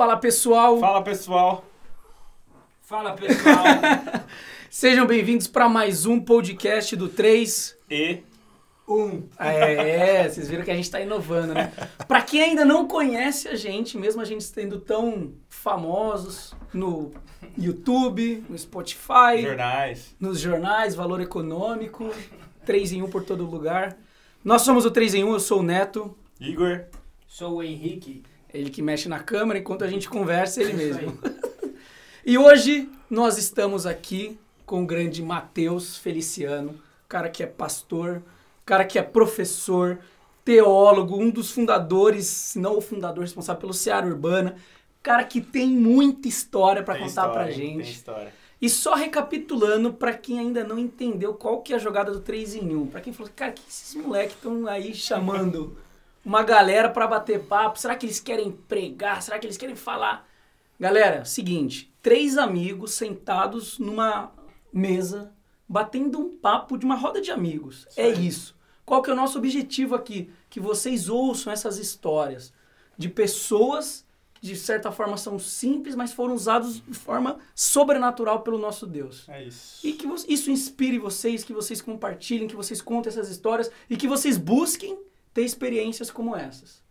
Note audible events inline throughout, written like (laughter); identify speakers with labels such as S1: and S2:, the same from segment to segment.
S1: Fala pessoal,
S2: Fala pessoal.
S3: Fala pessoal, (laughs)
S1: sejam bem-vindos para mais um podcast do 3.
S2: E
S3: um.
S1: É, vocês viram que a gente está inovando, né? Para quem ainda não conhece a gente, mesmo a gente sendo tão famosos no YouTube, no Spotify,
S2: jornais.
S1: nos jornais, Valor Econômico, 3 em 1 por todo lugar. Nós somos o 3 em 1, eu sou o Neto,
S2: Igor.
S3: Sou o Henrique.
S1: Ele que mexe na câmera enquanto a gente conversa, ele
S3: É
S1: mesmo. (laughs) E hoje nós estamos aqui com o grande Matheus Feliciano, cara que é pastor, cara que é professor, teólogo, um dos fundadores, se não o fundador responsável pelo Seara Urbana, cara que tem muita história para contar
S2: história,
S1: pra gente.
S2: Tem história.
S1: E só recapitulando para quem ainda não entendeu qual que é a jogada do 3 em 1. Para quem falou, cara, que esses moleques estão aí chamando uma galera para bater papo? Será que eles querem pregar? Será que eles querem falar? Galera, seguinte, três amigos sentados numa mesa, batendo um papo de uma roda de amigos. é isso. Qual que é o nosso objetivo aqui? Que vocês ouçam essas histórias de pessoas que de certa forma são simples, mas foram usados de forma sobrenatural pelo nosso Deus.
S2: É isso.
S1: E que isso inspire vocês, que vocês compartilhem, que vocês contem essas histórias e que vocês busquem ter experiências como essas.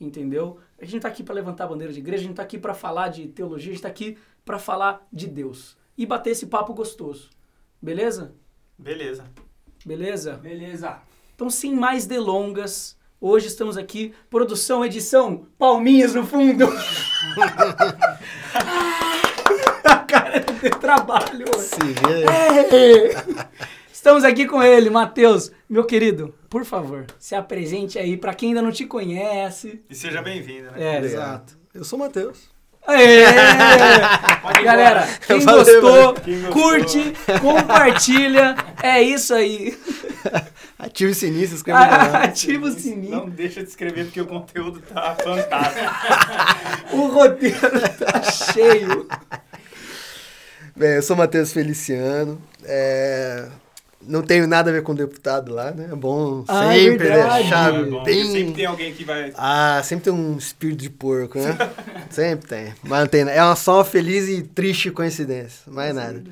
S1: Entendeu? A gente tá aqui para levantar a bandeira de igreja, a gente tá aqui para falar de teologia, a gente tá aqui para falar de Deus e bater esse papo gostoso. Beleza?
S2: Beleza.
S1: Beleza?
S3: Beleza.
S1: Então, sem mais delongas, hoje estamos aqui, produção, edição, palminhas no fundo. (laughs) a cara de trabalho.
S4: vê.
S1: É. Estamos aqui com ele, Matheus. Meu querido, por favor, se apresente aí para quem ainda não te conhece.
S2: E seja bem-vindo, né?
S1: É, exato.
S4: Eu sou o Matheus.
S1: Aê! Galera, quem
S4: Valeu,
S1: gostou,
S4: valeu.
S2: Quem gostou.
S1: curte, compartilha. É isso aí. (laughs)
S4: Ative o sininho, se inscreva no canal.
S1: Ativa o sininho.
S2: Não deixa de escrever porque o conteúdo tá fantástico. (laughs)
S1: O roteiro tá cheio.
S4: Bem, eu sou o Matheus Feliciano. É, Não tenho nada a ver com deputado lá, né? É bom
S1: Ah, é
S4: sempre
S1: verdade.
S4: deixar
S2: É bom, porque
S4: bem...
S2: sempre tem alguém que vai.
S4: Ah, sempre tem um espírito de porco, né? (laughs) sempre tem. Mas não tem. É uma só uma feliz e triste coincidência. Mais nada.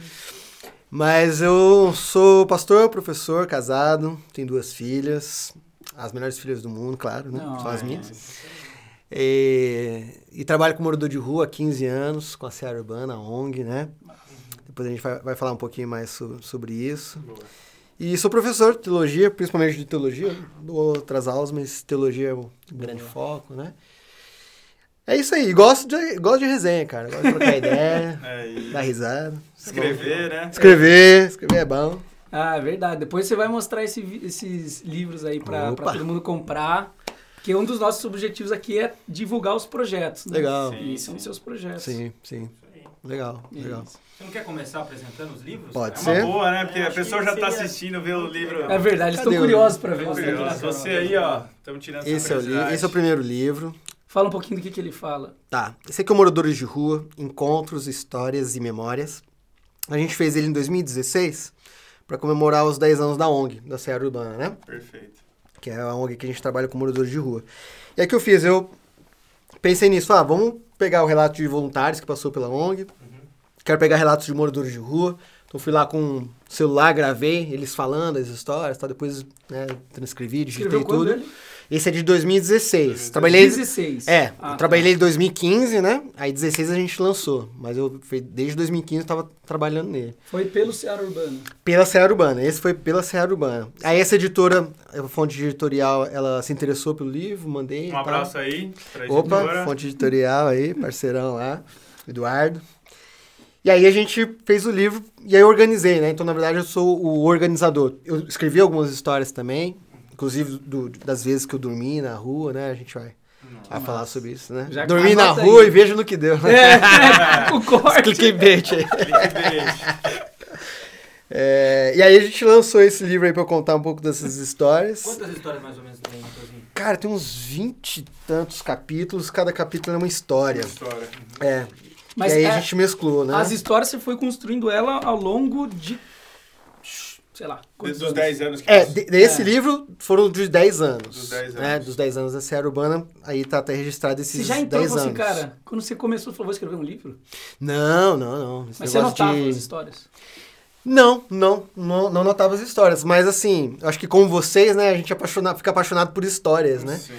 S4: Mas eu sou pastor, professor, casado, tenho duas filhas. As melhores filhas do mundo, claro, né?
S1: Não,
S4: São as
S1: é.
S4: minhas. E, e trabalho com morador de rua há 15 anos, com a Seara Urbana, a ONG, né? Depois a gente vai, vai falar um pouquinho mais so- sobre isso.
S2: Boa.
S4: E sou professor de teologia, principalmente de teologia. Dou outras aulas, mas teologia é o grande foco, né? É isso aí. Gosto de, gosto de resenha, cara. Gosto de trocar ideia, (laughs)
S2: É,
S4: dar risada.
S2: escrever, né?
S4: Escrever, escrever é bom.
S1: Ah, é verdade. Depois você vai mostrar esse esses livros aí pra, pra
S4: Opa.
S1: todo mundo comprar. Porque um dos nossos objetivos aqui é divulgar os projetos. Né?
S4: Legal.
S2: Sim.
S1: E são seus projetos.
S4: Sim, sim. Legal, legal.
S1: Isso.
S3: Você não quer começar apresentando os livros?
S4: Pode
S2: É
S4: ser.
S2: uma boa, né? Porque
S3: Eu
S2: a pessoa já tá
S3: seria-
S2: assistindo, vê o livro.
S1: É verdade, eles estão
S4: Cadê o
S1: curiosos
S4: livro?
S1: pra ver.
S2: Curioso. Você aí, ó, estamos tirando essa
S4: Esse é, o li- esse é o primeiro livro.
S1: Fala um pouquinho do que, que ele fala.
S4: Tá. Esse aqui é o Moradores de Rua, Encontros, Histórias e Memórias. A gente fez ele em 2016 para comemorar os 10 anos da ONG, da Serra Urbana, né?
S2: Perfeito.
S4: que é a ONG que a gente trabalha com moradores de rua. E aí o que eu fiz? Eu pensei nisso, ah, vamos pegar o relato de voluntários que passou pela ONG, quero pegar relatos de moradores de rua, então fui lá com um celular, gravei eles falando as histórias, tá? depois né, transcrevi, digitei
S1: Escreveu
S4: tudo.
S1: ele?
S4: Esse é de 2016. Trabalhei,
S1: 16.
S4: é,
S1: Ah,
S4: eu
S1: tá.
S4: trabalhei em 2015, né? Aí 16 a gente lançou, mas eu desde 2015 eu tava trabalhando nele.
S1: Foi pelo Ceará Urbano.
S4: Pela Serra Urbana. Esse foi pela Serra Urbana. Aí essa editora, a fonte editorial, ela se interessou pelo livro, mandei.
S2: Um abraço aí pra
S4: Opa,
S2: editora.
S4: fonte editorial aí, parceirão lá, Eduardo. E aí a gente fez o livro e aí eu organizei, né? Então, na verdade, eu sou o organizador. Eu escrevi algumas histórias também, inclusive do- das vezes que eu dormi na rua, né? A gente vai, vai falar sobre isso, né?
S1: Já
S4: dormi na rua
S1: aí.
S4: e veja no que deu. né?
S1: É, (laughs) (laughs) o corte.
S4: Cliquei bait aí.
S2: Clickbait. (laughs)
S4: É, e aí a gente lançou esse livro aí pra eu contar um pouco dessas histórias.
S3: Quantas histórias mais ou menos tem, Matheusinho?
S4: Cara, tem uns 20 e tantos capítulos, cada capítulo é uma história.
S2: História.
S4: É.
S1: Mas
S4: e aí
S1: é-
S4: a gente mesclou, né?
S1: As histórias você foi construindo ela ao longo de sei lá,
S2: Desde os
S1: anos?
S2: 10 anos que
S4: É, de- desse
S1: É.
S4: livro foram dos 10 anos.
S2: Dos 10
S4: Né?
S2: anos.
S4: Dos 10 anos da Serra Urbana, aí tá até registrado esses
S1: Você já entrou
S4: 10 anos.
S1: assim, cara, quando você começou, falou, vou escrever um livro?
S4: Não, não, não. Esse
S1: Mas você anotava
S4: de-
S1: as histórias?
S4: Não, não, não, não notava as histórias. Mas assim, acho que como vocês, né, a gente apaixona, fica apaixonado por histórias, né?
S2: Sim.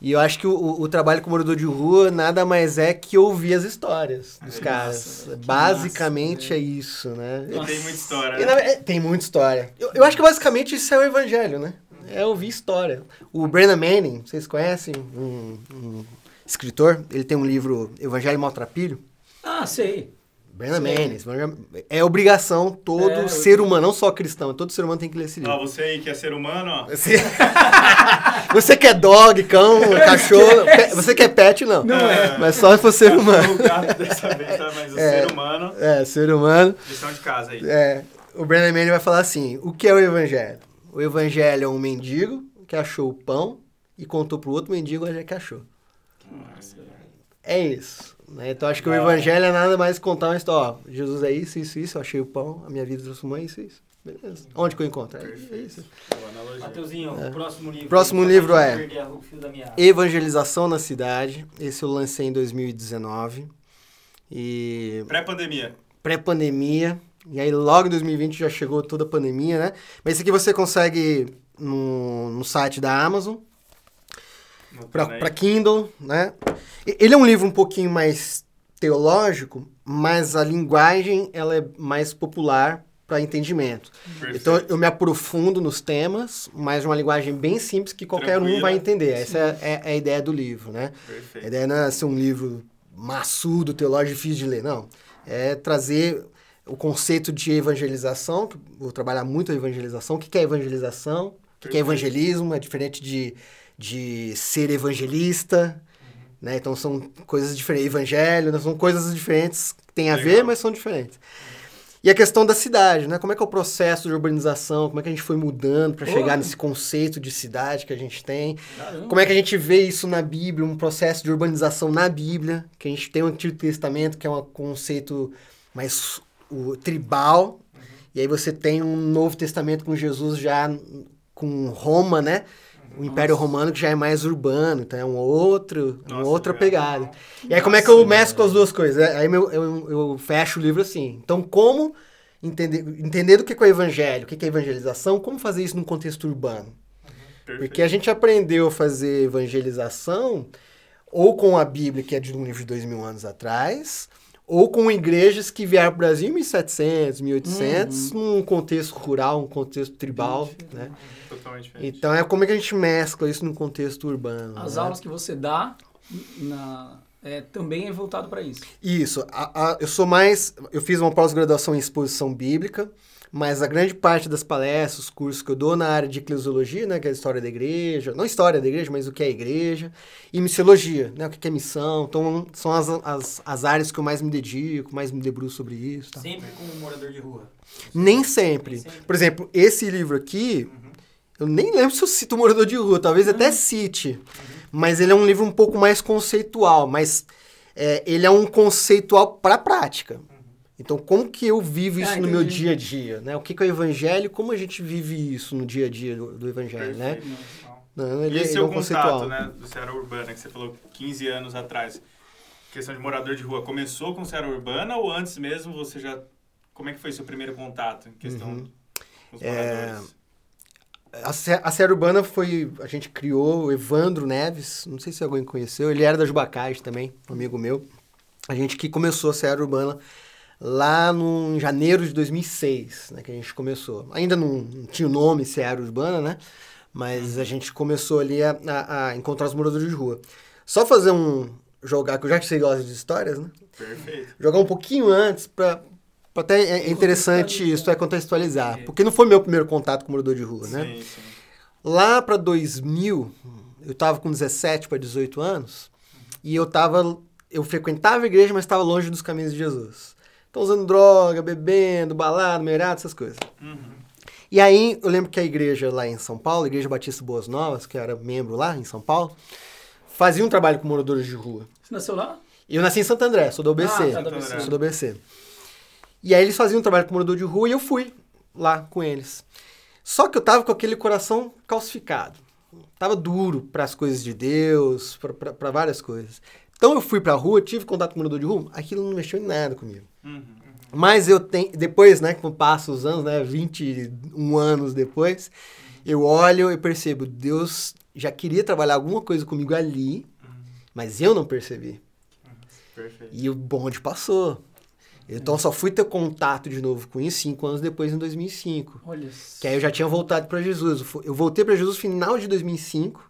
S4: E eu acho que o, o- trabalho com morador de rua nada mais é que ouvir as histórias dos
S2: Que
S4: caras.
S1: que
S4: Basicamente
S1: massa,
S4: é isso, né?
S2: E tem muita história,
S4: E,
S2: né?
S4: na- é, tem muita história. Eu, eu acho que basicamente isso é o evangelho, né? É ouvir história. O Brennan Manning, vocês conhecem? Um, um escritor. Ele tem um livro Evangelho Maltrapilho.
S1: Ah, sei.
S4: Esse Evangelho- É obrigação todo
S1: É, eu-
S4: ser humano, não só cristão. Todo ser humano tem que ler esse
S2: Ó,
S4: livro.
S2: você aí que é ser humano, ó.
S4: Você, (laughs) você quer dog, cão, cachorro. pe- Você quer pet, não.
S1: Não é. (laughs)
S4: Mas só se for ser humano.
S2: O gato dessa vez, tá? Mas o
S4: É.
S2: ser humano,
S4: É, ser humano.
S2: lição de casa aí.
S4: É, o Brennan Manning vai falar assim: o que é o evangelho? O evangelho é um mendigo que achou o pão e contou pro outro mendigo onde é que achou. É isso. Né? Então acho que o
S2: Da hora.
S4: evangelho é nada mais contar uma história. Ó, Jesus é isso, isso, isso, eu achei o pão, a minha vida transformou isso, isso. Beleza. Onde que eu encontro? É, é isso.
S2: Analogia.
S3: Mateuzinho,
S4: É.
S3: o próximo livro.
S4: Próximo livro
S3: não
S4: é-
S3: o.
S4: Evangelização na cidade. Esse eu lancei em 2019. E
S2: Pré-pandemia.
S4: pré-pandemia. E aí logo em 2020 já chegou toda a pandemia, né? Mas esse aqui você consegue no, no site da Amazon. Para Kindle, né? Ele é um livro um pouquinho mais teológico, mas a linguagem ela é mais popular para entendimento.
S2: Perfeito.
S4: Então eu me aprofundo nos temas, mas de uma linguagem bem simples que qualquer um
S2: Tranquila.
S4: vai entender. Essa é, é- é a ideia do livro, né? A
S2: Perfeito.
S4: ideia não é ser um livro maçudo, teológico, difícil de ler, não. É trazer o conceito de evangelização, vou trabalhar muito a evangelização. O que é evangelização? O que é evangelismo? É diferente de, de ser evangelista, né? Então são coisas diferentes. Evangelho, né? são coisas diferentes que têm a ver,
S2: Legal.
S4: mas são diferentes. E a questão da cidade, né? Como é que é o processo de urbanização? Como é que a gente foi mudando para chegar nesse conceito de cidade que a gente tem?
S1: Caramba.
S4: Como é que a gente vê isso na Bíblia, um processo de urbanização na Bíblia, que a gente tem o Antigo Testamento, que é um conceito mais o, tribal, e aí você tem um Novo Testamento com Jesus já com Roma, né? O Império Romano que já é mais urbano, então é um outro, uma
S2: Nossa,
S4: outra
S2: legal.
S4: pegada. E aí como é que eu mesclo as duas coisas? Aí eu, eu, eu fecho o livro assim. Então como entender, entender do que é o evangelho, o que é evangelização, como fazer isso num contexto urbano? Porque a gente aprendeu a fazer evangelização ou com a Bíblia, que é de um livro de dois mil anos atrás, ou com igrejas que vieram para o Brasil em 1700, 1800, num contexto rural, um contexto tribal, né?
S2: Totalmente diferente.
S4: Então é como é que a gente mescla isso num contexto urbano.
S1: As
S4: né?
S1: aulas que você dá na, é, também é voltado para isso.
S4: Isso. A- a- eu sou mais. Eu fiz uma pós-graduação em exposição bíblica, mas a grande parte das palestras, os cursos que eu dou na área de eclesiologia, né, que é a história da igreja, não história da igreja, mas o que é a igreja, e missiologia, né, o que é missão. Então, são as, as, as áreas que eu mais me dedico, mais me debruço sobre isso. Tá?
S3: Sempre com um morador de rua.
S4: Nem sempre.
S3: Nem sempre.
S4: Por exemplo, esse livro aqui, eu nem lembro se eu cito Morador de Rua, talvez até cite. Mas ele é um livro um pouco mais conceitual, mas é, ele é um conceitual para a prática. Então, como que eu vivo isso
S1: Ah,
S4: no meu dia a dia? Né? O que, que é o evangelho e como a gente vive isso no dia a dia do, do evangelho, né?
S2: Perfeito.
S4: Não,
S2: E
S4: ele,
S2: esse
S4: ele é
S2: seu
S4: um conceitual.
S2: contato, né, do Ceará Urbana, que você falou 15 anos atrás, questão de morador de rua, começou com Ceará Urbana ou antes mesmo você já... Como é que foi seu primeiro contato em questão
S4: Uhum.
S2: com os
S4: É,
S2: moradores?
S4: A, Sé- a Série Urbana foi. A gente criou o Evandro Neves, não sei se alguém conheceu, ele era da Jubacais também, um amigo meu. A gente que começou a Série Urbana lá no, em janeiro de 2006, né, que a gente começou. Ainda não, não tinha o nome Seara Urbana, né? Mas a gente começou ali a, a- a encontrar os moradores de rua. Só fazer um. Jogar, que eu já que você gosta de histórias, né?
S2: Perfeito.
S4: Jogar um pouquinho antes pra. pra até é interessante
S1: Contextualizar.
S4: isso, é contextualizar. Porque não foi meu primeiro contato com morador de rua, né?
S2: Sim, sim.
S4: Lá para 2000, eu tava com 17 para 18 anos, e eu tava eu frequentava a igreja, mas estava longe dos caminhos de Jesus. Então usando droga, bebendo, balada, meirado, essas coisas.
S2: Uhum.
S4: E aí eu lembro que a igreja lá em São Paulo, a Igreja Batista Boas Novas, que eu era membro lá em São Paulo, fazia um trabalho com moradores de rua.
S1: Você nasceu lá?
S4: Eu nasci em Santo André, sou do ABC.
S1: Ah, tá.
S4: Sou do ABC. E aí eles faziam um trabalho com morador de rua e eu fui. lá com eles. Só que eu tava com aquele coração calcificado. Tava duro para as coisas de Deus, para várias coisas. Então eu fui pra rua, tive contato com o morador de rua, aquilo não mexeu em nada comigo.
S2: Uhum.
S4: Mas eu tenho, depois, né, que passa os anos, né, 21 anos depois, eu olho e percebo, Deus já queria trabalhar alguma coisa comigo ali, mas eu não percebi.
S2: Perfeito.
S4: E o bonde passou. Então só fui ter contato de novo com isso cinco anos depois, em 2005.
S1: Olha.
S4: Que aí eu já tinha voltado para Jesus. Eu voltei para Jesus no final de 2005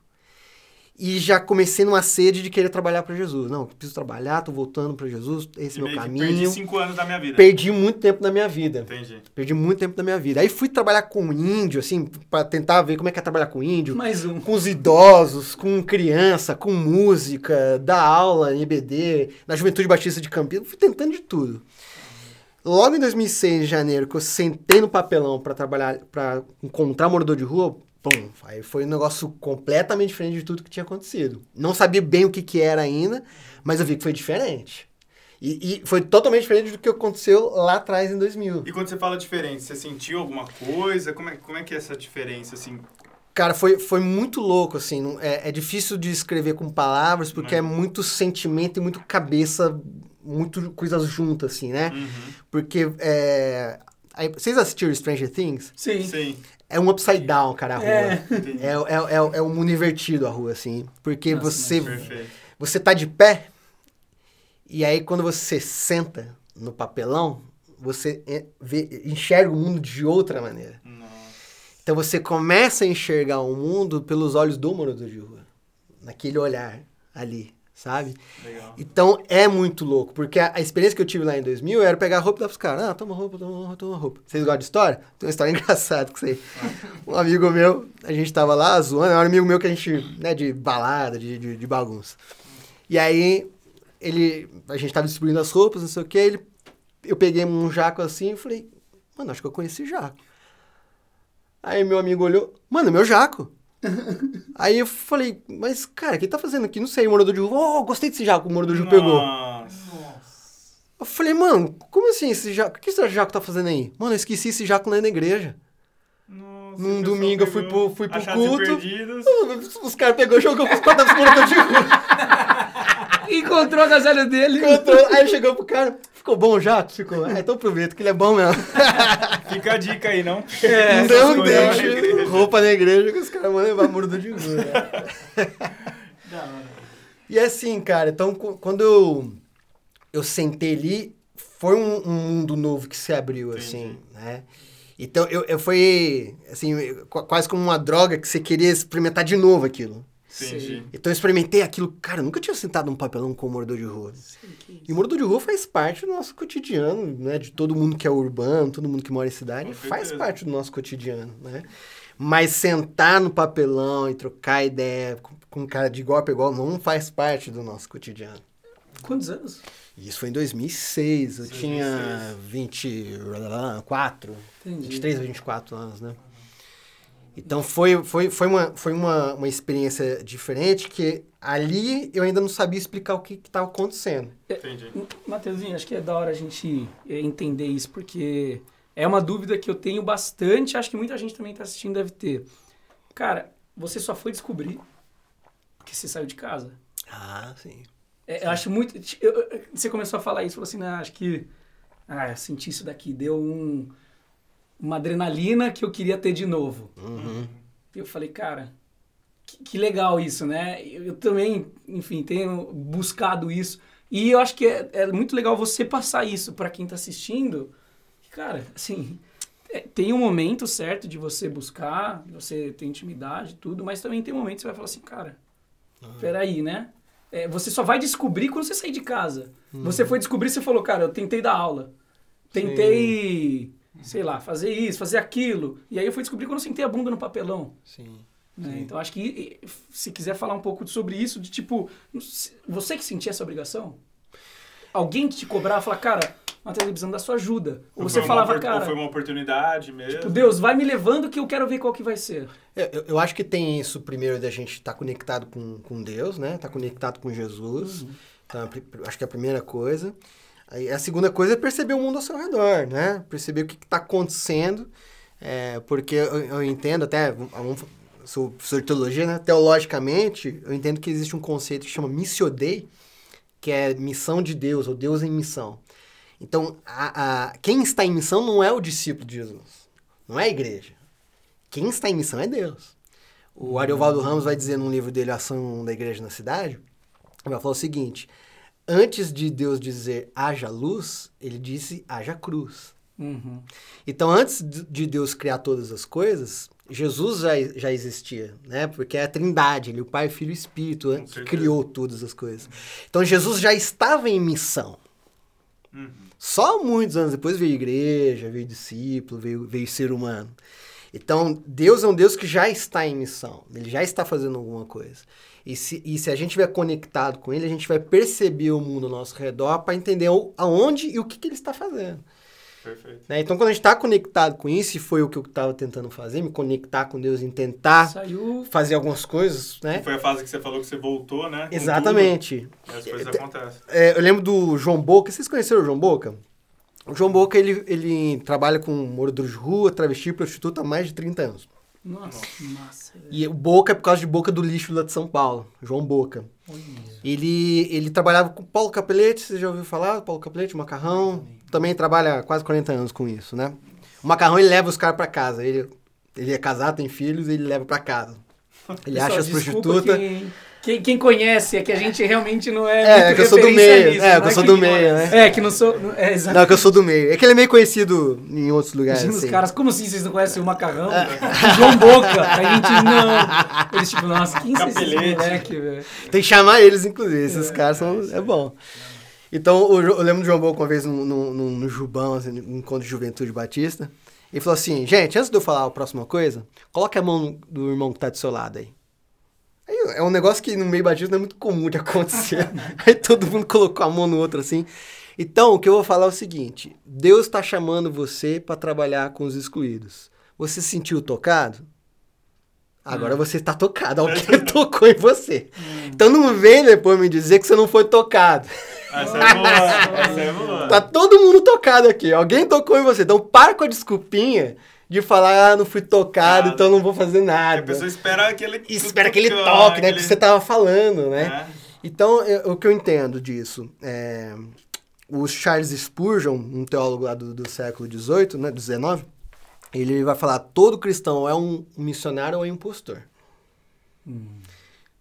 S4: e já comecei numa sede de querer trabalhar para Jesus. Não, eu preciso trabalhar, tô voltando para Jesus, esse é meu caminho.
S2: perdi cinco anos da minha vida.
S4: Perdi muito tempo da minha vida.
S2: Entendi.
S4: Perdi muito tempo da minha vida. Aí fui trabalhar com índio, assim, para tentar ver como é que é trabalhar com índio.
S1: Mais um.
S4: Com os idosos, com criança, com música, dar aula em EBD, na Juventude Batista de Campinas, fui tentando de tudo. Logo em 2006, em janeiro, que eu sentei no papelão para trabalhar, para encontrar morador de rua, pum, aí foi um negócio completamente diferente de tudo que tinha acontecido. Não sabia bem o que que era ainda, mas eu vi que foi diferente. E, e foi totalmente diferente do que aconteceu lá atrás em 2000.
S2: E quando você fala diferente, você sentiu alguma coisa? Como é, como é que é essa diferença, assim?
S4: Cara, foi, foi muito louco, assim. não- É, é difícil de escrever com palavras, porque é muito sentimento e muito cabeça, muito coisas juntas, assim, né?
S2: Uhum.
S4: Porque, é... aí, vocês assistiram Stranger Things?
S1: Sim.
S2: Sim.
S4: É um upside down, cara, a rua.
S1: É.
S2: Entendi.
S4: É, é, é, é um mundo invertido a rua, assim. Porque
S1: Nossa,
S4: você,
S2: Perfeito.
S4: você tá de pé, e aí quando você senta no papelão, você é- vê- enxerga o mundo de outra maneira.
S2: Nossa.
S4: Então você começa a enxergar o mundo pelos olhos do morador de rua. Naquele olhar ali, sabe?
S2: Legal.
S4: Então é muito louco, porque a, a experiência que eu tive lá em 2000 era pegar a roupa e dar pros caras. Ah, toma roupa, toma roupa, toma roupa. Vocês gostam de história? Tem uma história (laughs) engraçada com isso aí. Um amigo meu, a gente tava lá zoando, era um amigo meu que a gente, né, de balada, de, de, de bagunça. E aí, ele, a gente tava distribuindo as roupas, não sei o que, ele, eu peguei um jaco assim e falei, mano, acho que eu conheci jaco. Aí meu amigo olhou, mano, meu jaco. (laughs) Aí eu falei, mas cara, o que tá fazendo aqui? Não sei, o morador de rua, oh, gostei desse jaco, o morador de rua pegou.
S2: Nossa.
S4: Eu falei, mano, como assim esse jaco? O que esse jaco tá fazendo aí? Mano, eu esqueci esse jaco lá na igreja.
S2: Nossa,
S4: Num domingo eu fui pro- fui pro culto.
S2: perdidos.
S4: Os caras pegou, jogou pros quatro moradores de rua.
S1: Encontrou a gazelha dele.
S4: Encontrou, aí chegou pro cara, ficou bom jaco? Ficou. Ah, então aproveita que ele é bom mesmo. (laughs)
S2: Fica a dica aí, não?
S1: É,
S4: não
S2: igreja.
S4: roupa na igreja que os caras vão levar né? (laughs)
S3: Da hora.
S4: E assim, cara, então quando eu, eu sentei ali, foi um, um mundo novo que se abriu,
S2: Entendi.
S4: assim, né? Então, eu, eu foi, assim, quase como uma droga que você queria experimentar de novo aquilo.
S2: Entendi.
S4: Então, eu experimentei aquilo, cara, eu nunca tinha sentado num papelão com um morador de rua. E o morador de rua faz parte do nosso cotidiano, né? De todo mundo que é urbano, todo mundo que mora em cidade,
S2: Com
S4: faz
S2: certeza.
S4: parte do nosso cotidiano, né? Mas sentar no papelão e trocar ideia com, com um cara de igual para igual não faz parte do nosso cotidiano.
S1: Quantos anos?
S4: Isso foi em 2006, eu
S2: 2006.
S4: tinha 24,
S1: Entendi.
S4: 23 ou 24 anos, né? Então foi, foi, foi, uma, foi uma, uma experiência diferente que ali eu ainda não sabia explicar o que estava acontecendo.
S2: Entendi.
S1: Mateuzinho, acho que é da hora a gente eh, entender isso, porque é uma dúvida que eu tenho bastante, acho que muita gente também tá assistindo deve ter. Cara, você só foi descobrir porque você saiu de casa.
S4: Ah, sim.
S1: É, eu acho muito. eu- você começou a falar isso, falou assim, né, acho que. Ah, eu senti isso daqui, deu um, uma adrenalina que eu queria ter de novo.
S4: Uhum.
S1: E eu falei, cara, que, que legal isso, né? Eu, eu também, enfim, tenho buscado isso. E eu acho que é, é muito legal você passar isso para quem tá assistindo. Cara, assim, é, tem um momento certo de você buscar, de você ter intimidade tudo, mas também tem um momento que você vai falar assim, cara, peraí, né? É, você só vai descobrir quando você sair de casa. Você foi descobrir, você falou, cara, eu tentei dar aula. Tentei, sei lá, fazer isso, fazer aquilo. E aí eu fui descobrir quando eu sentei a bunda no papelão.
S4: Sim.
S1: né?
S4: Sim.
S1: Então acho que se quiser falar um pouco sobre isso, de tipo, você que sentia essa obrigação? Alguém que te cobrava, falar, cara, Matheus, eu precisando da sua ajuda. Ou você
S2: foi uma
S1: falava, cara,
S2: foi uma oportunidade mesmo.
S1: tipo, Deus, vai me levando que eu quero ver qual que vai ser.
S4: É, Eu, eu acho que tem isso primeiro da gente estar conectado com, com Deus, né? Estar conectado com Jesus. Então, a pri- acho que é a primeira coisa. Aí a segunda coisa é perceber o mundo ao seu redor, né? Perceber o que está acontecendo. É, porque eu, eu entendo até, vamos, sou professor de teologia, né? Teologicamente, eu entendo que existe um conceito que chama missio dei, que é missão de Deus, ou Deus em missão. Então, a, a, quem está em missão não é o discípulo de Jesus, não é a igreja. Quem está em missão é Deus. O Ariovaldo Ramos vai dizer num livro dele, Ação da Igreja na Cidade, ele vai falar o seguinte, antes de Deus dizer haja luz, ele disse haja cruz.
S1: Uhum.
S4: Então, antes de Deus criar todas as coisas, Jesus já, já existia, né? Porque é a trindade, ele, o Pai, Filho e Espírito, né? que criou todas as coisas. Então, Jesus já estava em missão.
S2: Uhum.
S4: Só muitos anos depois veio igreja, veio discípulo, veio, veio ser humano. Então, Deus é um Deus que já está em missão, ele já está fazendo alguma coisa. E se, e se a gente estiver conectado com ele, a gente vai perceber o mundo ao nosso redor para entender aonde e o que, que ele está fazendo.
S2: Perfeito.
S4: Né? Então, quando a gente está conectado com isso, e foi o que eu estava tentando fazer, me conectar com Deus, em tentar
S1: Saiu.
S4: fazer algumas coisas, né?
S2: Foi a fase que você falou que você voltou, né? com
S4: Exatamente.
S2: tudo, e as coisas acontecem.
S4: É, eu lembro do João Boca. Vocês conheceram o João Boca? O João Boca, ele, ele trabalha com moradores de rua, travesti e prostituta há mais de 30 anos.
S1: Nossa, massa.
S4: E o Boca é por causa de Boca do Lixo lá de São Paulo, João Boca. Ele, ele trabalhava com Paulo Capelete, você já ouviu falar? Paulo Capelete, Macarrão. Também trabalha há quase 40 anos com isso, né? O Macarrão, ele leva os caras pra casa. Ele, ele é casado, tem filhos, ele leva pra casa. Ele
S1: Pessoal,
S4: acha as prostitutas...
S1: Quem, quem, conhece é que a gente realmente não é.
S4: É,
S1: muito
S4: que eu sou do meio.
S1: nisso,
S4: é,
S1: não
S4: que eu sou
S1: que-
S4: do meio, né?
S1: É, que não sou. não- É, exato.
S4: Não, que eu sou do meio. É que ele é meio conhecido em outros lugares.
S1: Imagina os
S4: assim.
S1: caras, como assim vocês não conhecem o macarrão?
S4: É.
S1: O João Boca. A gente não. Eles, tipo, nossa, quem são esses
S2: Capelete.
S1: moleque, velho?
S4: Tem que chamar eles, inclusive. Esses
S1: É,
S4: caras são. É bom. Então, eu lembro do João Boca uma vez no, no, no, no Jubão, assim, no encontro de juventude batista. Ele falou assim: gente, antes de eu falar a próxima coisa, coloque a mão do irmão que tá do seu lado aí. Aí é um negócio que no meio batista não é muito comum de acontecer. (laughs) aí todo mundo colocou a mão no outro assim. Então, o que eu vou falar é o seguinte: Deus está chamando você para trabalhar com os excluídos. Você se sentiu tocado? Agora você está tocado. (laughs) Alguém tocou em você. Então não vem depois me dizer que você não foi tocado.
S2: Essa é boa, essa é boa.
S4: Tá todo mundo tocado aqui. Alguém tocou em você. Então para com a desculpinha de falar, ah, não fui tocado,
S2: Nada.
S4: então não vou fazer
S2: A
S4: nada.
S2: pessoa espera aquele...
S4: E espera que ele toque, né?
S2: aquele-
S4: Que você tava falando, né?
S2: É.
S4: Então, eu- o que eu entendo disso é... O Charles Spurgeon, um teólogo lá do, do século XVIII, né? Do XIX, ele vai falar, todo cristão é um missionário ou é um impostor.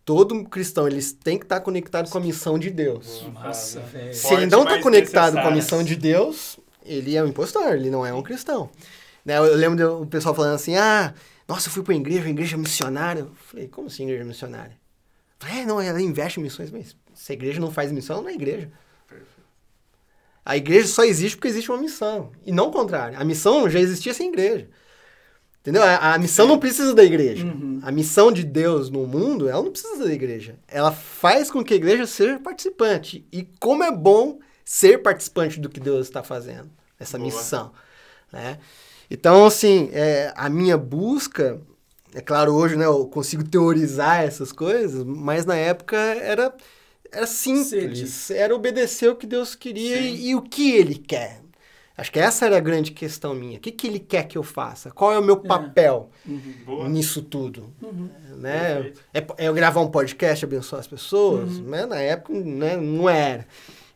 S4: Todo cristão, eles têm que estar conectado com a missão de Deus.
S1: Nossa, velho.
S4: Se ele não está conectado com a missão de Deus, ele é um impostor, ele não é um cristão. Né, Eu lembro do pessoal falando assim, ah, nossa, eu fui pra igreja, igreja missionária. Eu falei, como assim igreja missionária? Eu falei, é, não, ela investe em missões, mas se a igreja não faz missão, não é igreja. A igreja só existe porque existe uma missão. E não o contrário. A missão já existia sem igreja. Entendeu? A, a missão não precisa da igreja.
S1: Uhum.
S4: A missão de Deus no mundo, ela não precisa da igreja. Ela faz com que a igreja seja participante. E como é bom ser participante do que Deus está fazendo. Essa
S2: Boa.
S4: missão. Né? Então, assim, é, a minha busca... É claro, hoje né, eu consigo teorizar essas coisas, mas na época era, era simples. Era obedecer o que Deus queria
S2: Sim.
S4: e, e o que Ele quer. Acho que essa era a grande questão minha. O que, que Ele quer que eu faça? Qual é o meu papel
S2: Boa.
S4: nisso tudo?
S1: Uhum.
S4: Né? É, é eu gravar um podcast, abençoar as pessoas? Né? Na época né, não era.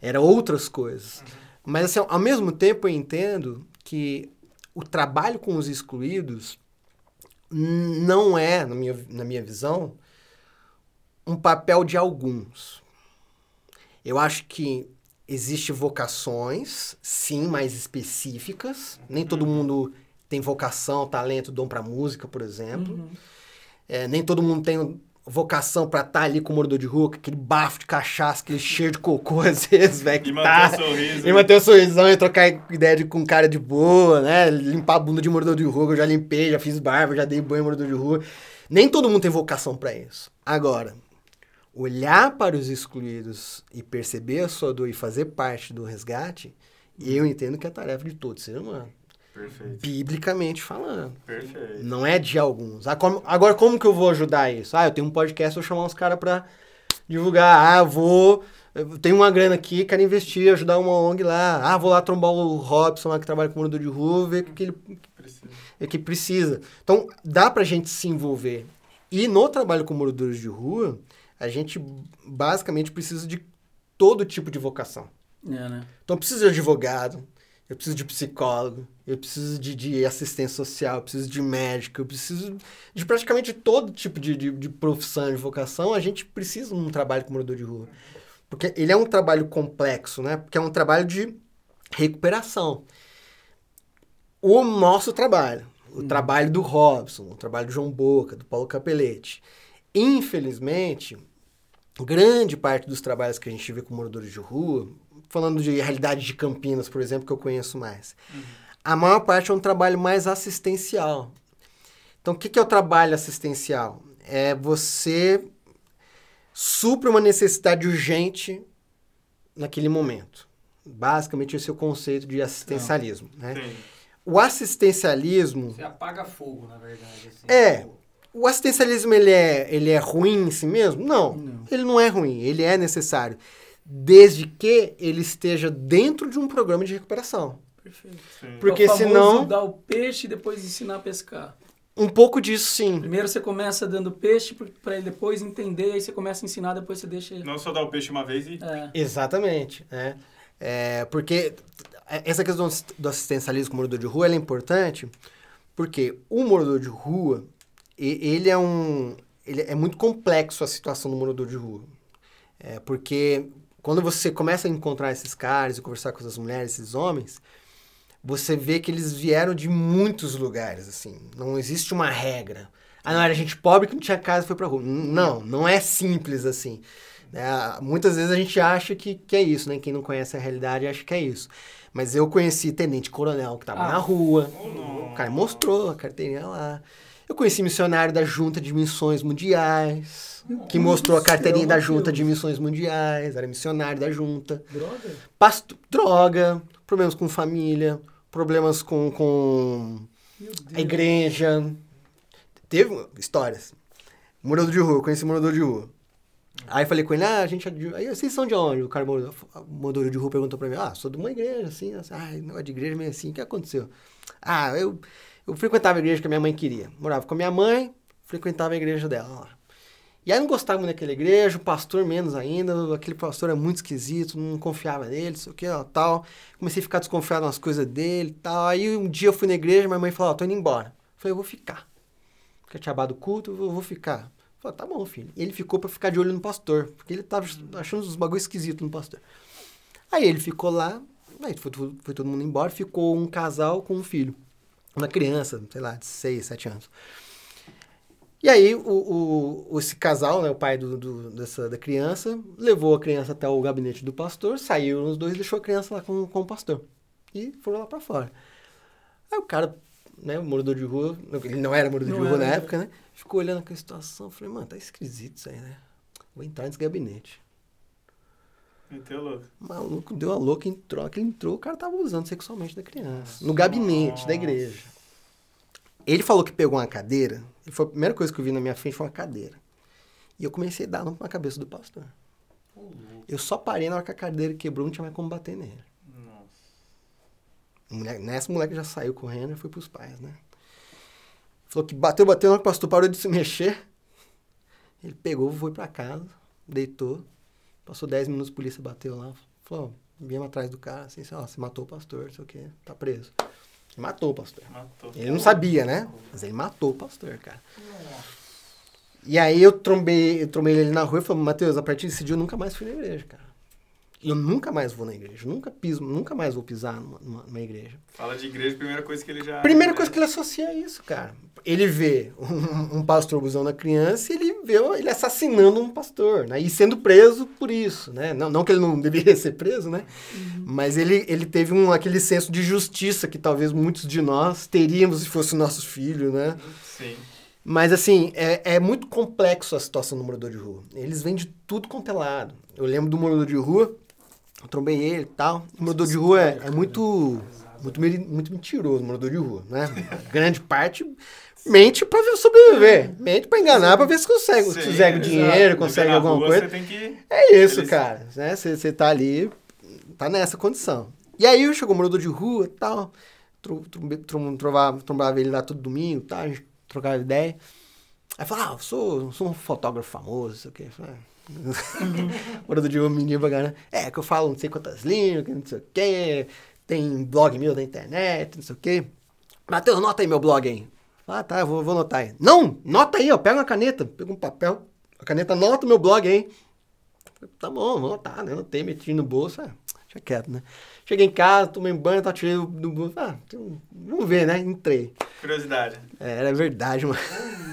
S4: Era outras coisas. Mas assim, ao mesmo tempo eu entendo que o trabalho com os excluídos não é, na minha, na minha visão, um papel de alguns. Eu acho que existe vocações, sim, mais específicas. Nem todo mundo tem vocação, talento, dom para música, por exemplo.
S1: Uhum.
S4: É, nem todo mundo tem vocação pra estar ali com o morador de rua, aquele bafo de cachaça, aquele cheiro de cocô, (laughs) às vezes, velho.
S2: E manter
S4: tá-
S2: o sorriso.
S4: e manter o sorrisão e trocar ideia de, com cara de boa, né? Limpar a bunda de morador de rua, que eu já limpei, já fiz barba, já dei banho em morador de rua. Nem todo mundo tem vocação pra isso. Agora, olhar para os excluídos e perceber a sua dor e fazer parte do resgate, eu entendo que é tarefa de todo ser humano.
S2: Perfeito.
S4: Biblicamente falando.
S2: Perfeito.
S4: Não é de alguns. Ah, como- Agora, como que eu vou ajudar isso? Ah, eu tenho um podcast, vou chamar uns caras pra divulgar. Ah, vou eu tenho uma grana aqui, quero investir, ajudar uma ONG lá. Ah, vou lá trombar o Robson lá que trabalha com morador de rua, ver o que ele
S2: Precisa.
S4: é que precisa. Então, dá pra gente se envolver. E no trabalho com moradores de rua, a gente basicamente precisa de todo tipo de vocação.
S1: É, né?
S4: Então, eu preciso de advogado, eu preciso de psicólogo, eu preciso de, de assistência social, eu preciso de médico, eu preciso de praticamente todo tipo de, de, de profissão, de vocação. A gente precisa de um trabalho com morador de rua. Porque ele é um trabalho complexo, né? Porque é um trabalho de recuperação. O nosso trabalho, o trabalho do Robson, o trabalho do João Boca, do Paulo Capelete. Infelizmente, grande parte dos trabalhos que a gente vê com moradores de rua, falando de realidade de Campinas, por exemplo, que eu conheço mais, a maior parte é um trabalho mais assistencial. Então, o que que é o trabalho assistencial? É você supre uma necessidade urgente naquele momento. Basicamente, esse é o conceito de assistencialismo. Né? O assistencialismo
S3: Você apaga fogo, na verdade. assim.
S4: É. O assistencialismo ele é, ele é ruim em si mesmo? Não,
S1: Não.
S4: Ele não é ruim, ele é necessário. Desde que ele esteja dentro de um programa de recuperação.
S1: Perfeito.
S2: Sim.
S4: Porque
S1: É
S4: senão-
S1: dar o peixe e depois ensinar a pescar.
S4: Um pouco disso sim.
S1: Primeiro você começa dando peixe para ele depois entender, aí você começa a ensinar, depois você deixa ele.
S2: Não só dar o peixe uma vez e.
S1: É.
S4: Exatamente. Né? É, porque essa questão do assistencialismo com o morador de rua ela é importante porque o morador de rua, ele é um. Ele é muito complexo a situação do morador de rua. É, porque quando você começa a encontrar esses caras e conversar com essas mulheres, esses homens, você vê que eles vieram de muitos lugares, assim. Não existe uma regra. Ah, não, era gente pobre que não tinha casa e foi pra rua. Não, não é simples assim. né? muitas vezes a gente acha que, que é isso, né? Quem não conhece a realidade acha que é isso. Mas eu conheci tenente coronel que tava
S1: Ah.
S4: na rua.
S2: não.
S4: O cara mostrou a carteirinha lá. Eu conheci missionário da Junta de Missões Mundiais, que mostrou a carteirinha da Junta de Missões Mundiais, era missionário da Junta.
S1: Droga?
S4: Pasto, droga, problemas com família, problemas com, com a igreja. Teve histórias. Morador de rua, eu conheci morador de rua. Aí falei com ele, ah, a gente é de... Aí, vocês são de onde? O cara, morador- de rua perguntou pra mim, ah, sou de uma igreja, assim, assim. Ah, negócio de igreja meio assim, o que aconteceu? Ah, eu, eu frequentava a igreja que a minha mãe queria. Morava com a minha mãe, frequentava a igreja dela lá. E aí não gostava muito daquela igreja, o pastor menos ainda, aquele pastor é muito esquisito, não confiava nele, sei o que, ó, tal. Comecei a ficar desconfiado nas coisas dele tal. Aí um dia eu fui na igreja, minha mãe falou, ó, tô indo embora. Eu falei, eu vou ficar. Porque tinha acabado o culto, eu vou ficar. Eu falei, tá bom, filho. E ele ficou pra ficar de olho no pastor, porque ele tava achando uns bagulho esquisito no pastor. Aí ele ficou lá, aí foi, foi todo mundo embora, ficou um casal com um filho. Uma criança, sei lá, de 6, 7 anos. E aí, o, o, esse casal, né, o pai do, do- dessa, da criança, levou a criança até o gabinete do pastor, saiu os dois e deixou a criança lá com, com o pastor. E foram lá pra fora. Aí o cara, né, o morador de rua, ele não era morador
S1: Não
S4: de rua
S1: era,
S4: na época, né? Ficou olhando aquela situação, falei, mano, tá esquisito isso aí, né? Vou entrar nesse gabinete.
S2: Meteu louco.
S4: O maluco deu a louca, entrou, que ele entrou, o cara tava abusando sexualmente da criança. No gabinete da igreja. Ele falou que pegou uma cadeira, foi a primeira coisa que eu vi na minha frente foi uma cadeira. E eu comecei a dar na cabeça do pastor. Eu só parei na hora que a cadeira quebrou, não tinha mais como bater nele.
S2: Nossa.
S4: O moleque- nessa moleque já saiu correndo e foi pros pais, né? Falou que bateu, bateu, na hora que o pastor parou de se mexer. Ele pegou, foi pra casa, deitou. Passou 10 minutos, a polícia bateu lá. Falou, ó, viemos atrás do cara, assim, ó, você matou o pastor, não sei o quê, tá preso. Ele matou o pastor.
S2: Matou.
S4: Ele não sabia, né? Mas ele matou o pastor, cara. E aí eu trombei, eu trombei ele na rua e falei, Matheus, a partir desse dia eu nunca mais fui na igreja, cara. Eu nunca mais vou na igreja, nunca piso, nunca mais vou pisar numa, numa- numa igreja.
S2: Fala de igreja, primeira coisa que ele já.
S4: Primeira coisa que ele associa é isso, cara. Ele vê um, um pastor abusando da criança e ele vê ele assassinando um pastor, né? E sendo preso por isso, né? Não, não que ele não (laughs) deveria ser preso, né? Mas ele, ele teve um, aquele senso de justiça que talvez muitos de nós teríamos se fosse nosso filho, né?
S2: Sim.
S4: Mas assim, é, é muito complexo a situação do morador de rua. Eles vêm de tudo quanto é lado. Eu lembro do morador de rua, eu trombei ele e tal. O morador de rua é, é muito Muito, muito mentiroso, morador de rua, né? (laughs) Grande parte mente pra ver- sobreviver. Mente pra enganar, pra ver se consegue,
S2: Sim,
S4: consegue
S2: exato.
S4: dinheiro, consegue alguma
S2: rua,
S4: coisa.
S2: Que...
S4: É isso,
S2: Eles-
S4: cara. Né? Você você tá ali, tá nessa condição. E aí chegou o morador de rua e tal. Tro, tro, tro, trovava, trombava ele lá todo domingo, tá? A gente trocava ideia. Aí falava, ah, eu sou, sou um fotógrafo famoso, não sei o quê. Eu falei, "Ah." (laughs) morador de rua, menino caramba. É, que eu falo não sei quantas línguas, não sei o quê. Tem blog meu da internet, não sei o quê. Matheus, nota aí meu blog aí. Ah, tá, vou, vou anotar aí. Não, nota aí, ó. Pega uma caneta, pega um papel. A caneta anota o meu blog aí. Tá bom, vou anotar, né? Anotei, meti no bolso. Ah, deixa quieto, né? Cheguei em casa, tomei banho, tá tirei do. Ah, tem- vamos ver, né? Entrei.
S2: Curiosidade.
S4: É, era verdade, mano.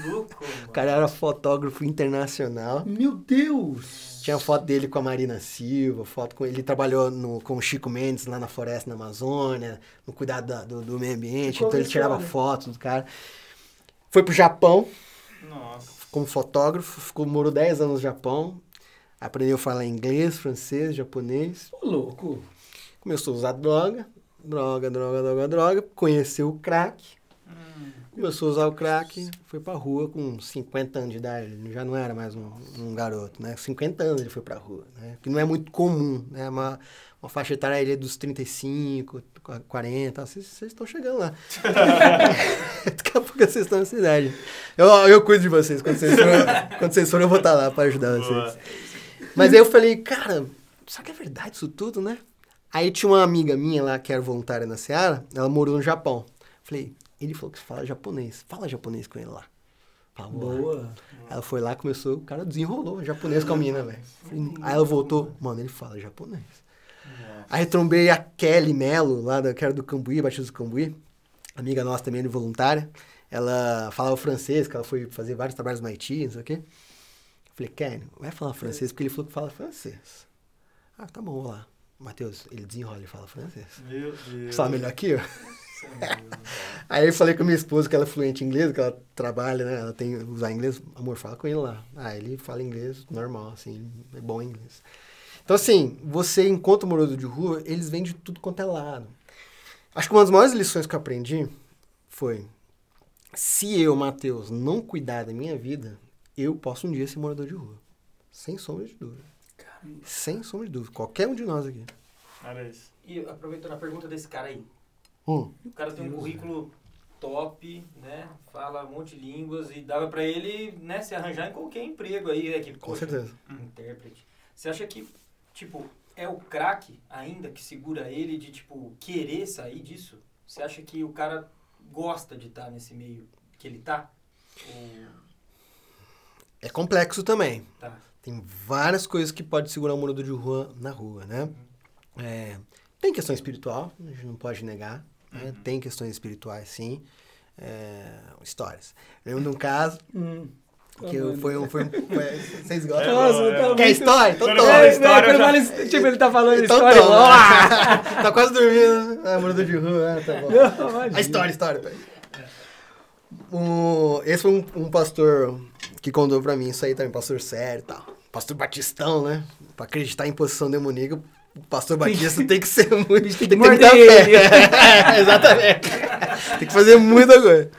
S3: Ô, louco, (laughs)
S4: O
S3: mano.
S4: cara era fotógrafo internacional.
S1: Meu Deus!
S4: Tinha foto dele com a Marina Silva, foto com ele trabalhou no, com o Chico Mendes lá na floresta na Amazônia, no cuidado da- do, do meio ambiente,
S1: Ficou
S4: então ele tirava
S1: viciado.
S4: fotos do cara. Foi pro Japão
S2: Nossa.
S4: como fotógrafo, ficou morou 10 anos no Japão, aprendeu a falar inglês, francês, japonês,
S1: Ô, louco.
S4: começou a usar droga, droga, droga, droga, droga, conheceu o crack, começou a usar o crack, foi pra rua com 50 anos de idade, ele já não era mais um, um garoto, né? 50 anos ele foi pra rua, né? Que não é muito comum, né? Uma, uma faixa etária ali dos 35, 40, vocês estão chegando lá. (laughs) Daqui a pouco vocês estão nessa idade. Eu, eu cuido de vocês, quando vocês forem, quando vocês forem eu vou estar lá pra ajudar vocês. Mas aí eu falei, cara, será que é verdade isso tudo, né? Aí tinha uma amiga minha lá, que era voluntária na Seara, ela morou no Japão. Falei, ele falou que fala japonês. Fala japonês com ele lá.
S1: Boa.
S4: Ela foi lá, começou, o cara desenrolou japonês com a mina, velho. Aí ela voltou, mano, ele fala japonês. Aí trombei a Kelly Mello, lá da, que era do Cambuí, Batista do Cambuí, amiga nossa também, voluntária. Ela falava francês, que ela foi fazer vários trabalhos no Haiti, não sei o quê. Falei, Kelly, vai falar francês, porque ele falou que fala francês. Ah, tá bom, vou lá. Matheus, ele desenrola e fala francês.
S2: Meu Deus.
S4: Fala melhor que eu? (laughs) Aí eu falei com a minha esposa, que ela é fluente em inglês, que ela trabalha, né? Ela tem usar inglês. Amor, fala com ele lá. Ah, ele fala inglês normal, assim, é bom em inglês. Então, assim, você, enquanto morador de rua, eles vêm de tudo quanto é lado. Acho que uma das maiores lições que eu aprendi foi: se eu, Matheus, não cuidar da minha vida, eu posso um dia ser morador de rua. Sem sombra de dúvida. Sem sombra de dúvida. Qualquer um de nós aqui.
S3: E aproveitando a pergunta desse cara aí.
S4: Hum.
S3: O cara tem um currículo top, né? Fala um monte de línguas e dava pra ele, né, se arranjar em qualquer emprego aí, né? Que,
S4: Com
S3: poxa,
S4: certeza.
S3: Intérprete. Você acha que, tipo, é o craque ainda que segura ele de, tipo, querer sair disso? Você acha que o cara gosta de estar nesse meio que ele tá? Ou
S4: É complexo também.
S3: tá?
S4: Tem várias coisas que pode segurar um morador de rua na rua, né? É, tem questão espiritual, a gente não pode negar. né? Tem questões espirituais, sim. É, histórias. Lembro de um caso
S1: Hum.
S4: que eu, foi um... Foi um vocês gostam?
S2: É
S1: Nossa,
S2: é
S1: tá.
S4: Quer
S1: muito-
S4: história? Então toma.
S1: É,
S2: história,
S1: quando
S2: já-
S1: tipo, ele tá falando
S4: Então
S1: história.
S4: toma. (laughs) tá quase dormindo. Ah, morador de rua, ah, tá bom.
S1: Não.
S4: A história, a história. peraí. O, esse foi um, um pastor que contou pra mim isso aí também, pastor sério e tal. Pastor Batistão, né? Pra acreditar em posição demoníaca, o pastor Batista tem que ser (laughs) muito. Tem que ter muita fé. É, (laughs) exatamente. tem que fazer muita coisa.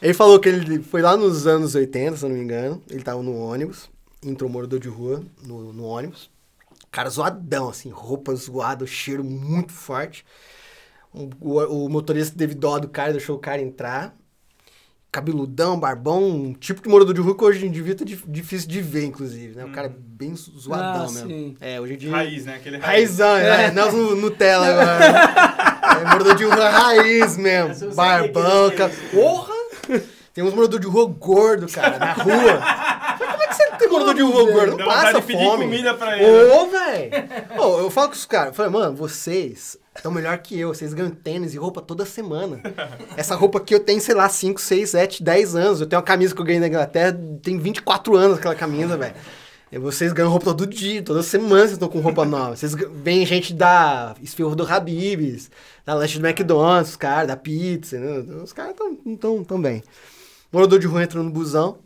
S4: Ele falou que ele foi lá nos anos 80, se eu não me engano. Ele tava no ônibus, entrou um morador de rua no, no ônibus. Cara zoadão, assim, roupa zoada, cheiro muito forte. O, o- o motorista teve dó do cara, deixou o cara entrar. Cabeludão, barbão, um tipo de morador de rua que hoje em dia tá dif- difícil de ver, inclusive, né? O cara é bem zoadão
S1: Ah,
S4: mesmo.
S1: sim.
S4: É, hoje em dia.
S2: Raiz, né? Aquele raiz.
S4: Raizão, né? Nelson Nu- Nutella agora. é morador de rua raiz mesmo. Barbão,
S3: que
S4: cara. Porra! Tem uns morador de rua gordo, cara, na rua. Mas como é que você tem morador de rua gordo? Não
S2: vontade
S4: passa fome.
S2: comida pra ele. né?
S4: Ô, velho! Ô, eu falo com os caras, eu falei, mano, vocês estão melhor que eu, vocês ganham tênis e roupa toda semana. (laughs) Essa roupa aqui eu tenho, sei lá, 5, 6, 7, 10 anos. Eu tenho uma camisa que eu ganhei na Inglaterra, tem 24 anos aquela camisa, velho. Vocês ganham roupa todo dia, toda semana vocês estão com roupa nova. Vocês vem gente da esfirro do Habib's, da lanche do McDonald's, os caras, da pizza, né? Os caras estão tão, tão bem. Morador de rua entrando no busão.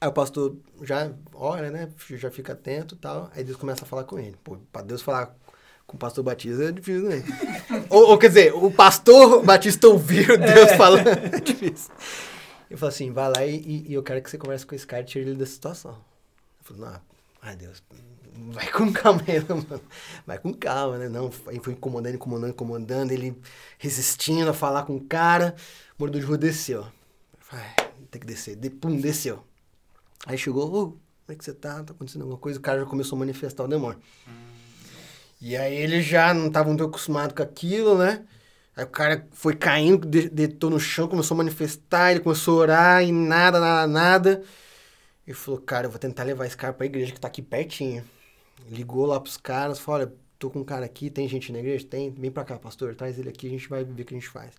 S4: Aí o pastor já olha, né? Já fica atento e tal. Aí Deus começa a falar com ele. Pô, pra Deus falar Com o pastor Batista é difícil, né? (laughs) ou, ou, quer dizer, o pastor Batista ouvir o Deus falando é difícil. Eu falei assim, vai lá e, e eu quero que você converse com esse cara e tire ele da situação. Eu falei, não, ai Deus, vai com calma aí, (laughs) mano. Vai com calma, né? Não, aí foi incomodando, incomodando, incomodando, ele resistindo a falar com o cara. O morador de rua desceu. Eu falei, tem que descer. De, pum, desceu. Aí chegou, ô, como é que você tá? Tá acontecendo alguma coisa? O cara já começou a manifestar o demônio. Hum. E aí ele já não estava muito acostumado com aquilo, né? Aí o cara foi caindo, deitou no chão, começou a manifestar, ele começou a orar e nada, nada, nada. Ele falou, cara, eu vou tentar levar esse cara pra igreja que tá aqui pertinho. Ligou lá pros caras, falou, olha, tô com um cara aqui, tem gente na igreja? Tem, vem pra cá, pastor, traz ele aqui, a gente vai ver o que a gente faz.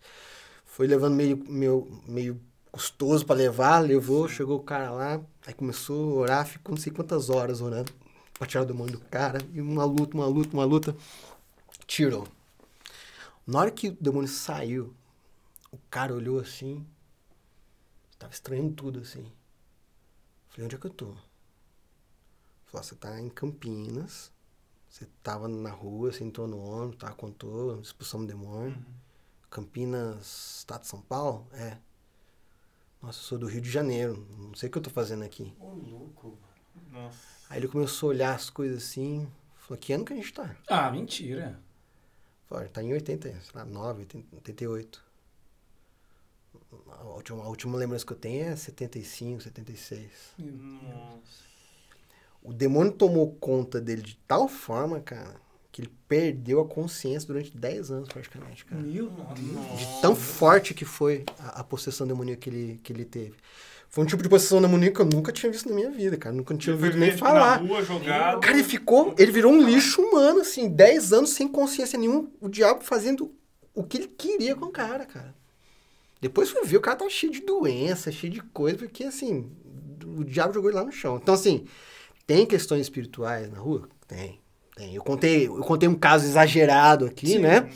S4: Foi levando meio, meio, meio custoso para levar, levou, chegou o cara lá, aí começou a orar, ficou não sei quantas horas orando pra tirar o demônio do cara, e uma luta, uma luta, uma luta, tirou. Na hora que o demônio saiu, o cara olhou assim, tava estranhando tudo assim. Falei, onde é que eu tô? Falou, você tá em Campinas, você tava na rua, você entrou no ônibus, tá, contou, expulsão do demônio. Uhum. Campinas, estado de São Paulo? É. Nossa, eu sou do Rio de Janeiro, não sei o que eu tô fazendo aqui.
S3: Ô, louco.
S2: Nossa.
S4: Aí ele começou a olhar as coisas assim, falou, que ano que a gente tá?
S1: Ah, mentira.
S4: Falou, tá em 80, sei lá, 9, 88. A última, a última lembrança que eu tenho é 75, 76.
S2: Nossa.
S4: O demônio tomou conta dele de tal forma, cara, que ele perdeu a consciência durante 10 anos, praticamente, cara.
S1: Meu Deus.
S4: De tão forte que foi a, a possessão demoníaca que ele, que ele teve. Foi um tipo de possessão demoníaca que eu nunca tinha visto na minha vida, cara. Nunca tinha ouvido nem falar.
S2: Rua, jogado.
S4: Cara, ele ficou. Ele virou um lixo humano, assim, 10 anos sem consciência nenhuma. O diabo fazendo o que ele queria com o cara, cara. Depois fui ver, o cara tava cheio de doença, cheio de coisa, porque assim, o diabo jogou ele lá no chão. Então, assim, tem questões espirituais na rua? Tem. Tem. Eu contei, eu contei um caso exagerado aqui, Sim. né?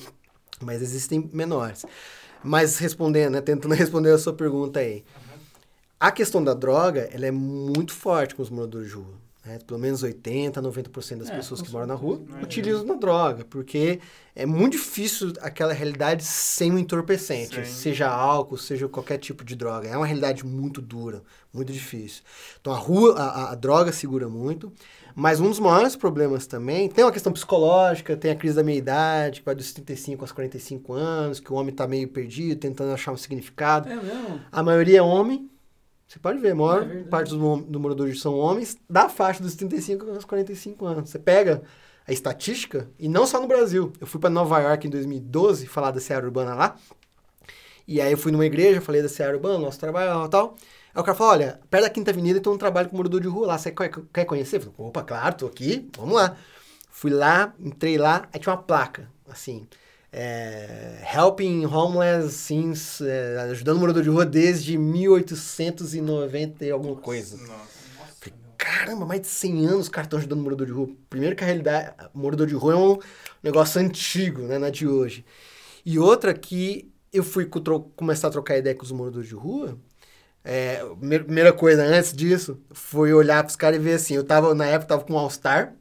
S4: Mas existem menores. Mas respondendo, né? Tentando (laughs) responder a sua pergunta aí. A questão da droga, ela é muito forte com os moradores de rua. Né? Pelo menos 80%, 90% das é, pessoas que moram na rua é utilizam a droga, porque é muito difícil aquela realidade sem um entorpecente, Sim. seja álcool, seja qualquer tipo de droga. É uma realidade muito dura, muito difícil. Então a rua, a, a droga segura muito, mas um dos maiores problemas também, tem uma questão psicológica, tem a crise da meia-idade, que vai dos 35 aos 45 anos, que o homem está meio perdido, tentando achar um significado.
S1: É mesmo?
S4: A maioria é homem, você pode ver, a maior é parte dos do moradores são homens da faixa dos 35 aos 45 anos. Você pega a estatística, e não só no Brasil. Eu fui para Nova York em 2012 falar da Seara Urbana lá. E aí eu fui numa igreja, falei da Seara Urbana, nosso trabalho e tal. Aí o cara falou, olha, perto da Quinta Avenida tem um trabalho com morador de rua lá, você quer, quer conhecer? Eu falei, opa, claro, tô aqui, vamos lá. Fui lá, entrei lá, aí tinha uma placa, assim, é, helping homeless since, é, ajudando o morador de rua desde 1890 e alguma coisa.
S2: Nossa.
S4: Caramba, mais de 100 anos os caras estão ajudando o morador de rua. Primeiro que a realidade, morador de rua é um negócio antigo, né, na de hoje. E outra que eu fui começar a trocar ideia com os moradores de rua, é, primeira coisa antes disso foi olhar para os caras e ver assim, eu tava, na época, tava com um All-Star,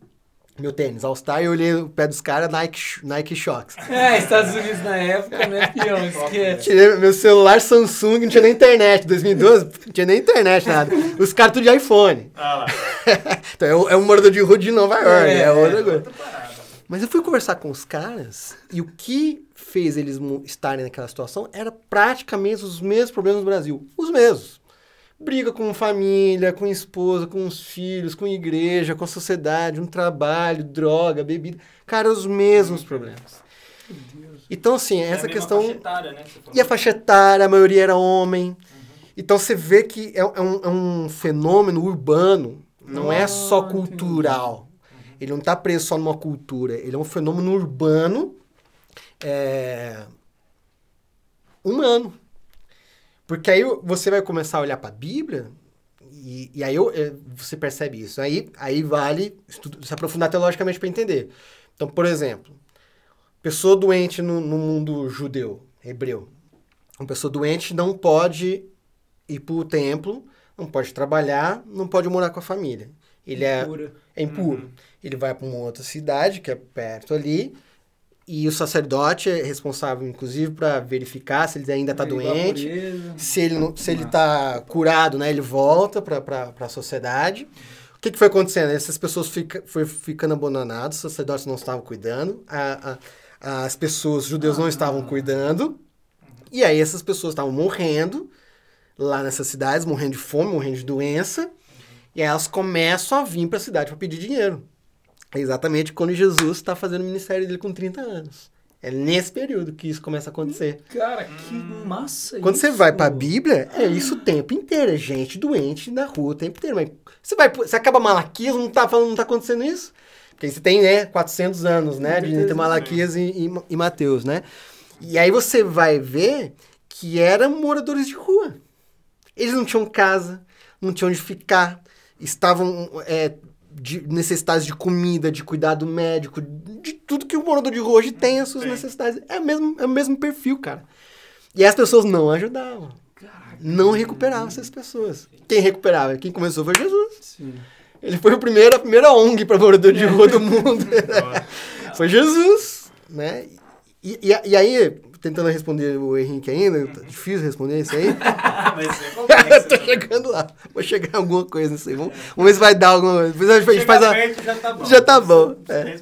S4: meu tênis All Star e eu olhei o pé dos caras Nike, Nike Shox.
S1: É, Estados Unidos na época, né, pião? (laughs) Esquece.
S4: Tirei meu celular Samsung, não tinha nem internet. 2012, não tinha nem internet, nada. Os caras tudo de iPhone.
S2: Ah lá. (laughs)
S4: então é, um, é um morador de rua de Nova York, é, é outra coisa. Mas eu fui conversar com os caras e o que fez eles estarem naquela situação era praticamente os mesmos problemas do Brasil. Os mesmos briga com família, com esposa, com os filhos, com igreja, com a sociedade, um trabalho, droga, bebida. Cara, os mesmos problemas. Então, assim, essa
S3: é
S4: questão.
S3: Faixa etária, né,
S4: e a faixa etária, a maioria era homem. Uhum. Então você vê que é, é, um, é um, fenômeno urbano, não é só cultural. Uhum. Ele não está preso só numa cultura, ele é um fenômeno urbano é, humano. Porque aí você vai começar a olhar para a Bíblia e, e aí eu, você percebe isso. Aí, aí vale estudo, se aprofundar teologicamente para entender. Então, por exemplo, pessoa doente no, no mundo judeu, hebreu. Uma pessoa doente não pode ir para o templo, não pode trabalhar, não pode morar com a família. ele é, é impuro.
S2: Uhum.
S4: Ele vai para uma outra cidade, que é perto ali, e o sacerdote é responsável, inclusive, para verificar se ele ainda está doente. Se ele, não, se ele tá curado, né, ele volta para a sociedade. O que, que foi acontecendo? Essas pessoas fica, foi ficando abandonadas, os sacerdotes não estavam cuidando, a- a- as pessoas, os judeus não estavam cuidando, e aí essas pessoas estavam morrendo lá nessas cidades, morrendo de fome, morrendo de doença, e aí elas começam a vir para a cidade para pedir dinheiro. É exatamente quando Jesus está fazendo o ministério dele com 30 anos. É nesse período que isso começa a acontecer.
S1: Cara, que massa
S4: Quando você
S1: isso.
S4: vai pra Bíblia, é isso o tempo inteiro. É gente doente na rua o tempo inteiro. Mas você vai, você acaba Malaquias, não tá falando, não tá acontecendo isso? Porque você tem, né, 400 anos, né, de, entre Malaquias e, e, e Mateus, né? E aí você vai ver que eram moradores de rua. Eles não tinham casa, não tinham onde ficar, estavam é, de necessidades de comida, de cuidado médico, de tudo que o morador de rua hoje tem as suas necessidades. É o, mesmo, é o mesmo perfil, cara. E as pessoas não ajudavam. Não recuperavam essas pessoas. Quem recuperava? Quem começou foi Jesus.
S1: Sim.
S4: Ele foi o primeiro, a primeira ONG para morador de rua do (laughs) mundo. foi Jesus, né? E, e, e aí, tentando responder o Henrique ainda, tá difícil responder isso aí. (laughs)
S3: Mas é (laughs)
S4: tô chegando lá. Vou chegar alguma coisa nisso aí. Vamos, vamos ver se vai dar alguma coisa. Depois a gente faz a...
S3: perto, já tá bom.
S4: Já tá bom, é.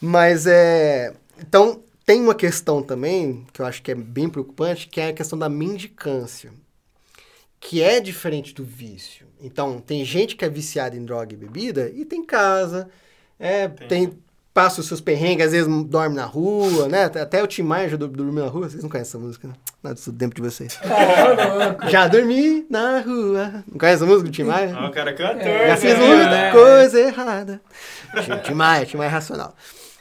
S4: Mas é. Então, tem uma questão também, que eu acho que é bem preocupante, que é a questão da mendicância. Que é diferente do vício. Então, tem gente que é viciada em droga e bebida e tem casa, é, tem, passa os seus perrengues, às vezes dorme na rua, né? Até o Tim Maia já dormiu na rua. Vocês não conhecem essa música, né? Nada do tempo de vocês. (laughs) já dormi na rua. Não conhece essa música do Tim Maia?
S2: Ah, o cara é cantor.
S1: É,
S4: Já
S2: né?
S4: fiz
S1: É,
S4: muita
S1: né?
S4: coisa errada. Tim- Maia, Tim Maia racional.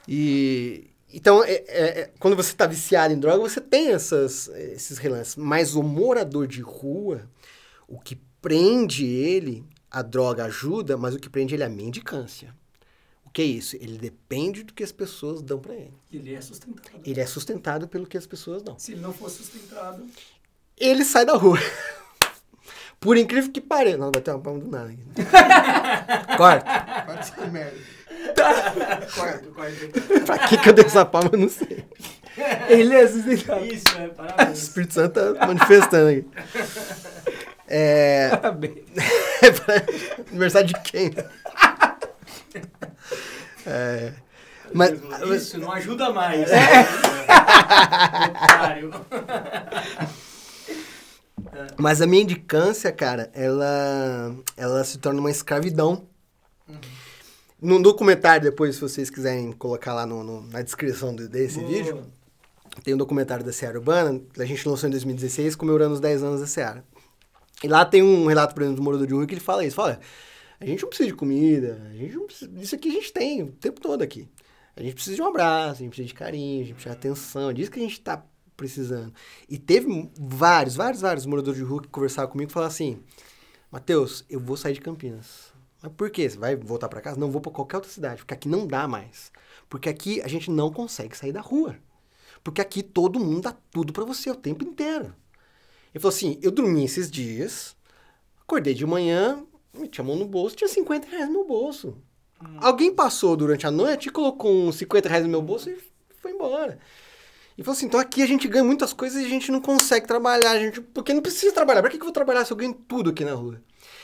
S4: E então, é- é- é, quando você está viciado em droga, você tem essas, esses relances. Mas o morador de rua, o que prende ele, a droga ajuda, mas o que prende ele é a mendicância. O que é isso? Ele depende do que as pessoas dão para ele.
S1: Ele é sustentado.
S4: Ele é sustentado pelo que as pessoas dão.
S1: Se ele não for sustentado.
S4: Ele sai da rua. (laughs) Por incrível que pareça. Não, vai ter uma palma do nada aqui. (laughs) (laughs) Corta. Corta essa merda.
S3: Quarto, quarto.
S4: Pra que, que eu dei essa palma, eu não sei.
S1: Ele é sustentado.
S3: Isso, é,
S4: O
S3: parabéns.
S4: Espírito Santo tá manifestando aqui. É.
S1: Parabéns.
S4: é pra- Aniversário de quem? (laughs) É. Mas.
S3: Isso, não ajuda mais.
S4: É.
S3: Otário. (laughs)
S4: Mas a mendicância, cara, ela, ela se torna uma escravidão. Num documentário, depois, se vocês quiserem colocar lá no, no- na descrição do- desse
S1: Boa.
S4: vídeo, tem um documentário da Seara Urbana, que a gente lançou em 2016, comemorando os 10 anos da Seara. E lá tem um relato, por exemplo, do morador de rua que ele fala isso, fala, olha, a gente não precisa de comida, a gente não precisa, isso aqui a gente tem o tempo todo aqui. A gente precisa de um abraço, a gente precisa de carinho, a gente precisa de atenção, é disso que a gente tá precisando. E teve vários, vários, vários moradores de rua que conversavam comigo e falavam assim, Matheus, eu vou sair de Campinas. Mas por quê? Você vai voltar para casa? Não, vou para qualquer outra cidade, porque aqui não dá mais. Porque aqui a gente não consegue sair da rua. Porque aqui todo mundo dá tudo para você o tempo inteiro. Ele falou assim, eu dormi esses dias, acordei de manhã, meti a mão no bolso, tinha 50 reais no meu bolso. Alguém passou durante a noite e colocou uns 50 reais no meu bolso e foi embora. E falou assim, então aqui a gente ganha muitas coisas e a gente não consegue trabalhar, a gente, porque não precisa trabalhar. Pra que que eu vou trabalhar se eu ganho tudo aqui na rua?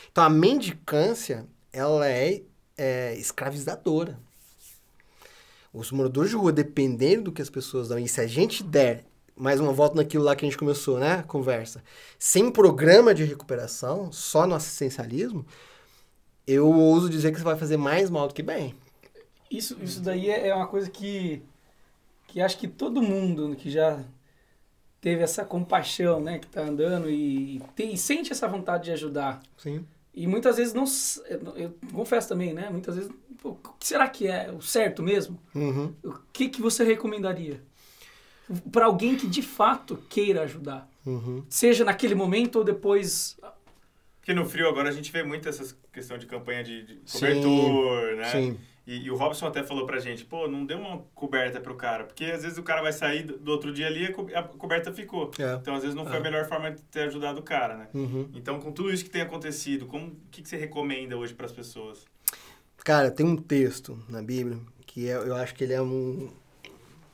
S4: Então a mendicância, ela é, é escravizadora. Os moradores de rua, dependendo do que as pessoas dão, e se a gente der, mais uma volta naquilo lá que a gente começou, né, a conversa, sem programa de recuperação, só no assistencialismo, eu ouso dizer que você vai fazer mais mal do que bem.
S1: Isso, isso daí é é uma coisa que, que acho que todo mundo que já teve essa compaixão, né, que tá andando e, tem- e sente essa vontade de ajudar.
S4: Sim.
S1: E muitas vezes não. Eu, confesso também, né? Muitas vezes. pô, será que é o certo mesmo?
S4: Uhum.
S1: O que, que você recomendaria? Para alguém que de fato queira ajudar.
S4: Uhum.
S1: Seja naquele momento ou depois.
S2: Porque no frio agora a gente vê muito essa questão de campanha de, de
S4: Sim,
S2: cobertor, né?
S4: Sim.
S2: E, e o Robson até falou pra gente, pô, não dê uma coberta pro cara, porque às vezes o cara vai sair do, do outro dia ali e a co- a coberta ficou.
S4: É.
S2: Então às vezes não foi
S4: É.
S2: a melhor forma de ter ajudado o cara, né?
S4: Uhum.
S2: Então com tudo isso que tem acontecido, como o que, que você recomenda hoje pras pessoas?
S4: Cara, tem um texto na Bíblia que é- eu acho que ele é um.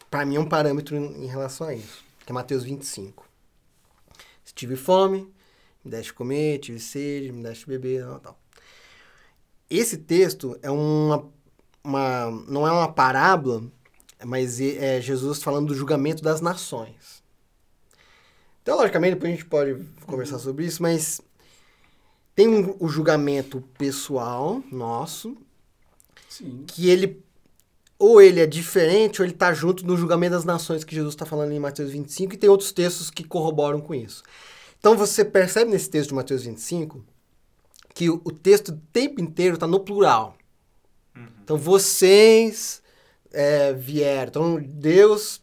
S4: Pra mim é um parâmetro em, em relação a isso. Que é Mateus 25. Se tive fome, me deste comer, tive sede, me deste beber, tal, tal. Esse texto é uma, uma. Não é uma parábola, mas é Jesus falando do julgamento das nações. Teologicamente, depois a gente pode conversar sobre isso, mas tem um- o julgamento pessoal nosso,
S1: Sim.
S4: que ele ou ele é diferente ou ele está junto no julgamento das nações que Jesus está falando em Mateus 25 e tem outros textos que corroboram com isso. Então você percebe nesse texto de Mateus 25 que o, o texto o tempo inteiro está no plural. Então vocês é, vieram. Então Deus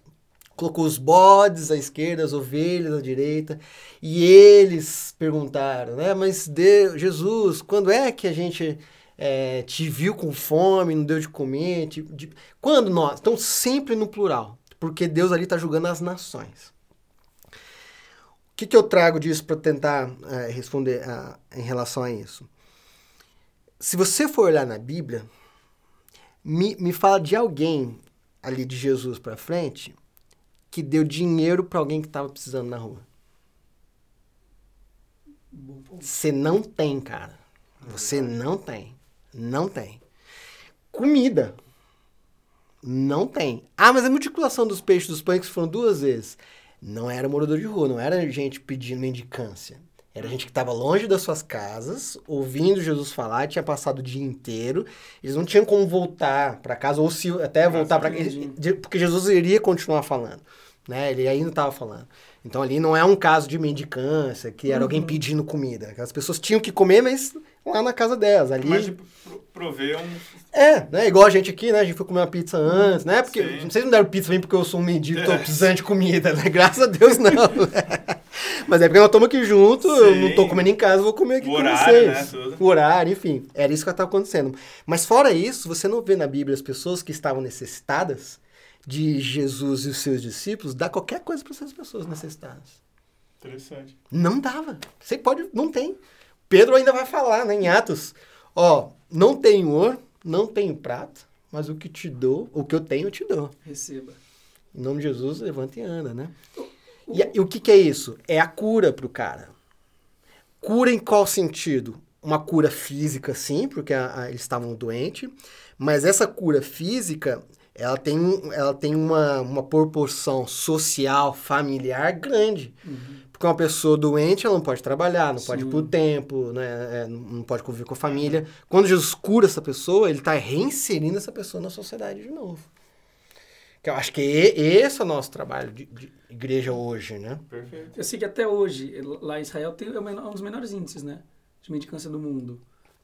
S4: colocou os bodes à esquerda, as ovelhas à direita, e eles perguntaram, né? Mas Deus, Jesus, quando é que a gente é, te viu com fome, não deu de comer? Te- de- Quando nós? Então sempre no plural, porque Deus ali está julgando as nações. O que, que eu trago disso para tentar é, responder a- em relação a isso? Se você for olhar na Bíblia, me, me fala de alguém ali de Jesus para frente que deu dinheiro para alguém que estava precisando na rua. Você não tem, cara. Você não tem. Não tem. Comida. Não tem. Ah, mas a multiplicação dos peixes dos pães que foram duas vezes. Não era morador de rua, não era gente pedindo mendicância. Era gente que estava longe das suas casas, ouvindo Jesus falar, tinha passado o dia inteiro. Eles não tinham como voltar para casa, ou se até voltar para
S1: entendi.
S4: Porque Jesus iria continuar falando. Né? Ele ainda estava falando. Então ali não é um caso de mendicância, que era alguém pedindo comida. As pessoas tinham que comer, mas lá na casa delas. Ali...
S2: Mas de pro- prover um.
S4: É, né? Igual a gente aqui, né? A gente foi comer uma pizza antes, né? Porque
S2: Sim.
S4: vocês não deram pizza pra mim porque eu sou um mendigo tô
S2: É.
S4: precisando de comida, né? Graças a Deus, não. (laughs) Mas é porque nós estamos aqui junto, eu
S2: Sim.
S4: não tô comendo em casa, eu vou comer aqui
S2: O
S4: com
S2: horário,
S4: vocês.
S2: né.
S4: O horário, enfim. Era isso que estava acontecendo. Mas fora isso, você não vê na Bíblia as pessoas que estavam necessitadas de Jesus e os seus discípulos dar qualquer coisa para essas pessoas necessitadas.
S2: Interessante.
S4: Não dava. Você pode, não tem. Pedro ainda vai falar, né, em Atos. Ó, não tenho ouro, não tenho prata, mas o que te dou, o que eu tenho, eu te dou.
S1: Receba.
S4: Em nome de Jesus, levanta e anda, né? E, e o que, que é isso? É a cura pro cara. Cura em qual sentido? Uma cura física, sim, porque a- a- eles estavam doentes, mas essa cura física, ela tem, ela tem uma, uma proporção social, familiar grande. Porque uma pessoa doente, ela não pode trabalhar, não pode ir
S1: Sim.
S4: por tempo, né? é, não pode conviver com a família. Quando Jesus cura essa pessoa, ele está reinserindo essa pessoa na sociedade de novo. Que eu acho que esse é o nosso trabalho de, de igreja hoje, né?
S2: Perfeito.
S1: Eu sei que até hoje, lá em Israel, tem é um dos menores índices, né? De mendicância do mundo.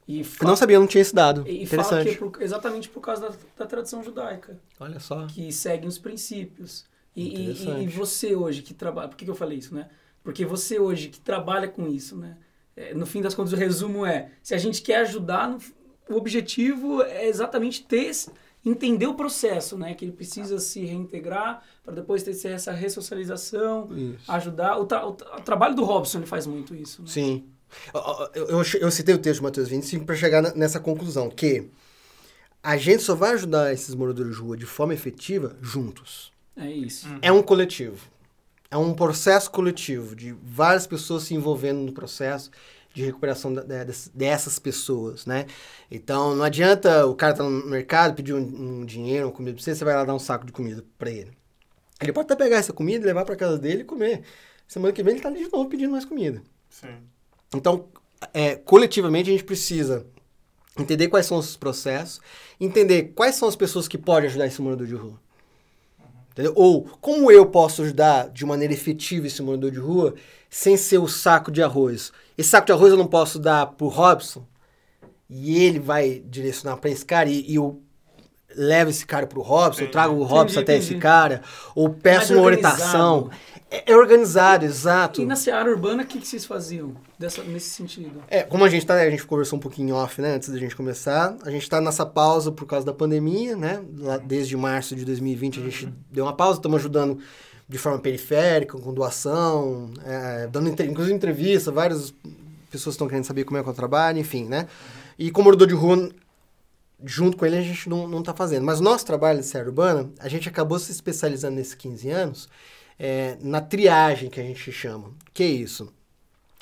S1: E
S4: Eu
S1: fa-
S4: não sabia, não tinha esse dado.
S1: E fala que é
S4: Interessante.
S1: por- exatamente por causa da, da tradição judaica,
S4: Olha só.
S1: que seguem os princípios. E, e-
S4: Interessante.
S1: e você hoje que trabalha. Por que, que eu falei isso, né? Porque você hoje que trabalha com isso, né? É, no fim das contas, o resumo é: se a gente quer ajudar, no- o objetivo é exatamente ter esse- entender o processo, né? Que ele precisa se reintegrar para depois ter essa ressocialização,
S4: Isso.
S1: ajudar. O, tra- o tra- o trabalho do Robson ele faz muito isso. Né?
S4: Sim. Eu, eu, eu citei o texto de Mateus 25 para chegar nessa conclusão, que a gente só vai ajudar esses moradores de rua de forma efetiva juntos.
S1: É isso.
S4: É um coletivo. É um processo coletivo de várias pessoas se envolvendo no processo de recuperação da- da- dessas- pessoas, né? Então, não adianta o cara tá no mercado, pedir um, um dinheiro, uma comida pra você, você vai lá dar um saco de comida pra ele. Ele pode até pegar essa comida, levar pra casa dele e comer. Semana que vem ele tá ali de novo pedindo mais comida.
S2: Sim.
S4: Então, é, coletivamente, a gente precisa entender quais são os processos, entender quais são as pessoas que podem ajudar esse morador de rua. Entendeu? Ou como eu posso ajudar de maneira efetiva esse morador de rua sem ser o saco de arroz. Esse saco de arroz eu não posso dar pro Robson e ele vai direcionar para esse cara e, e eu levo esse cara pro Robson, eu trago o Robson
S1: Entendi,
S4: até
S1: entendi.
S4: esse cara, ou peço uma orientação. É, é organizado, exato.
S1: E na seara urbana, o que, que vocês faziam dessa, nesse sentido?
S4: É, como a gente tá, a gente conversou um pouquinho off, né, antes da gente começar. A gente tá nessa pausa por causa da pandemia, né? Lá desde março de 2020 a gente deu uma pausa, estamos ajudando de forma periférica, com doação, é, dando inclusive entrevista, várias pessoas estão querendo saber como é que eu trabalho, enfim, né? E como morador de rua, junto com ele a gente não, não tá fazendo. Mas nosso trabalho de Serra Urbana, a gente acabou se especializando nesses 15 anos é, na triagem que a gente chama. Que é isso?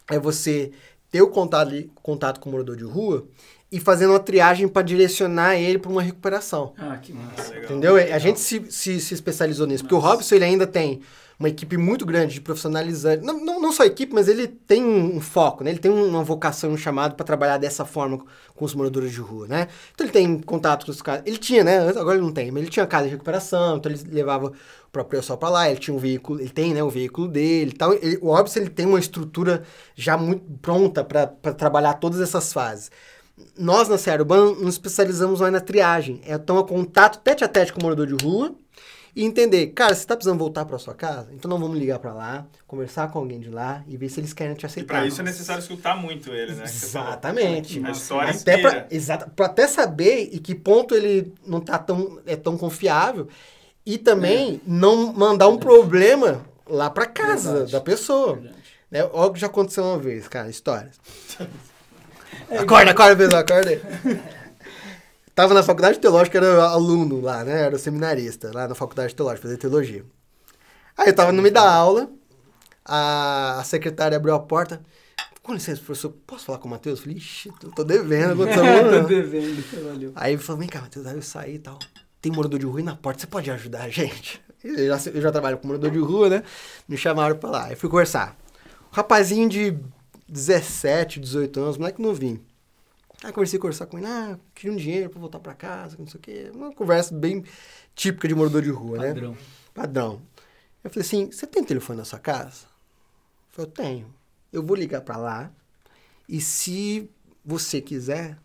S4: É você ter o contato, ali- contato com o morador de rua e fazendo uma triagem para direcionar ele para uma recuperação.
S1: Ah, que massa.
S2: Legal.
S4: Entendeu? A gente se, se, se especializou nisso. Porque o Robson, ele ainda tem uma equipe muito grande de profissionalizantes. Não, não, não só equipe, mas ele tem um, um foco, né? Ele tem uma vocação, um chamado para trabalhar dessa forma com os moradores de rua, né? Então ele tem contato com os caras. Ele tinha, né? Agora ele não tem, mas ele tinha casa de recuperação, então ele levava o próprio pessoal para lá, ele tinha um veículo, ele tem, né, o veículo dele e tal. Ele- o Robson, ele tem uma estrutura já muito pronta para trabalhar todas essas fases. Nós, na Serra Urbana, nos especializamos mais na triagem. É, Então, é contato tete a tete com o morador de rua e entender, cara, você tá precisando voltar para sua casa? Então, não vamos ligar para lá, conversar com alguém de lá e ver se eles querem te
S2: E
S4: aceitar.
S2: pra isso é necessário escutar muito ele, né?
S4: Exatamente.
S2: A história
S4: Até pra,
S2: inteira.
S4: exato, pra até saber em que ponto ele não tá tão, é tão confiável e também não mandar um problema lá pra casa
S1: Verdade.
S4: da pessoa.
S1: Verdade.
S4: Né? Olha o que já aconteceu uma vez, cara, histórias. (laughs) acorda, acorda, pessoal, acorda aí. (laughs) Tava na faculdade teológica, era aluno lá, né? Era seminarista lá na faculdade teológica, fazia teologia. Aí eu tava no meio da aula, a, secretária abriu a porta. Com licença, professor, posso falar com o Matheus? Eu falei, ixi, tô, tô devendo, aconteceu (laughs)
S1: Tô
S4: alguma coisa.
S1: devendo, valeu.
S4: Aí ele falou, vem cá, Matheus, aí eu saí e tal. Tem morador de rua aí na porta, você pode ajudar a gente? (laughs) Eu já, eu já trabalho com morador de rua, né? Me chamaram pra lá. Aí fui conversar. Um rapazinho de 17, 18 anos, moleque novinho. Aí conversei, conversar com ele, ah, queria um dinheiro pra voltar pra casa, não sei o quê. Uma conversa bem típica de morador de rua, né?
S1: Padrão.
S4: Padrão. Eu falei assim, você tem telefone na sua casa? Eu falei, eu tenho. Eu vou ligar pra lá e se você quiser,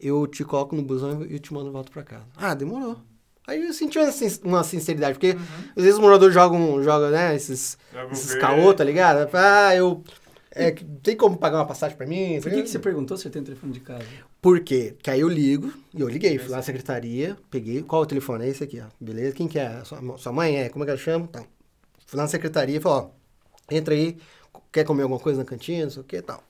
S4: eu te coloco no busão e eu te mando de volta pra casa. Ah, demorou. Aí eu senti uma, sin- uma sinceridade, porque às vezes o morador joga, um, joga né, esses,
S2: Joga
S4: esses caô, tá ligado? Ah, eu... É, que tem como pagar uma passagem pra mim?
S1: Por que, que você perguntou se eu tenho telefone de casa?
S4: Por quê? Que aí eu ligo, e eu liguei, fui lá na secretaria, peguei, qual o telefone? É esse aqui, ó. Beleza? Quem que é? Sua, sua mãe é? Como é que ela chama? Tá. Fui lá na secretaria e falei, ó, entra aí, quer comer alguma coisa na cantina, não sei o que tal.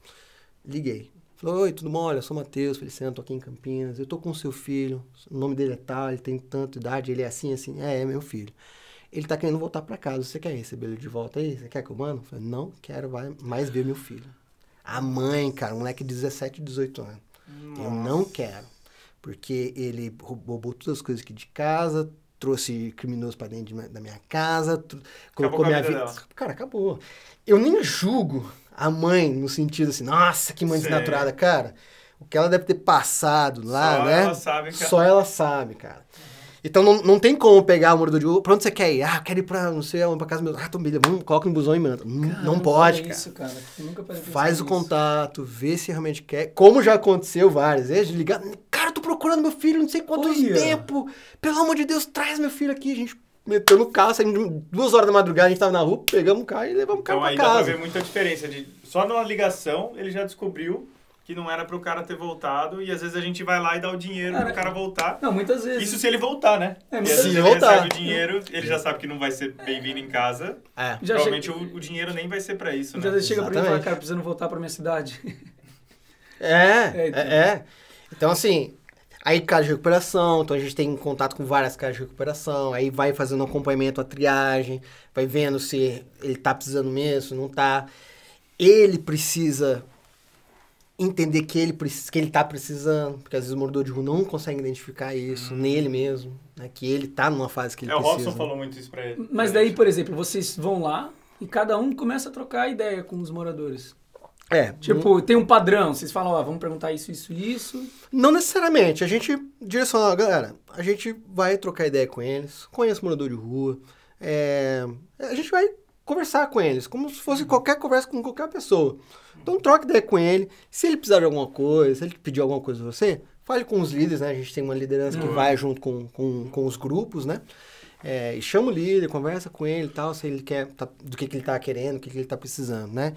S4: Liguei. Falei, oi, tudo bom? Olha, eu sou o Matheus Feliciano, tô aqui em Campinas, eu tô com o seu filho, o nome dele é tal, ele tem tanta idade, ele é assim, assim, é, é meu filho. Ele tá querendo voltar pra casa, você quer receber ele de volta aí? Você quer que eu mando? Eu falei, não, quero vai mais ver meu filho. A mãe, cara, um moleque de 17, 18 anos. Eu não quero. Porque ele roubou todas as coisas aqui de casa, trouxe criminoso pra dentro de da minha casa, tr- colocou minha
S2: vida
S4: vida.
S2: dela.
S4: Cara, acabou. Eu nem julgo a mãe no sentido assim, nossa, que mãe
S2: Sei.
S4: desnaturada, cara. O que ela deve ter passado lá,
S2: Só
S4: né?
S2: ela sabe, cara.
S4: Só ela sabe, cara. Então não, não tem como pegar o morador de rua. Pra onde você quer ir? Ah, quero ir pra, não sei, pra casa do meu. Ah, então beleza, vamos, coloca no busão e manda. Não- não pode, cara.
S1: Isso, cara.
S4: Faz o contato, vê se realmente quer. Como já aconteceu várias vezes, ligar. Cara, eu tô procurando meu filho, não sei quanto
S1: Olha.
S4: tempo. Pelo amor de Deus, traz meu filho aqui. Gente meteu no carro, saímos duas horas da madrugada, a gente tava na rua, pegamos o carro e levamos o carro
S2: Então aí
S4: pra
S2: dá pra
S4: casa.
S2: ver muita diferença. De, só numa ligação ele já descobriu que não era pro cara ter voltado e às vezes a gente vai lá e dá o dinheiro
S1: Cara,
S2: pro cara voltar.
S1: Não, muitas vezes.
S2: Isso se ele voltar, né?
S1: É,
S2: às
S1: se
S4: ele
S2: ele
S4: voltar.
S2: recebe o dinheiro, ele já sabe que não vai ser bem-vindo em casa.
S4: É.
S1: Já
S2: Provavelmente
S1: chega-
S2: o, o dinheiro nem vai ser pra isso,
S1: Muitas
S2: né?
S1: vezes chega pra mim e fala, cara, precisando voltar pra minha cidade.
S4: É, (laughs)
S1: É,
S4: é,
S1: então.
S4: é. Então, assim, aí casa de recuperação, então a gente tem contato com várias casas de recuperação, aí vai fazendo um acompanhamento, a triagem, vai vendo se ele tá precisando mesmo, se não tá. Ele precisa entender que ele, preci- que ele tá precisando, porque às vezes o morador de rua não consegue identificar isso nele mesmo, né? Que ele tá numa fase que ele
S2: É, o
S4: precisa.
S2: Robson falou muito isso pra ele.
S1: Mas
S2: pra
S1: daí,
S2: gente.
S1: por exemplo, vocês vão lá e cada um começa a trocar ideia com os moradores.
S4: É,
S1: Tipo, tem um padrão. Vocês falam, ó, vamos perguntar isso, isso, isso.
S4: Não necessariamente. A gente direciona, galera, a gente vai trocar ideia com eles, conhece o morador de rua, é, a gente vai conversar com eles, como se fosse qualquer conversa com qualquer pessoa. Então troca ideia com ele. Se ele precisar de alguma coisa, se ele pedir alguma coisa de você, fale com os líderes, né? A gente tem uma liderança que
S2: Uhum.
S4: vai junto com, com, com os grupos, né? É, e chama o líder, conversa com ele e tal, se ele quer, tá- do que, que ele tá querendo, o que, que ele tá precisando, né?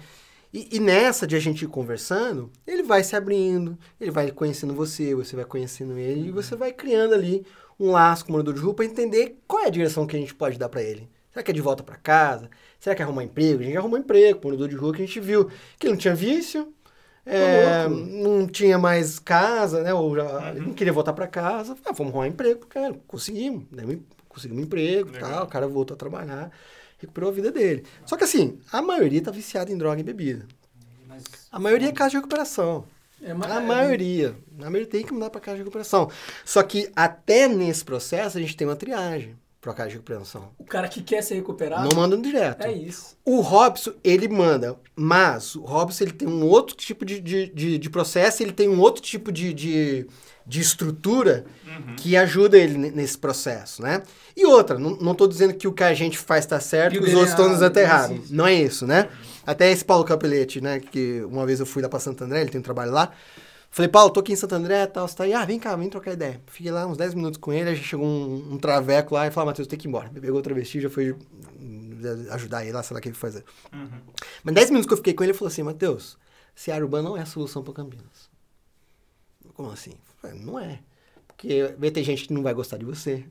S4: E, e nessa de a gente ir conversando, ele vai se abrindo, ele vai conhecendo você, você vai conhecendo ele, e você vai criando ali um laço com o morador de rua para entender qual é a direção que a gente pode dar para ele. Será que é de volta para casa? Será que é arrumar emprego? A gente arrumou emprego com o morador de rua que a gente viu que ele não tinha vício, é, não tinha mais casa, né? Ou já, ele não queria voltar pra casa. Ah, vamos arrumar um emprego cara. Conseguimos, né? conseguimos um emprego,
S2: Legal.
S4: tal, o cara voltou a trabalhar, recuperou a vida dele. Só que assim, a maioria tá viciada em droga e bebida.
S3: Mas,
S4: A maioria é casa de recuperação.
S1: É,
S4: A maioria. A maioria tem que mudar para casa de recuperação. Só que até nesse processo a gente tem uma triagem para casa de recuperação.
S1: O cara que quer ser recuperado.
S4: Não mandando direto.
S1: É isso.
S4: O Robson, ele manda, mas o Robson ele tem um outro tipo de, de, de, de processo, ele tem um outro tipo de, de, de estrutura
S2: Uhum.
S4: que ajuda ele ne- nesse processo, né? E outra, não, não tô dizendo que o que a gente faz tá certo
S1: E o
S4: os outros estão dizendo
S1: errado,
S4: tá
S1: não
S4: errado.
S1: existe.
S4: Não é isso, né? Até esse Paulo Capelete, né? Que uma vez eu fui lá pra Santo André, ele tem um trabalho lá. Falei, Paulo, tô aqui em Santo André e tal, você tá aí? Ah, vem cá, vem trocar ideia. Fiquei lá uns 10 minutos com ele, aí já chegou um, um traveco lá e falou, Matheus, tem que ir embora. Me pegou o travesti, já foi hum, ajudar ele lá, sei lá o que ele fazer.
S2: Uhum.
S4: Mas 10 minutos que eu fiquei com ele, ele falou assim, Matheus, esse área urbana não é a solução para Campinas. Como assim? Falei, não é. Porque vai ter gente que não vai gostar de você.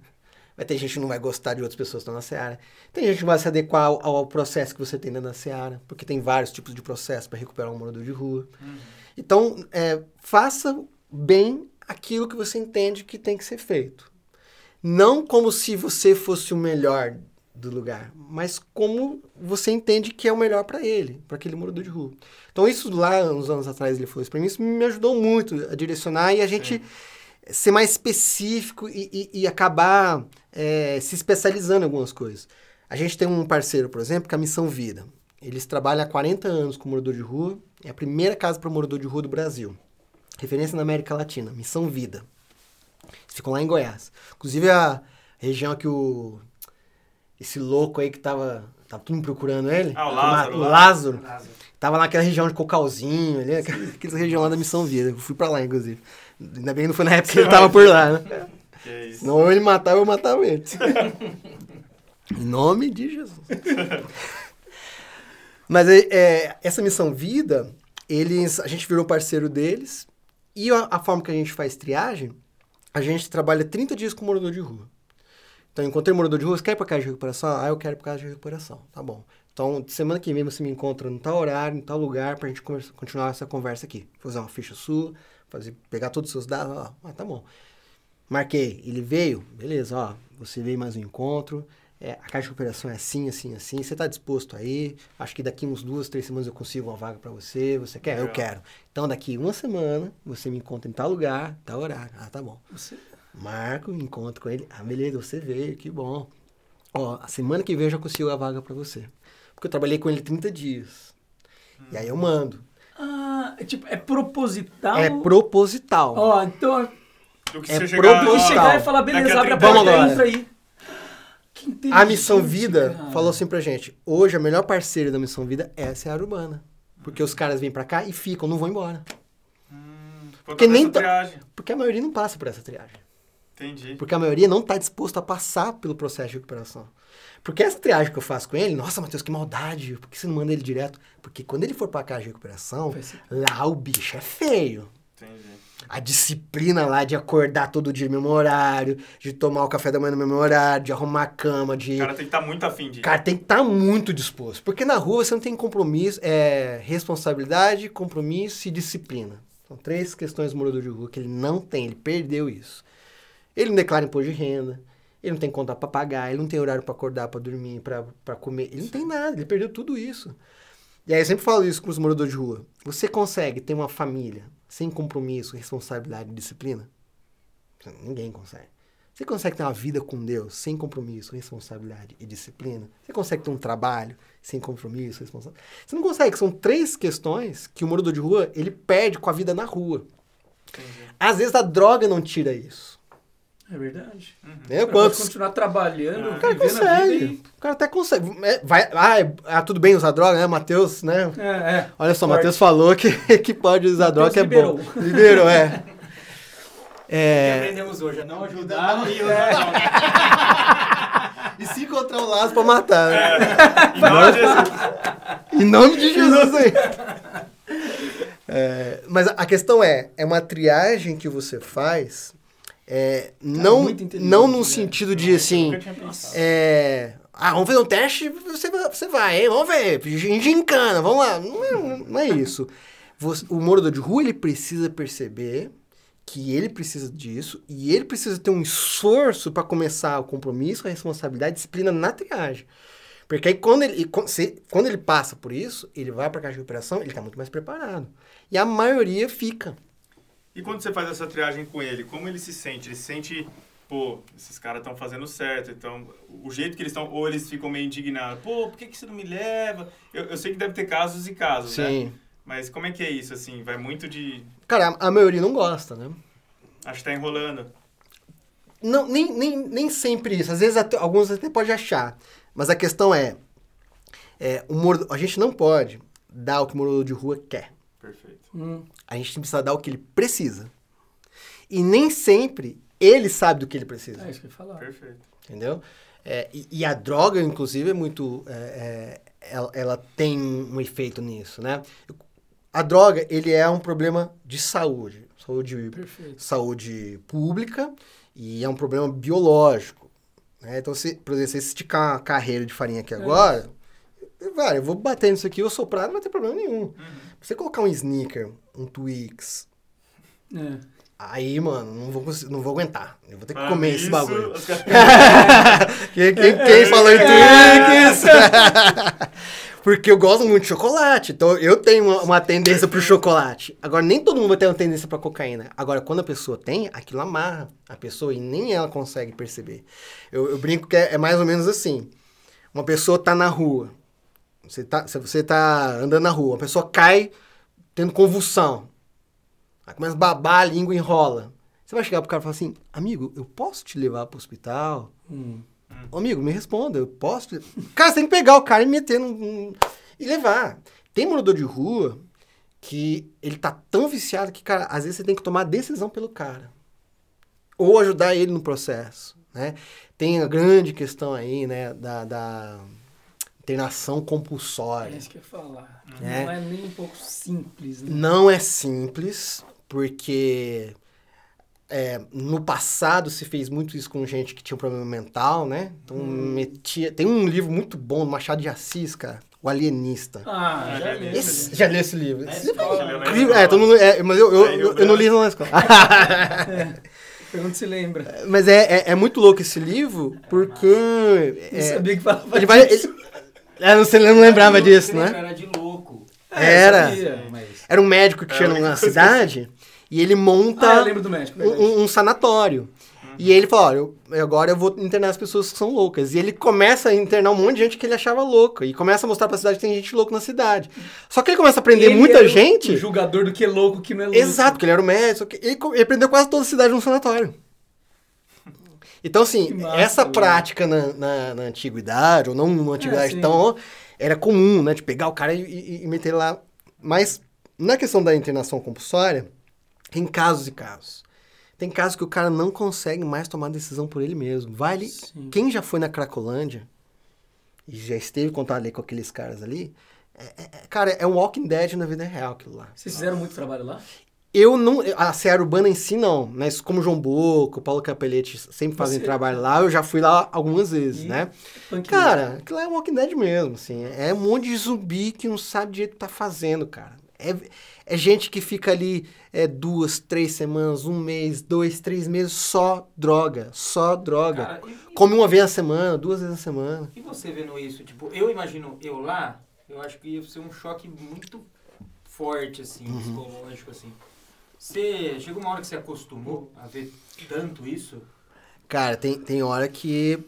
S4: Vai ter gente que não vai gostar de outras pessoas que estão na Seara. Tem gente que vai se adequar ao, ao processo que você tem dentro da Seara. Porque tem vários tipos de processo para recuperar um morador de rua. Então, é, faça bem aquilo que você entende que tem que ser feito. Não como se você fosse o melhor do lugar, mas como você entende que é o melhor para ele, para aquele morador de rua. Então isso lá, uns anos atrás, ele falou isso para mim, isso me ajudou muito a direcionar e a gente ser mais específico e, e- e acabar é, se especializando em algumas coisas. A gente tem um parceiro, por exemplo, que é a Missão Vida. Eles trabalham há 40 anos com morador de rua, é a primeira casa para morador de rua do Brasil. Referência na América Latina, Missão Vida. Eles ficam lá em Goiás. Inclusive a região que o. Esse louco aí que tava. Tava todo mundo procurando ele.
S2: Ah, o Lázaro,
S4: O
S2: lá.
S4: Lázaro.
S3: Lázaro.
S4: Tava lá naquela região de Cocalzinho, ali, aquela aquela região lá da Missão Vida. Eu fui pra lá, inclusive. Ainda bem que não foi na época que ele tava por lá, né?
S2: Que é isso.
S4: Senão ou ele matava eu matava ele. (laughs) em nome de Jesus. (laughs) Mas é, é, essa missão vida, eles, a gente virou parceiro deles. E a, a forma que a gente faz triagem, a gente trabalha 30 dias com morador de rua. Então, encontrei morador de rua, você quer ir pra casa de recuperação? Ah, eu quero pra casa de recuperação. Tá bom. Então, semana que vem você me encontra no tal horário, em tal lugar, pra gente conversa- continuar essa conversa aqui. Fazer uma ficha sua, fazer, pegar todos os seus dados. Ó, ah, tá bom. Marquei, ele veio, beleza, ó, você veio mais um encontro, é, a caixa de recuperação é assim, assim, assim, você tá disposto aí, acho que daqui uns duas, três semanas eu consigo uma vaga pra você, você quer? Eu
S2: Legal.
S4: quero. Então daqui uma semana, você me encontra em tal lugar, tal horário, ah, tá bom.
S1: Você-
S4: Marco, encontro com ele, ah, beleza, você veio, que bom. Ó, a semana que vem eu já consigo a vaga pra você. Porque eu trabalhei com ele 30 dias. E aí eu mando.
S1: Ah, é tipo, é proposital.
S4: É proposital.
S1: Ó, então
S2: Do que
S4: É
S2: você chegar,
S4: proposital.
S1: eu
S2: ó,
S1: chegar e falar, beleza, abre a
S2: 30
S1: porta entra aí.
S4: A Missão Vida
S1: cara.
S4: falou assim pra gente: hoje a melhor parceira da Missão Vida é a Seara Urbana. Porque os caras vêm pra cá e ficam, não vão embora.
S2: Hum,
S4: Porque nem tá-
S2: triagem.
S4: Porque a maioria não passa por essa triagem.
S2: Entendi.
S4: Porque a maioria não tá disposto a passar pelo processo de recuperação. Porque essa triagem que eu faço com ele, nossa, Matheus, que maldade, por que você não manda ele direto? Porque quando ele for pra casa de recuperação, lá o bicho é feio.
S2: Entendi.
S4: A disciplina lá de acordar todo dia no mesmo horário, de tomar o café da manhã no mesmo horário, de arrumar a cama, de.
S2: O cara tem que estar muito afim de.
S4: O cara tem que estar muito disposto. Porque na rua você não tem compromisso, é responsabilidade, compromisso e disciplina. São três questões do morador de rua que ele não tem, ele perdeu isso. Ele não declara imposto de renda, ele não tem conta para pagar, ele não tem horário para acordar, para dormir, para comer, ele não tem nada, ele perdeu tudo isso. E aí eu sempre falo isso com os moradores de rua. Você consegue ter uma família sem compromisso, responsabilidade e disciplina? Ninguém consegue. Você consegue ter uma vida com Deus sem compromisso, responsabilidade e disciplina? Você consegue ter um trabalho sem compromisso, responsabilidade? Você não consegue. São três questões que o morador de rua ele perde com a vida na rua.
S2: Entendi.
S4: Às vezes a droga não tira isso.
S1: É verdade. Cara pode
S4: Quantos?
S1: continuar trabalhando,
S2: Ah.
S4: O cara consegue. O cara até consegue. É, vai, ah, é- tudo bem usar droga, né? Matheus, né?
S1: e... É, é.
S4: Olha só. Matheus falou que, (laughs) que pode usar
S1: Matheus
S4: droga, que é
S1: liberou.
S4: bom. Liberou, é. (laughs)
S3: que
S4: É.
S3: aprendemos hoje a não ajudar
S4: Não,
S3: e
S4: é. (laughs) E se encontrar um laço pra matar, né?
S2: Em nome de Jesus.
S4: Em nome de Jesus aí. É, mas a questão é, é uma triagem que você faz, é, não, não no
S1: né?
S4: sentido de assim, é, ah, vamos fazer um teste, você vai, você vai, hein? vamos ver, gincana, vamos lá. Não é, não é isso. você- o morador de rua ele precisa perceber que ele precisa disso e ele precisa ter um esforço para começar o compromisso, a responsabilidade, a disciplina na triagem. Porque aí quando ele, quando ele passa por isso, ele vai para a caixa de recuperação, ele está muito mais preparado. E a maioria fica.
S2: E quando você faz essa triagem com ele, como ele se sente? Ele se sente, pô, esses caras estão fazendo certo, então o jeito que eles estão, ou eles ficam meio indignados, pô, por que, que você não me leva? Eu, eu sei que deve ter casos e casos, né?
S4: Sim.
S2: Mas como é que é isso, assim? Vai muito de.
S4: Cara, a, maioria não gosta, né?
S2: Acho que tá enrolando.
S4: Não, nem, nem, nem sempre isso. Às vezes até- alguns até podem achar. Mas a questão é, é o moro- a gente não pode dar o que o morador de rua quer.
S2: Perfeito.
S1: Hum,
S4: A gente precisa dar o que ele precisa. E nem sempre ele sabe do que ele precisa.
S1: é isso que eu ia falar.
S2: Perfeito.
S4: Entendeu? É, e, e a droga, inclusive, é muito. é, é, ela, ela tem um efeito nisso, né? A droga, ele é um problema de saúde. Saúde,
S1: Perfeito.
S4: saúde pública e é um problema biológico. né? Então, se, por exemplo, se você esticar uma carreira de farinha aqui agora, vai, eu vou bater nisso aqui, eu soprar, não vai ter problema nenhum. Você colocar um sneaker, um Twix,
S1: É.
S4: aí, mano, não vou, não vou aguentar. Eu vou ter que
S2: Falando
S4: comer esse
S2: nisso,
S4: bagulho. (laughs) Quem, quem, quem falou em Twix? (laughs) Porque eu gosto muito de chocolate. Então eu tenho uma, uma tendência pro chocolate. Agora, nem todo mundo vai ter uma tendência pra cocaína. Agora, quando a pessoa tem, aquilo amarra a pessoa e nem ela consegue perceber. Eu, eu brinco que é, é mais ou menos assim. Uma pessoa tá na rua. Você tá, você tá andando na rua, a pessoa cai tendo convulsão. Aí começa a babar, a língua enrola. Você vai chegar pro cara e falar assim, amigo, eu posso te levar pro hospital?
S1: Hum.
S4: Ô, amigo, me responda, eu posso? te- (laughs) Cara, você tem que pegar o cara e meter num, num- e levar. Tem morador de rua que ele tá tão viciado que, cara, às vezes você tem que tomar decisão pelo cara. Ou ajudar ele no processo, né? Tem a grande questão aí, né, da, da internação
S1: É
S4: compulsória.
S1: isso que eu ia falar.
S4: É.
S1: Não é nem um pouco simples, né?
S4: Não é simples, porque é, no passado se fez muito isso com gente que tinha um problema mental, né? Então metia. Tem um livro muito bom do Machado de Assis, cara. O Alienista.
S1: Ah, já li.
S4: Esse- já li esse livro?
S3: Na
S4: Esse livro é
S2: né?
S4: incrível. É, todo mundo, é, mas eu, eu, eu, eu não li na escola. (laughs)
S1: Pergunta se lembra.
S4: mas é, é, é muito louco esse livro, porque.
S1: Não
S4: é,
S1: sabia que falava
S4: ele vai.
S1: disso.
S4: Ele, é, você não lembrava disso, né?
S3: Era de louco.
S1: É, eu
S4: Era.
S1: mas...
S4: Era um médico que
S2: É,
S4: tinha
S2: a única
S4: na
S2: coisa que
S4: cidade e ele monta.
S1: Ah, eu lembro do médico,
S4: um, sanatório. E ele falou, olha, eu- agora eu vou internar as pessoas que são loucas. E ele começa a internar um monte de gente que ele achava louca. E começa a mostrar pra cidade que tem gente louca na cidade. Só que ele começa a prender
S1: Ele
S4: muita gente.
S1: O julgador do que é louco, que não é louco.
S4: Exato, porque ele era o médico. que Ele, ele prendeu quase toda a cidade num sanatório. Então, assim,
S1: massa,
S4: essa
S1: velho.
S4: prática na, na, na antiguidade, ou não numa antiguidade
S1: sim.
S4: tão. Era comum, né? De pegar o cara e, e- e meter lá. Mas, na questão da internação compulsória, tem casos e casos. Tem casos que o cara não consegue mais tomar decisão por ele mesmo. Vai ali.
S1: Sim.
S4: Quem já foi na Cracolândia e já esteve em contato ali com aqueles caras ali, é- é- é- cara, é um Walking Dead na vida real aquilo lá.
S1: Vocês fizeram muito trabalho lá?
S4: Eu não. A Seara Urbana em si, não. Mas como o João Boco, Paulo Capelete sempre fazem
S1: Você-
S4: trabalho lá, eu já fui lá algumas vezes,
S1: E-
S4: né?
S1: Punk
S4: Cara, aquilo lá é Walking Dead mesmo, assim. É um monte de zumbi que não sabe direito o que tá fazendo, cara. É, é gente que fica ali é, duas, três semanas, um mês, dois, três meses, só droga. Só droga.
S3: Cara, e,
S4: Come uma vez na semana, duas vezes na semana.
S3: e você vendo isso? Tipo, eu imagino eu lá, eu acho que ia ser um choque muito forte, assim,
S4: Uhum.
S3: psicológico, assim. Você, chega uma hora que você acostumou a ver tanto isso,
S4: Cara, tem, tem hora que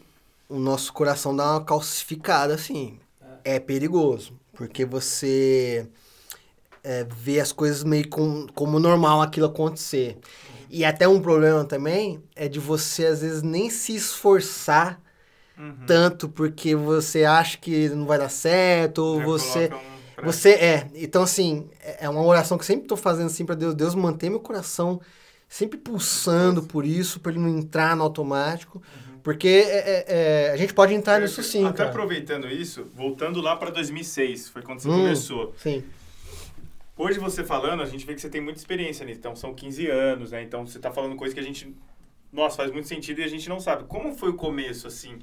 S4: o nosso coração dá uma calcificada, assim. É perigoso. Porque você é, vê as coisas meio com, como normal aquilo acontecer. E até um problema também é de você, às vezes, nem se esforçar
S2: Uhum.
S4: tanto porque você acha que não vai dar certo, ou
S2: Já
S4: você.
S2: um
S4: Você é. Então, assim, é é uma oração que sempre tô fazendo assim pra Deus. Deus manter meu coração sempre pulsando por isso, pra ele não entrar no automático. Porque é- é- é, a gente pode entrar nisso sim,
S2: Até
S4: cara.
S2: aproveitando isso, voltando lá para 2006, foi quando você
S4: Hum.
S2: começou.
S4: Sim.
S2: Hoje você falando, a gente vê que você tem muita experiência nisso. Então são 15 anos, né? Então você tá falando coisa que a gente. Nossa, faz muito sentido e a gente não sabe. Como foi o começo, assim?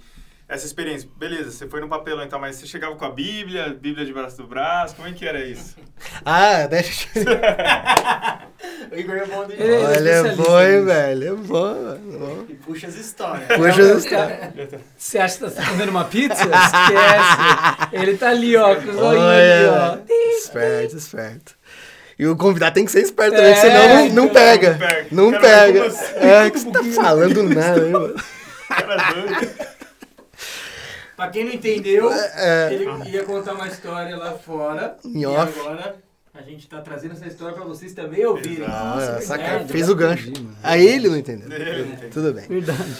S2: Essa experiência, beleza, você foi no papelão e tal, mas você chegava com a Bíblia, Bíblia de braço do braço, como é que era isso? (laughs)
S4: Ah, deixa eu... (laughs)
S3: O Igor é bom de
S1: é
S4: Olha, é bom, hein, velho? É bom, mano.
S3: E puxa as histórias. (laughs)
S4: Puxa
S1: Não,
S4: os
S1: cara, Você acha que tá comendo uma pizza? Esquece. Ele tá ali, ó, com os olhinhos ali, ó.
S4: Olha, esperto, esperto. E o convidado tem que ser esperto também,
S1: É,
S4: senão não, não
S1: então,
S4: pega.
S2: não pega.
S4: Não
S2: Cara,
S4: pega.
S2: como assim?
S4: É, que você tá falando nada, hein, mano?
S2: Cara doido.
S3: Pra quem não entendeu,
S4: É.
S3: ele ia contar uma história lá fora.
S4: Em
S3: e
S4: off.
S3: agora a gente tá trazendo essa história pra vocês também ouvirem.
S4: Ah,
S1: Nossa,
S4: saca, fez o gancho.
S1: entendi, mano.
S4: Aí ele não entendeu.
S2: Ele não entendeu.
S4: Tudo bem.
S1: Verdade.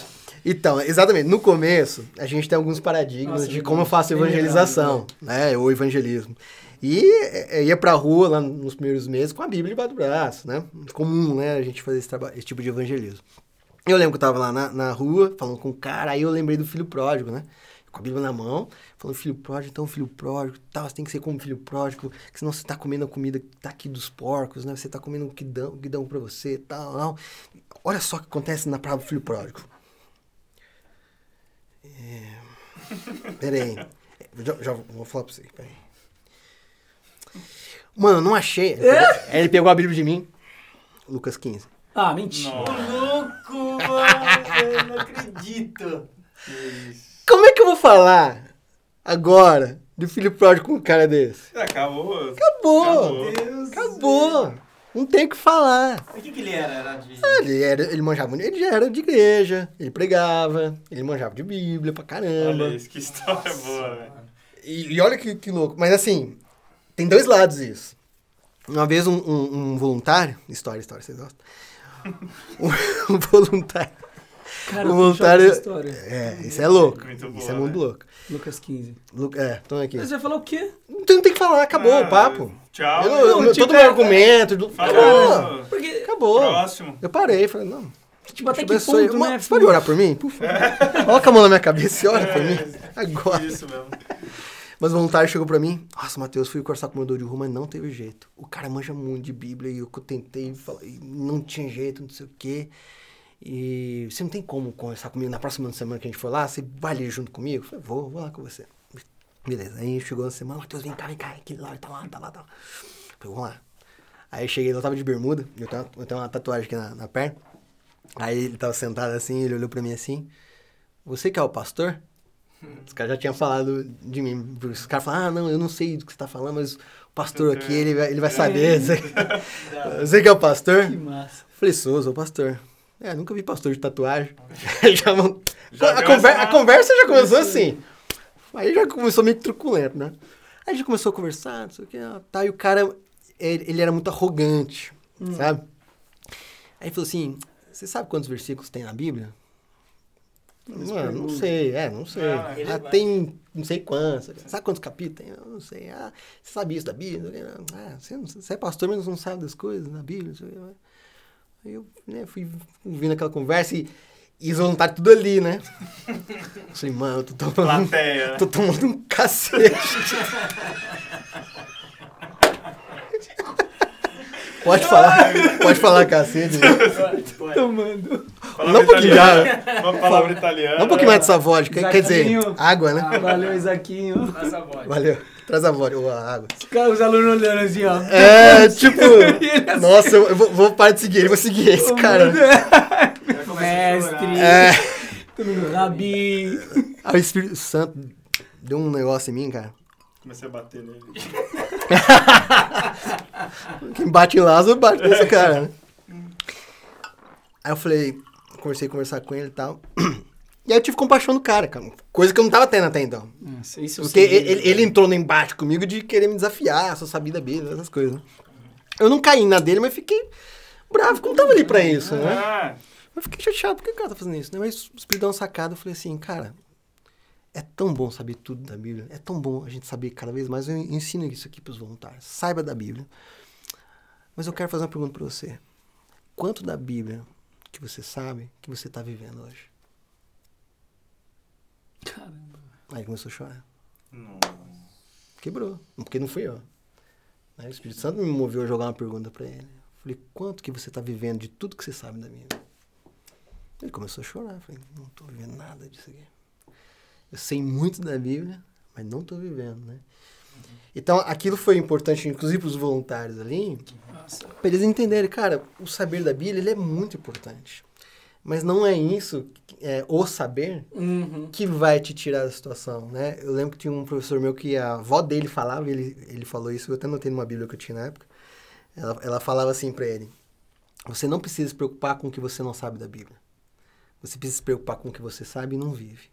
S4: Então, exatamente, no começo, a gente tem alguns paradigmas
S1: Nossa,
S4: de como eu faço evangelização, né, ou evangelismo. E é, ia pra rua lá nos primeiros meses com a Bíblia debaixo do braço, né? Comum, né, a gente fazer esse, esse tipo de evangelismo. Eu lembro que eu tava lá na, na rua, falando com um cara, aí eu lembrei do filho pródigo, né? Com a Bíblia na mão, falando, filho pródigo, então filho pródigo, tal, você tem que ser como filho pródigo, que senão você tá comendo a comida que tá aqui dos porcos, né? Você tá comendo o que dão, o que dão pra você, tal, tal. Olha só o que acontece na palavra filho pródigo. É... Pera aí. (laughs) Já, já vou falar pra você, pera aí. Mano, não achei. Aí ele pegou a Bíblia de mim. Lucas 15.
S1: Ah, mentira.
S3: Ô, louco, mano! Eu não acredito.
S4: Como é que eu vou falar agora de filho pródigo com um cara desse?
S2: Acabou.
S4: Acabou!
S3: Meu Deus.
S4: Acabou! Não tem o que falar.
S3: O que, que ele era? Era de.
S4: Ele, era, ele manjava, ele já era de igreja, ele pregava, ele manjava de Bíblia pra caramba.
S2: Olha isso, que história boa, velho.
S4: E, e olha que, que louco. Mas assim, tem dois lados isso. Uma vez um, um- um voluntário. História, história, vocês gostam? (laughs) Um voluntário.
S1: Cara,
S4: o
S1: eu
S4: voluntário. É, isso é louco.
S2: Muito
S4: isso
S2: boa,
S4: é muito
S2: né?
S4: louco.
S1: Lucas 15.
S4: Lu- É, então aqui.
S1: Mas você vai falar o quê?
S4: Então não tem que falar, acabou
S2: Ah,
S4: o papo.
S2: Tchau.
S4: Eu, eu,
S1: Não,
S4: todo
S1: tipo,
S4: meu
S1: é-
S4: argumento. do-
S2: Falou.
S4: Acabou.
S1: Porque,
S4: Acabou.
S2: Próximo.
S4: Eu parei, falei, não.
S1: tipo, até que ponto,
S4: Uma-
S1: né?
S4: Você pode orar por mim? Por favor. (laughs) Coloca a mão na minha cabeça e ora por mim.
S2: É,
S4: Agora.
S2: Isso mesmo.
S4: Mas o voluntário chegou pra mim, nossa, Matheus, fui conversar com o morador de rua, mas não teve jeito. O cara manja muito de Bíblia e eu tentei falar, e não tinha jeito, não sei o quê. E você não tem como conversar comigo na próxima semana que a gente for lá, você vai ali junto comigo? Eu falei, vou, vou lá com você. Beleza, aí chegou na semana, Matheus, vem cá, vem cá, aquele lá, tá lá, tá lá, tá lá. Eu falei, vamos lá. Aí eu cheguei, eu tava de bermuda, eu tenho, uma- eu tenho uma tatuagem aqui na, na perna. Aí ele tava sentado assim, ele olhou pra mim assim, você que é o pastor? (laughs) Os caras já tinham falado de mim. Os caras falaram, ah, não, eu não sei do que você tá falando, mas o pastor aqui, ele vai, ele vai saber. (laughs) (laughs) Você, que é o pastor?
S1: Que massa.
S4: Falei, sou, sou pastor. É, nunca vi pastor de tatuagem. (laughs) já, não-
S2: Já
S4: a, conver- a conversa já começou assim. Aí já começou meio truculento, né? Aí a gente começou a conversar, não sei o que, tá, e o cara, ele, ele era muito arrogante, sabe? Aí ele falou assim, você sabe quantos versículos tem na Bíblia? Mano, não sei, é, não sei.
S2: Ah,
S4: Ah, tem não sei quantos. Sabe quantos capítulos tem? Eu não sei. Ah, você sabe isso da Bíblia? Ah, você, não- você é pastor, mas não sabe das coisas na Bíblia. não sei. Aí eu né, fui ouvindo aquela conversa e, e os voluntários tudo ali, né? Eu (laughs) falei, mano, eu tô tomando,
S2: Plateia, né?
S4: tô tomando um cacete. (laughs) Pode falar, pode falar cacete. né?
S1: Tomando.
S2: Palavra
S4: Não um pouquinho
S2: italiana. Uma palavra italiana.
S4: Dá um pouquinho mais dessa vodka, quer dizer, água, né?
S1: Ah, valeu, Isaquinho.
S3: Nossa.
S4: Valeu, traz a vodka, a água.
S1: Os caras, os alunos olhando assim, ó.
S4: É, (laughs) tipo,
S1: assim,
S4: nossa, eu, vou, vou parar de seguir ele, vou seguir esse cara. (laughs)
S1: Mestre. (laughs)
S4: É,
S1: Todo mundo, Rabi.
S4: aí o Espírito Santo deu um negócio em mim, cara.
S2: Comecei a bater nele.
S4: Quem bate em Lázaro, bate nesse cara, né? Aí eu falei, comecei a conversar com ele e tal. (clears throat) E aí eu tive compaixão do cara, cara. Coisa que eu não tava tendo até então.
S1: Nossa, isso
S4: Porque
S1: sei,
S4: ele, ele entrou no embate comigo de querer me desafiar, só sabia da Bíblia, essas coisas. né? Eu não caí na dele, mas fiquei bravo, não tava ali pra isso, né?
S2: Ah,
S4: Eu fiquei chateado, por que o cara tá fazendo isso? né? Mas o Espírito deu uma sacada, eu falei assim, cara, é tão bom saber tudo da Bíblia, é tão bom a gente saber cada vez mais, eu ensino isso aqui pros voluntários, saiba da Bíblia. Mas eu quero fazer uma pergunta pra você. Quanto da Bíblia que você sabe que você tá vivendo hoje?
S1: Caramba.
S4: Aí ele começou a chorar.
S2: não.
S4: Quebrou, porque não fui eu. Aí o Espírito Santo me moveu a jogar uma pergunta pra ele. Eu falei, quanto que você tá vivendo de tudo que você sabe da Bíblia? Ele começou a chorar. Eu falei, não tô vivendo nada disso aqui. Eu sei muito da Bíblia, mas não estou vivendo, né? Então, aquilo foi importante, inclusive para os voluntários ali,
S1: Nossa.
S4: para eles entenderem, cara, o saber da Bíblia ele é muito importante. Mas não é isso, é, o saber,
S1: Uhum.
S4: que vai te tirar da situação, né? Eu lembro que tinha um professor meu que a avó dele falava, ele, ele falou isso, eu até notei numa Bíblia que eu tinha na época. Ela, ela falava assim para ele: Você não precisa se preocupar com o que você não sabe da Bíblia. Você precisa se preocupar com o que você sabe e não vive.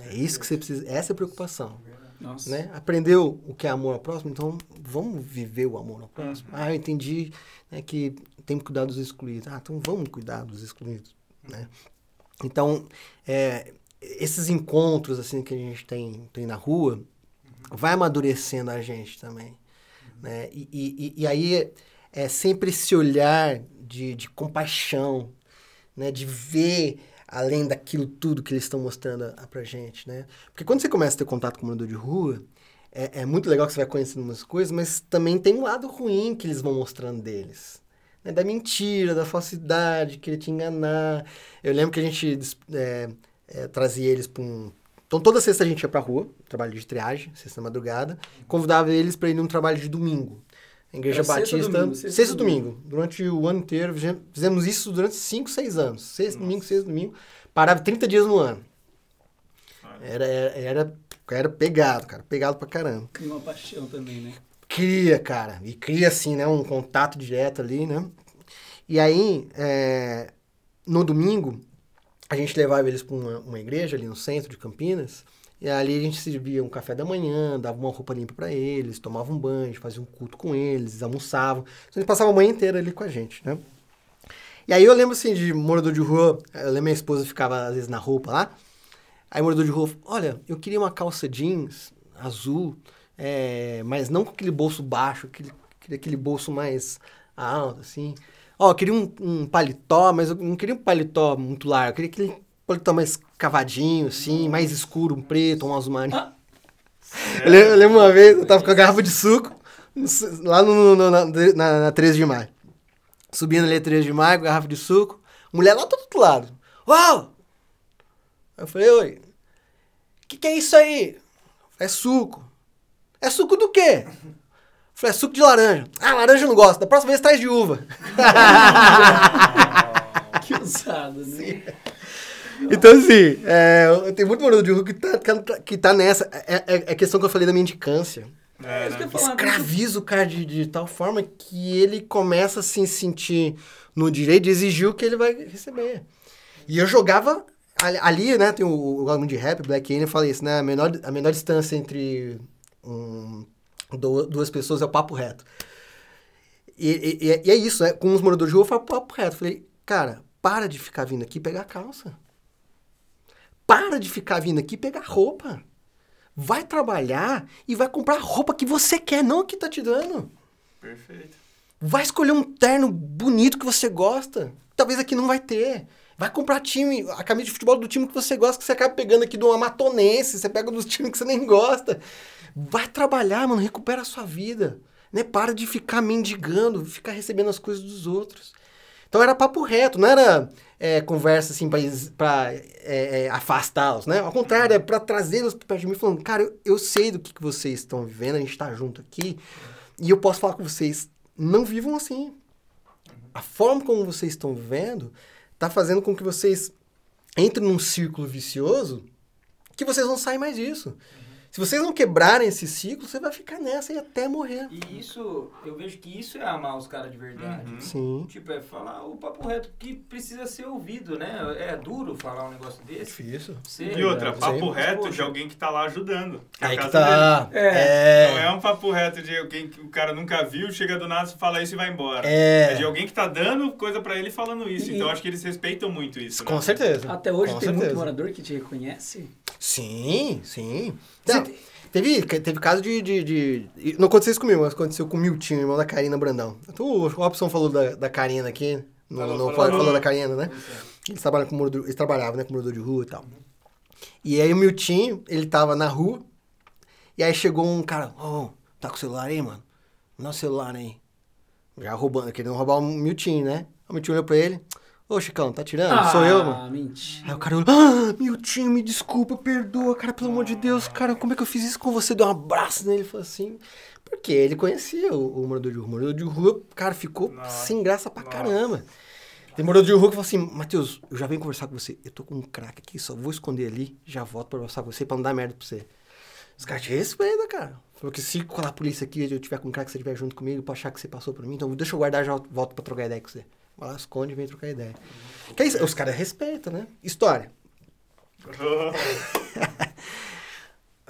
S4: É isso que você precisa, essa é a preocupação.
S1: Nossa.
S4: Né? Aprendeu o que é amor ao próximo, então vamos viver o amor ao próximo. Ah, eu entendi né, que tem que cuidar dos excluídos. Ah, então vamos cuidar dos excluídos. Né? Então, é, esses encontros assim que a gente tem, tem na rua, vai amadurecendo a gente também. Né? E, e, e aí é, é sempre esse olhar de, de compaixão, né? de ver além daquilo tudo que eles estão mostrando pra gente, né? Porque quando você começa a ter contato com o morador de rua, é, é muito legal que você vai conhecendo umas coisas, mas também tem um lado ruim que eles vão mostrando deles. Né? Da mentira, da falsidade, querer te enganar. Eu lembro que a gente é, é, trazia eles para um... Então toda sexta a gente ia pra rua, trabalho de triagem, sexta madrugada, convidava eles para ir num trabalho de domingo. A Igreja
S1: Era sexta,
S4: Batista,
S1: domingo,
S4: sexta,
S1: sexta,
S4: domingo. Durante o ano inteiro, fizemos isso durante 5, 6 anos. Sexta, domingo, sexta, domingo. Parava 30 dias no ano. Era, era, era, era pegado, cara. Pegado pra caramba.
S1: Cria uma paixão também, né?
S4: Cria, cara. E cria, assim, né? Um contato direto ali, né? E aí, é, no domingo, a gente levava eles pra uma, uma igreja ali no centro de Campinas. E ali a gente servia um café da manhã, dava uma roupa limpa pra eles, tomava um banho, fazia um culto com eles, almoçavam. Então eles passavam a manhã inteira ali com a gente, né? E aí eu lembro assim de morador de rua, eu lembro minha esposa ficava às vezes na roupa lá. Aí morador de rua, olha, eu queria uma calça jeans azul, é, mas não com aquele bolso baixo, aquele, aquele bolso mais alto, assim. Ó, eu queria um, um paletó, mas eu não queria um paletó muito largo, eu queria aquele paletó mais cavadinho, assim, mais escuro, um preto, um azul marinho. (laughs) Eu lembro, eu lembro uma vez, eu tava com a garrafa de suco, lá no, no- na, na, na 13 de maio. Subindo ali a 13 de maio, garrafa de suco. Mulher lá do outro lado. Uau! Eu falei, oi, o que, que é isso aí? É suco. É suco do quê? Eu falei, é suco de laranja. Ah, laranja eu não gosto. Da próxima vez traz de uva. (laughs)
S1: Que usado, né?
S4: Então, assim, é, tem muito morador de rua que tá, que tá- que tá nessa. É, é, é a questão que eu falei da mendicância.
S1: É, eu ia falar.
S4: Escraviza o cara de, de tal forma que ele começa a se sentir no direito de exigir o que ele vai receber. E eu jogava ali, ali, né? Tem o, o álbum de rap, Black Alien, fala isso, né? A menor, a menor distância entre um, du- duas pessoas é o papo reto. E, e- e- é isso, né? Com os moradores de rua, eu falo papo reto. Falei, cara, para de ficar vindo aqui pegar calça. Para de ficar vindo aqui pegar roupa. Vai trabalhar e vai comprar a roupa que você quer, não a que tá te dando.
S2: Perfeito.
S4: Vai escolher um terno bonito que você gosta. Talvez aqui não vai ter. Vai comprar time, a camisa de futebol do time que você gosta, que você acaba pegando aqui do Amatonense, você pega dos times que você nem gosta. Vai trabalhar, mano, recupera a sua vida. Né? Para de ficar mendigando, ficar recebendo as coisas dos outros. Então era papo reto, não era é, conversa assim para é, é, afastá-los, né? Ao contrário, é para trazê-los perto de mim, falando, cara, eu, eu sei do que, que vocês estão vivendo, a gente tá junto aqui, e eu posso falar com vocês, não vivam assim. A forma como vocês estão vivendo tá fazendo com que vocês entrem num círculo vicioso que vocês não saem mais disso. Se vocês não quebrarem esse ciclo, você vai ficar nessa e até morrer.
S3: E isso, eu vejo que isso é amar os caras de verdade.
S2: Uhum.
S4: Sim.
S3: Tipo, é falar o papo reto que precisa ser ouvido, né? É duro falar um negócio desse.
S4: Difícil.
S3: Ser,
S2: E outra, papo
S3: Mas,
S2: reto
S3: poxa,
S2: de alguém que tá lá ajudando. É
S4: Aí que tá.
S2: dele.
S1: É.
S2: Não é um papo reto de alguém que o cara nunca viu, chega do nada, fala isso e vai embora.
S4: É.
S2: É de alguém que tá dando coisa pra ele falando isso.
S1: E-
S2: Então acho que eles respeitam muito isso.
S4: Com
S2: né?
S4: certeza.
S1: Até hoje
S4: Com
S1: tem muito
S4: certeza.
S1: morador que te reconhece.
S4: Sim, sim. Não, teve, teve caso de, de, de- Não aconteceu isso comigo, mas aconteceu com o Miltinho, irmão da Karina Brandão. Então, o Robson falou da, da Karina aqui. No,
S2: Falou,
S4: no-
S2: falou,
S4: falou, da Karina, né?
S3: É.
S4: Eles, trabalham com morador, eles trabalhavam, né? Com morador de rua e tal. E aí o Miltinho, ele tava na rua. E aí chegou um cara, ô, tá com o celular aí, mano? Me dá o celular aí. Já roubando, querendo roubar o Miltinho, né? O Miltinho olhou pra ele. Ô, Chicão, tá tirando? Sou eu, mano.
S1: Ah, mentira.
S4: Aí o cara olhou, ah, meu time, me desculpa, perdoa, cara, pelo amor de Deus, cara, como é que eu fiz isso com você? Deu um abraço nele, falou assim. Porque ele conhecia o, o morador de rua. O morador de rua, cara, ficou
S2: Nossa,
S4: sem graça pra
S2: nossa.
S4: caramba. Tem morador de rua que falou assim, Matheus, eu já venho conversar com você, eu tô com um craque aqui, só vou esconder ali, já volto pra conversar com você pra não dar merda pra você. Os caras te respeitam, cara. Falou que se colar a polícia aqui, eu tiver com um craque, você estiver junto comigo, pra achar que você passou por mim, então deixa eu guardar, já volto pra trocar ideia com você. Vai lá, esconde e vem trocar ideia. Que é? Os caras respeitam, né? História. (laughs)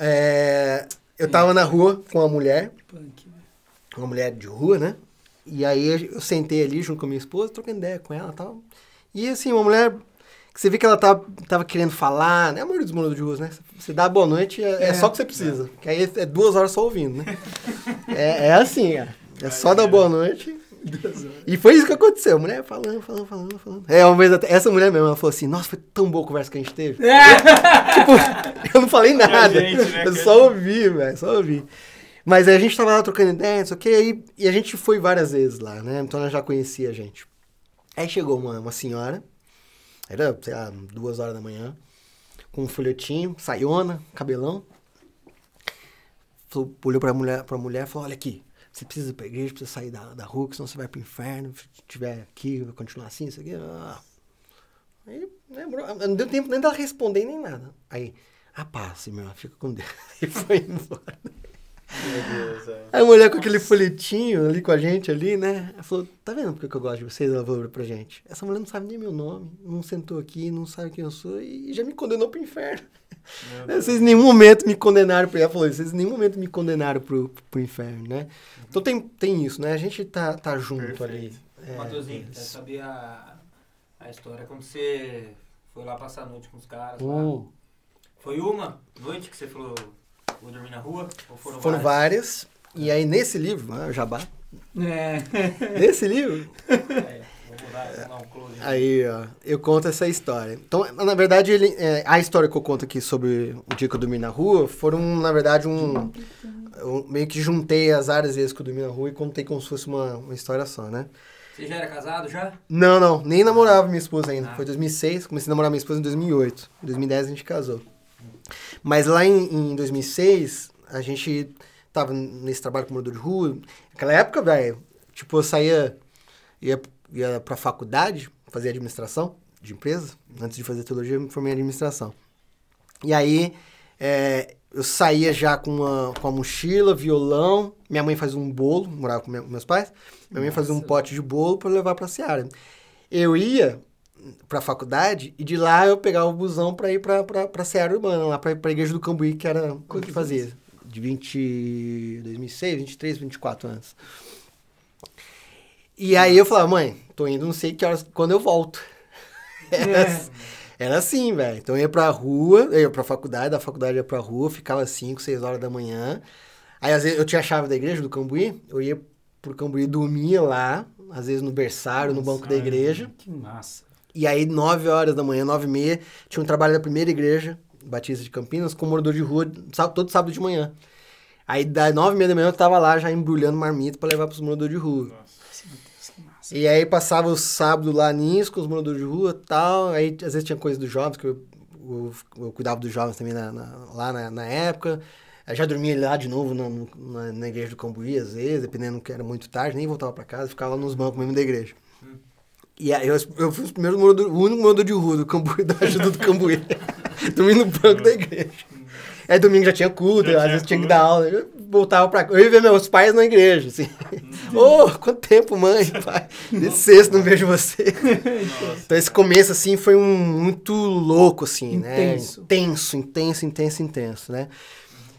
S4: É, eu tava na rua com uma mulher,
S1: velho.
S4: uma mulher de rua, né? E aí eu sentei ali junto com a minha esposa, trocando ideia com ela e tal. E assim, uma mulher que você vê que ela tava, tava querendo falar, né? A maioria dos moradores de ruas, né? Você dá boa noite, é, é só o que você precisa. Que aí é duas horas só ouvindo, né? É, é assim, cara. É só dar boa noite. E foi isso que aconteceu. A mulher falando, falando, falando, falando. É, uma vez até, essa mulher mesmo, ela falou assim, nossa, foi tão boa a conversa que a gente teve. (laughs) tipo, eu não falei nada.
S2: gente, né,
S4: eu só ouvi, velho, só ouvi. Mas aí a gente tava lá trocando ideia, não sei o que, aí, e a gente foi várias vezes lá, né? Então ela já conhecia a gente. Aí chegou uma, uma senhora, era, sei lá, duas horas da manhã, com um folhetinho, saiona, cabelão. Falou, olhou pra mulher, pra mulher e falou, olha aqui, você precisa ir pra igreja, precisa sair da, da rua, senão você vai pro inferno, se tiver aqui, vai continuar assim, isso aqui. ah." Aí, lembrou, não deu tempo nem dela responder nem nada. Aí, a paz, meu, fica com Deus. (laughs) E foi embora.
S2: Meu Deus, é.
S4: A mulher com aquele folhetinho ali com a gente ali, né? Ela falou, tá vendo porque que eu gosto de vocês? Ela falou pra gente. Essa mulher não sabe nem meu nome, não sentou aqui, não sabe quem eu sou e já me condenou pro inferno. (laughs) Vocês em nenhum momento me condenaram pro... Ela falou isso, vocês em nenhum momento me condenaram pro, pro inferno, né? Então tem, tem isso, né? A gente tá, tá junto ali.
S2: Perfeito.
S4: É,
S3: Matheusinho, quer saber a, a história? Quando você foi lá passar a noite com os caras.
S4: Hum,
S3: Foi uma noite que você falou, vou dormir na rua? Ou foram,
S4: foram
S3: várias?
S4: E aí nesse livro, ah, Jabá,
S1: É.
S4: nesse livro,
S3: É, dar um.
S4: Aí, ó, eu conto essa história. Então, na verdade, ele, é, a história que eu conto aqui sobre o dia que eu dormi na rua foram, na verdade, um. Eu meio que juntei as várias vezes que eu dormi na rua e contei como se fosse uma, uma história só, né?
S3: Você já era casado já?
S4: Não, não, nem namorava minha esposa ainda.
S3: Ah.
S4: Foi 2006, comecei a namorar minha esposa em 2008. Em 2010 a gente casou. Mas lá em, em 2006, a gente tava nesse trabalho com morador de rua. Naquela época, velho, tipo, eu saía, ia, ia pra faculdade, fazia administração de empresa. Antes de fazer teologia, eu me formei em administração. E aí, é, eu saía já com uma, com a mochila, violão. Minha mãe fazia um bolo, morava com minha- meus pais. Minha mãe fazia um pote de bolo para levar pra Seara. Eu ia pra faculdade e de lá eu pegava o busão pra ir pra, pra, pra Seara Urbana, lá pra, pra igreja do Cambuí, que era o que fazia. De 20, 2006, 23, 24 anos. E aí eu falava, mãe, tô indo não sei que horas, quando eu volto. (laughs) Era,
S1: É.
S4: era assim, velho. Então eu ia pra rua, eu ia pra faculdade, da faculdade ia pra rua, ficava 5, 6 horas da manhã. Aí às vezes eu tinha a chave da igreja do Cambuí, eu ia pro Cambuí, dormia lá, às vezes no berçário, no banco da
S2: Nossa,
S4: igreja.
S1: Que massa.
S4: E aí, 9 horas da manhã, 9 e meia, tinha um trabalho da primeira igreja, Batista de Campinas, com morador de rua, todo sábado de manhã. Aí, das 9 e meia da manhã, eu tava lá já embrulhando marmita pra levar pros moradores de rua.
S2: Nossa.
S1: Ai, meu Deus, que massa.
S4: E aí, passava o sábado lá nisso, com os moradores de rua e tal. Aí, às vezes, tinha coisa dos jovens, que eu, eu, eu cuidava dos jovens também na, na- lá na, na época. Eu já dormia lá de novo na, na, na igreja do Cambuí, às vezes, dependendo que era muito tarde, nem voltava pra casa, ficava lá nos bancos mesmo da igreja. E aí eu, eu fui os primeiros moradores, o único morador de rua do Cambuí, da ajuda do Cambuí. (laughs) Dormi no banco da igreja. Aí domingo já tinha culto,
S2: Já
S4: às
S2: tinha
S4: vezes tinha que
S2: culto.
S4: dar aula. Eu voltava pra Eu ia ver meus pais na igreja, assim. Ô, quanto tempo, mãe, pai. Desde sexta não vejo você. (laughs) Então esse começo, assim, foi um muito louco, assim, né?
S1: Intenso.
S4: Intenso, intenso, intenso, intenso, né?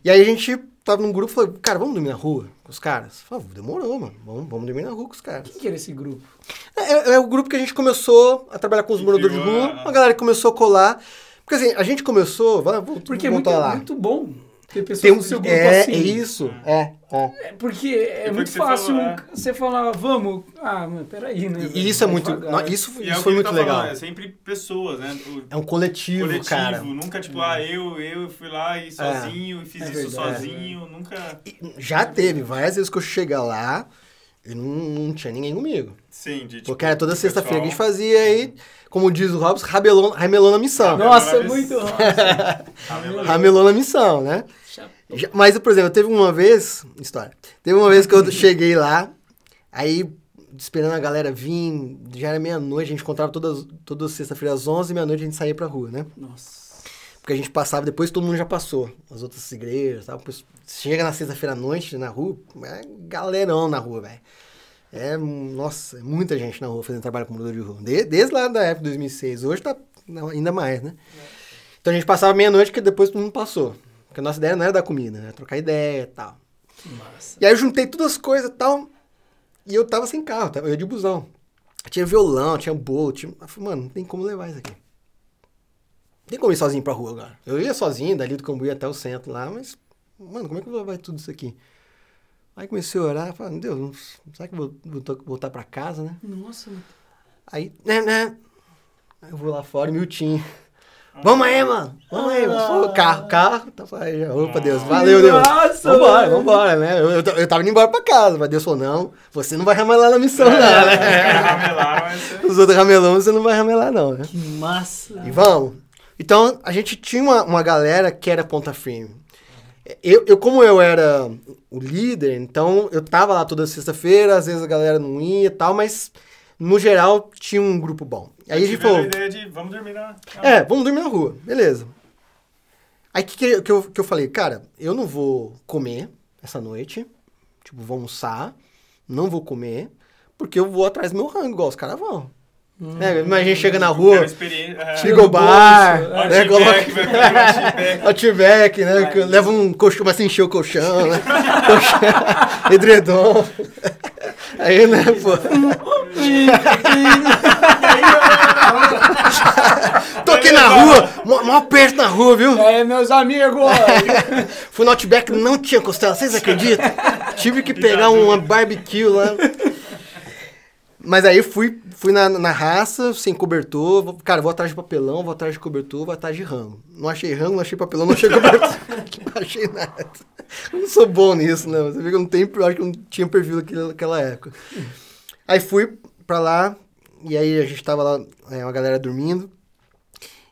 S4: E aí a gente tava num grupo e falou, cara, vamos dormir na rua os caras? Falei, demorou, mano. Vamos, vamos dormir na rua com os caras.
S1: Quem que era esse grupo?
S4: É, é o grupo que a gente começou a trabalhar com os moradores de rua,
S2: a-
S4: galera que começou a colar. Porque assim, a gente começou, vai, vou,
S1: Porque é muito,
S4: lá.
S1: muito bom ter pessoas
S4: Tem um,
S1: do seu grupo
S4: é,
S1: assim.
S4: é isso, é, é.
S1: É, Porque é muito fácil
S2: falou, né?
S1: você falar, vamos. Ah, mas peraí, né?
S4: E isso é muito, não, isso,
S2: E é
S4: isso
S2: que
S4: foi muito
S2: tá
S4: legal.
S2: falando, é sempre pessoas, né? O
S4: É um coletivo,
S2: coletivo,
S4: cara.
S2: nunca tipo, ah, eu, eu fui lá e sozinho, e fiz
S1: É
S2: isso
S1: verdade.
S2: sozinho, nunca...
S4: E Já teve várias vezes que eu cheguei lá e não, não tinha ninguém comigo.
S2: Sim, de tipo,
S4: Porque era toda sexta-feira que a gente fazia aí, como diz o Robson, rabelou, ramelou na missão.
S1: Nossa, muito.
S2: Ramelou.
S4: Ramelou na missão, né? Já- Mas, por exemplo, teve uma vez. História. Teve uma vez que eu (laughs) cheguei lá, aí esperando a galera vir, já era meia-noite, a gente encontrava todas, toda sexta-feira às 11 meia-noite a gente saía pra rua, né?
S1: Nossa.
S4: Porque a gente passava, depois todo mundo já passou. As outras igrejas, tal. Chega na sexta-feira à noite na rua, é galerão na rua, velho. É, nossa, é muita gente na rua fazendo trabalho com morador de rua. De- desde lá da época de 2006. Hoje tá ainda mais, né? Então a gente passava meia-noite, que depois todo mundo passou. Porque a nossa ideia não era dar comida, né? Trocar ideia e tal.
S1: Que massa.
S4: E aí eu juntei todas as coisas e tal. E eu tava sem carro, eu ia de busão. Tinha violão, tinha bolo, tinha. Eu falei, mano, não tem como levar isso aqui. Não tem como ir sozinho pra rua agora. Eu ia sozinho, dali do Cambuí até o centro lá, mas, mano, como é que eu vou levar tudo isso aqui? Aí comecei a orar, falei, meu Deus, será que eu vou voltar, voltar pra casa, né?
S1: Nossa.
S4: Aí, né, né? Aí eu vou lá fora, Miltinho. Vamos aí, mano. Vamos aí, mano. Pô, carro, carro. Tá falando, já. Opa, Deus. Valeu, Deus.
S1: Nossa,
S4: Vambora,
S1: mano.
S4: vambora, né? Eu, eu, eu tava indo embora pra casa, mas Deus falou, não, você não vai ramelar na missão, não,
S2: Os
S4: né?
S2: caras ramelaram, (laughs) mas...
S4: Os outros ramelão, você não vai ramelar, não, né?
S1: Que massa.
S4: E vamos. Então, a gente tinha uma, uma galera que era ponta firme. Eu, eu, como eu era o líder, então eu tava lá toda sexta-feira, às vezes a galera não ia e tal, mas no geral tinha um grupo bom. Aí a gente falou,
S2: a ideia de, vamos dormir na...
S4: é, vamos dormir na rua, beleza. Aí que, que, que, eu, que eu falei, cara, eu não vou comer essa noite, tipo, vou almoçar, não vou comer, porque eu vou atrás do meu rango, igual os caras vão. É, imagina, a gente chega na
S2: Quero
S4: rua,
S2: é.
S4: chega o bar,
S1: bolso,
S4: né,
S2: Outback,
S4: coloca...
S2: Outback, (laughs)
S4: né? que leva um colchão, mas encher o colchão, né? (laughs) colchão, edredom. (laughs) Aí, né, pô. (laughs) Tô aqui na rua, mó, mó perto na rua, viu?
S1: Aí, meus amigos? (laughs)
S4: Fui no Outback, não tinha costela, vocês acreditam? Tive que pegar uma barbecue lá. Mas aí fui, fui na, na raça, sem cobertor. vou- Cara, vou atrás de papelão, vou atrás de cobertor, vou atrás de rango. Não achei rango, não achei papelão, não achei cobertor. (laughs) (laughs) não achei nada. Eu não sou bom nisso, não. Você vê que eu não tenho, eu acho que eu não tinha perfil naquela, naquela época. Aí fui pra lá, e aí a gente tava lá, é, uma galera dormindo.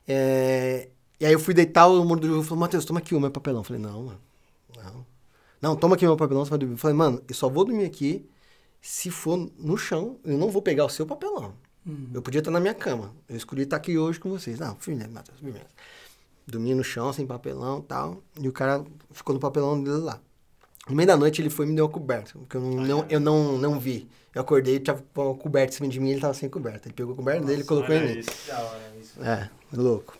S4: É, e aí eu fui deitar, o muro do jogo falou, Matheus, toma aqui o meu papelão. Eu falei, não, mano, não. Não, toma aqui o meu papelão, você vai dormir. Eu falei, mano, eu só vou dormir aqui se for no chão, eu não vou pegar o seu papelão. Eu podia estar na minha cama. Eu escolhi estar aqui hoje com vocês. Não, firme, Matheus, firme. Dormia no chão, sem papelão e tal. E o cara ficou no papelão dele lá. No meio da noite ele foi e me deu uma coberta, porque eu não, não- eu não, não vi. Eu acordei, tava com uma coberta em cima de mim e ele tava sem coberta. Ele pegou a coberta dele e colocou em mim.
S2: isso.
S4: É, louco.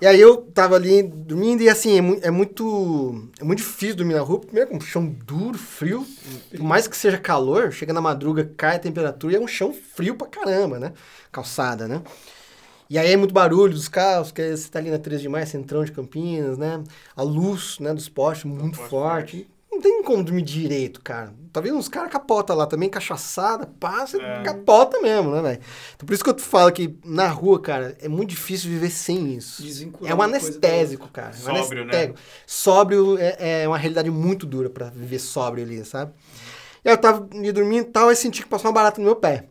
S4: E aí eu tava ali dormindo e assim, é, mu- é muito. É muito difícil dormir na rua. Primeiro, é um chão duro, frio. Por mais que seja calor, chega na madruga, cai a temperatura e é um chão frio pra caramba, né? Calçada, né? E aí é muito barulho dos carros, que você tá ali na 3 de maio, centrão de Campinas, né? A luz, né, dos postes muito
S2: poste
S4: forte. Não tem como dormir direito, cara. Tá vendo uns caras capota lá também, cachaçada, passa,
S2: É.
S4: capota mesmo, né, velho? Então por isso que eu falo que na rua, cara, é muito difícil viver sem isso.
S1: Desvincular
S4: É um
S1: da
S4: anestésico, cara. É um
S2: Sóbrio, né?
S4: anestésico. Sóbrio é, é uma realidade muito dura pra viver sóbrio ali, sabe? E aí eu tava ali dormindo e tal, e senti que passou uma barata no meu pé.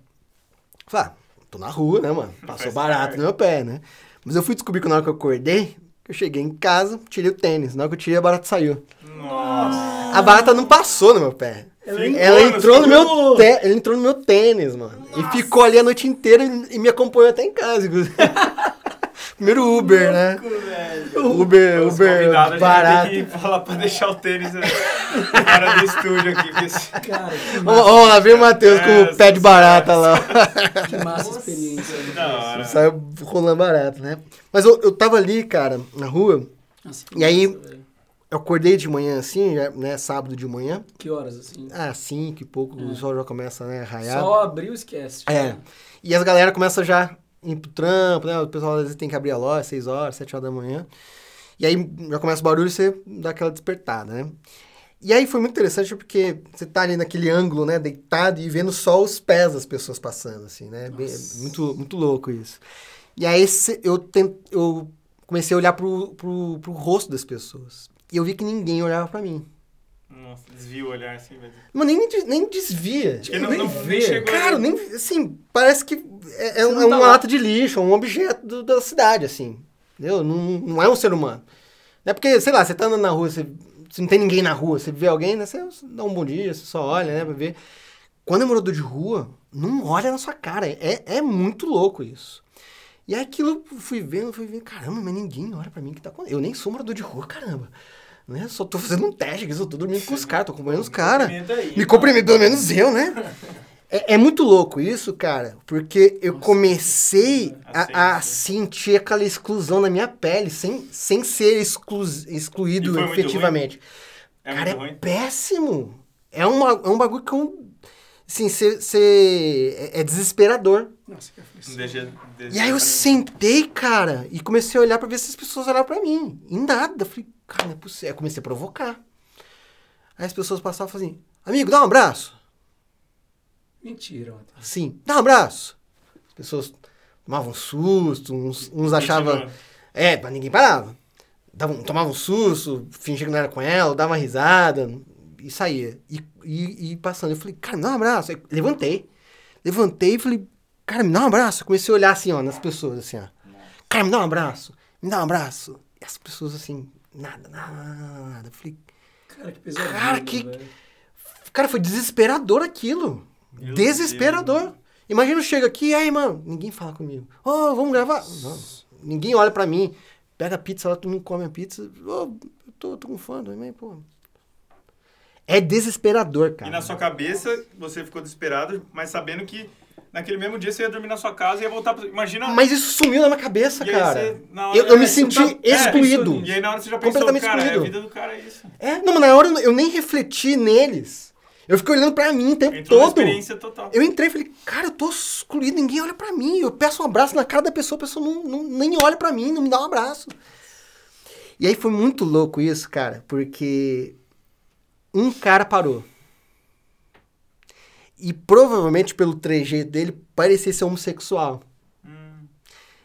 S4: Falei, ah, tô na rua, né, mano? (laughs) Passou barata no meu pé, né? Mas eu fui descobrir que na hora que eu acordei, que eu cheguei em casa, tirei o tênis. Na hora que eu tirei, a barata saiu.
S2: Nossa.
S4: A barata não passou no meu pé. Ela entrou no meu té- ela entrou no meu tênis, mano. E ficou ali a noite inteira e me acompanhou até em casa. inclusive. (laughs) Primeiro Uber, né? Uber,
S2: Os
S4: Uber barato.
S2: tem que falar pra deixar o tênis né, fora do estúdio aqui. Esse-
S1: Cara, que
S4: Ó,
S1: massa,
S4: ó, lá vem o Matheus com o pé de barata lá. (laughs)
S1: que massa experiência. né?
S4: Saiu rolando barato, né? Mas eu, eu tava ali, cara, na rua.
S1: Nossa,
S4: E aí-
S1: massa, velho.
S4: Eu acordei de manhã assim, já, né? Sábado de manhã.
S1: Que horas, assim?
S4: Ah, cinco e pouco, o sol já começa né, a raiar.
S1: Só abriu e esquece.
S4: É. E as galera começam já a ir pro trampo, né? O pessoal às vezes tem que abrir a loja, 6 horas, 7 horas da manhã. E aí já começa o barulho e você dá aquela despertada, né? E aí foi muito interessante porque você tá ali naquele ângulo, né? Deitado e vendo só os pés das pessoas passando, assim, né? Bem- muito, muito louco isso. E aí eu, tent, eu comecei a olhar pro, pro, pro rosto das pessoas. E eu vi que ninguém olhava pra mim.
S2: Nossa, desvia o olhar assim, velho.
S4: Mas nem, nem desvia.
S2: Acho que não,
S1: nem
S2: não,
S1: vê.
S2: nem.
S4: Cara, nem. Assim, parece que é, é um, é um
S1: tá
S4: ato de lixo, é um objeto do- da cidade, assim. Entendeu? Não, não é um ser humano. Não é porque, sei lá, você tá andando na rua, você, se não tem ninguém na rua, você vê alguém, né? Você dá um bom dia, você só olha, né? Pra ver. Quando é morador de rua, não olha na sua cara. É, é muito louco isso. E aquilo eu fui vendo, fui vendo, caramba, mas ninguém olha pra mim que tá acontecendo. Eu nem sou morador de rua, caramba. Né? Só tô fazendo um teste aqui, só tô dormindo com os caras, tô acompanhando os caras. Me
S3: mano.
S4: cumprimento, pelo menos eu, né? (laughs) É, é muito louco isso, cara, porque eu comecei a, a sentir aquela exclusão na minha pele, sem, sem ser exclu, excluído efetivamente.
S2: É
S4: cara, é
S2: ruim.
S4: péssimo. É, uma, é um bagulho que eu. Assim, cê, cê- é, é desesperador.
S1: Nossa, que aflição.
S2: Não deixa, deixa
S4: E aí eu sentei, cara, e comecei a olhar pra ver se as pessoas olhavam pra mim. E nada. Falei, cara, não é possível. Aí eu comecei a provocar. Aí as pessoas passavam e falavam assim, amigo, dá um abraço.
S1: Mentira.
S4: Sim, dá um abraço. As pessoas tomavam susto, uns, uns achavam. É, mas ninguém parava. Davam, tomavam um susto, fingia que não era com ela, dava uma risada e saía. E, e, e passando. Eu falei, cara, me dá um abraço. Aí, levantei. Levantei e falei, cara, me dá um abraço. Comecei a olhar assim, ó, nas pessoas, assim, ó. Cara, me dá um abraço. Me dá um abraço. E as pessoas assim, nada, nada, nada, nada. Eu falei,
S1: Cara, que pesadelo,
S4: Cara, que-
S1: velho.
S4: Cara, foi desesperador aquilo.
S2: Meu
S4: desesperador.
S2: Deus.
S4: Imagina eu chego aqui, e aí, mano, ninguém fala comigo. Ô, vamos gravar? Não, ninguém olha pra mim. Pega a pizza lá, todo mundo come a pizza. Ô, eu tô, tô com fome também, pô. É desesperador, cara.
S2: E na sua cabeça, você ficou desesperado, mas sabendo que naquele mesmo dia você ia dormir na sua casa e ia voltar pra... Imagina...
S4: Mas isso sumiu na minha cabeça,
S2: E
S4: cara.
S2: você, hora,
S4: eu, eu me
S2: é,
S4: senti
S2: tá- é,
S4: excluído.
S2: E aí na hora você já pensou,
S4: Completamente
S2: cara, é, a
S4: excluído.
S2: vida do cara é isso.
S4: É, não, mas na hora eu nem refleti neles. Eu fiquei olhando pra mim o tempo
S2: Entrou
S4: todo.
S2: experiência total.
S4: Eu entrei e falei, cara, eu tô excluído, ninguém olha pra mim. Eu peço um abraço na cara da pessoa, a pessoa não, não- nem olha pra mim, não me dá um abraço. E aí foi muito louco isso, cara, porque um cara parou. E provavelmente pelo trejeito dele, parecia ser homossexual.
S2: Hum,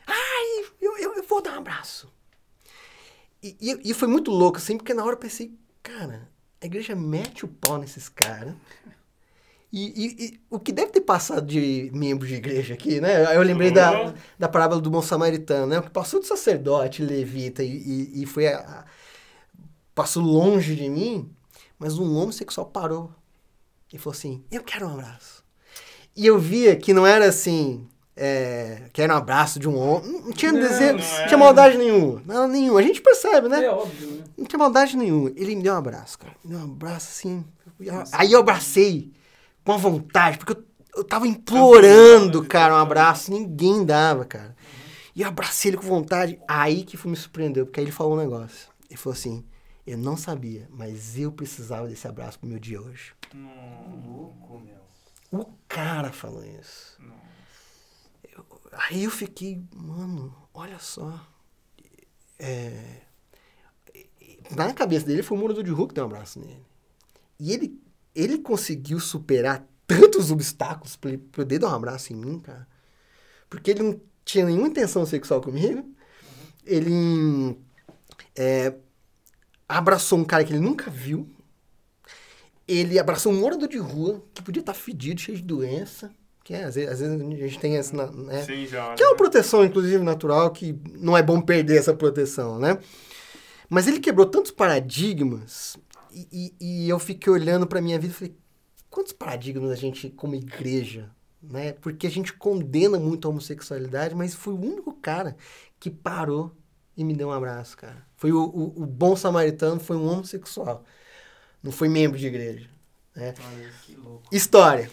S4: Ai, eu, eu, eu vou dar um abraço. E, e, e foi muito louco, assim, porque na hora eu pensei, cara, a igreja mete o pau nesses caras. E, e- e o que deve ter passado de membro de igreja aqui, né? Eu lembrei da,
S2: Oh.
S4: da parábola do bom samaritano, né? O que passou de sacerdote, levita, e, e, e foi a- a- passou longe de mim, mas um homossexual parou e falou assim, eu quero um abraço. E eu via que não era assim, é, que era um abraço de um homem, não tinha
S1: Não,
S4: desejo,
S2: não
S4: não tinha maldade nenhuma, não, nenhuma. A gente percebe, né?
S1: É óbvio, né?
S4: Não tinha maldade nenhuma. Ele me deu um abraço, cara. Me deu um abraço assim. Aí eu abracei com a vontade, porque eu, eu tava implorando, cara, um abraço. Ninguém dava, cara. E eu abracei ele com vontade. Aí que me surpreendeu, porque aí ele falou um negócio. Ele falou assim: Eu não sabia, mas eu precisava desse abraço pro meu dia hoje.
S3: Louco, meu.
S4: O cara falou isso. Eu- aí eu fiquei, mano, olha só. É, na cabeça dele foi o morador de rua que deu um abraço nele. E ele, ele conseguiu superar tantos obstáculos pra ele poder dar um abraço em mim, cara. Porque ele não tinha nenhuma intenção sexual comigo. Ele é, abraçou um cara que ele nunca viu. Ele abraçou um morador de rua que podia estar fedido, cheio de doença. Que é, às, vezes, às vezes a gente tem essa. Né?
S2: Sim, já.
S4: Que é uma proteção, inclusive, natural, que não é bom perder essa proteção, né? Mas ele quebrou tantos paradigmas e, e- e eu fiquei olhando pra minha vida e falei, quantos paradigmas a gente, como igreja, né? Porque a gente condena muito a homossexualidade, mas foi o único cara que parou e me deu um abraço, cara. Foi o, o- o bom samaritano, foi um homossexual. Não foi membro de igreja. Né?
S3: Que louco.
S4: História.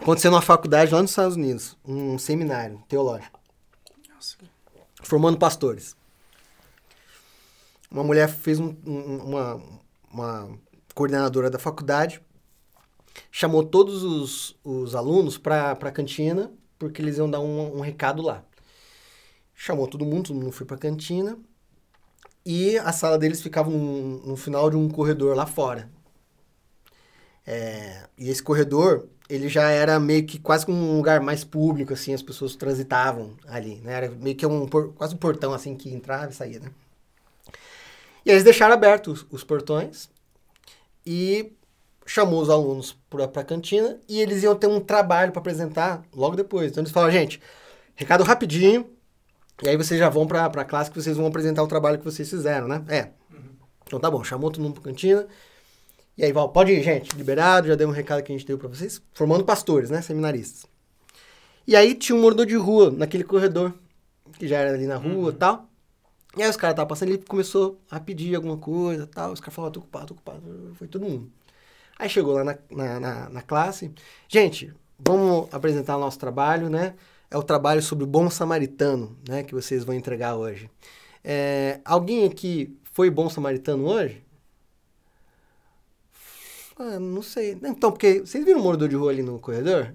S4: Aconteceu numa faculdade lá nos Estados Unidos, um seminário teológico,
S1: Nossa,
S4: formando pastores. Uma mulher fez um- um- uma, uma coordenadora da faculdade, chamou todos os, os alunos para a cantina, porque eles iam dar um, um recado lá. Chamou todo mundo, todo mundo foi para a cantina, e a sala deles ficava no, no final de um corredor lá fora. É, e esse corredor, ele já era meio que quase que um lugar mais público, assim, as pessoas transitavam ali, né? Era meio que um, quase um portão, assim, que entrava e saía, né? E eles deixaram abertos os, os portões e chamou os alunos para a cantina e eles iam ter um trabalho para apresentar logo depois. Então eles falaram, gente, recado rapidinho, e aí vocês já vão para a classe que vocês vão apresentar o trabalho que vocês fizeram, né? É. Então tá bom, chamou todo mundo para cantina. E aí, Val, pode ir, gente, liberado, já deu um recado que a gente deu para vocês, formando pastores, né, seminaristas. E aí tinha um morador de rua naquele corredor, que já era ali na rua e tal. E aí os caras estavam passando, ele começou a pedir alguma coisa tal. Os caras falaram, tô ocupado, tô ocupado. Foi todo mundo. Aí chegou lá na, na, na, na classe. Gente, vamos apresentar o nosso trabalho, né? É o trabalho sobre o bom samaritano, né? Que vocês vão entregar hoje. É, alguém aqui foi bom samaritano hoje? Ah, não sei. Então, porque vocês viram o morador de rua ali no corredor?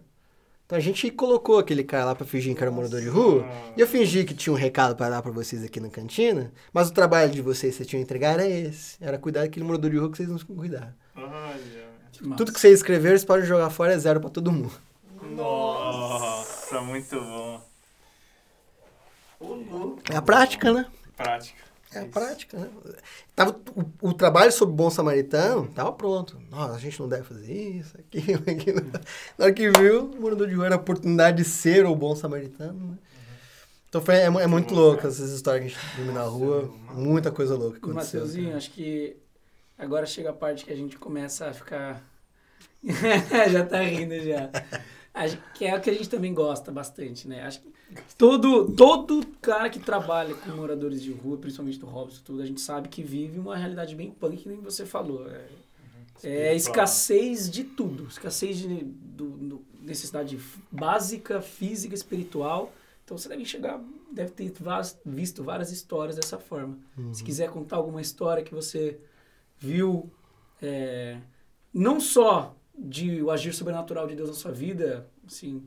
S4: Então a gente colocou aquele cara lá pra fingir que era morador de rua. E eu fingi que tinha um recado para dar pra vocês aqui na cantina. Mas o trabalho de vocês que vocês tinham que entregar era esse. Era cuidar daquele morador de rua que vocês não cuidaram.
S2: Olha.
S4: Tudo que vocês escreveram, vocês podem jogar fora, é zero pra todo mundo.
S2: Nossa, muito bom.
S4: É a prática, né?
S2: Prática.
S4: É a
S2: Isso.
S4: prática, né? Tava, o, o trabalho sobre o bom samaritano tava pronto. Nossa, a gente não deve fazer isso, aquilo, (laughs) aquilo. Na hora que viu, o morador de rua era a oportunidade de ser o bom samaritano, né? Então foi, é, é muito louco essas histórias que a gente vive na rua. Muita coisa louca aconteceu.
S1: Mateuzinho, acho que agora chega a parte que a gente começa a ficar. (laughs) já tá rindo já. Que é o que a gente também gosta bastante, né? Acho que todo, todo cara que trabalha com moradores de rua, principalmente do Robson, tudo, a gente sabe que vive uma realidade bem punk, que nem você falou. É, é escassez de tudo. Escassez de do- do- necessidade básica, física, espiritual. Então você deve chegar, deve ter visto várias histórias dessa forma. Se quiser contar alguma história que você viu, é, não só de o agir sobrenatural de Deus na sua vida, assim,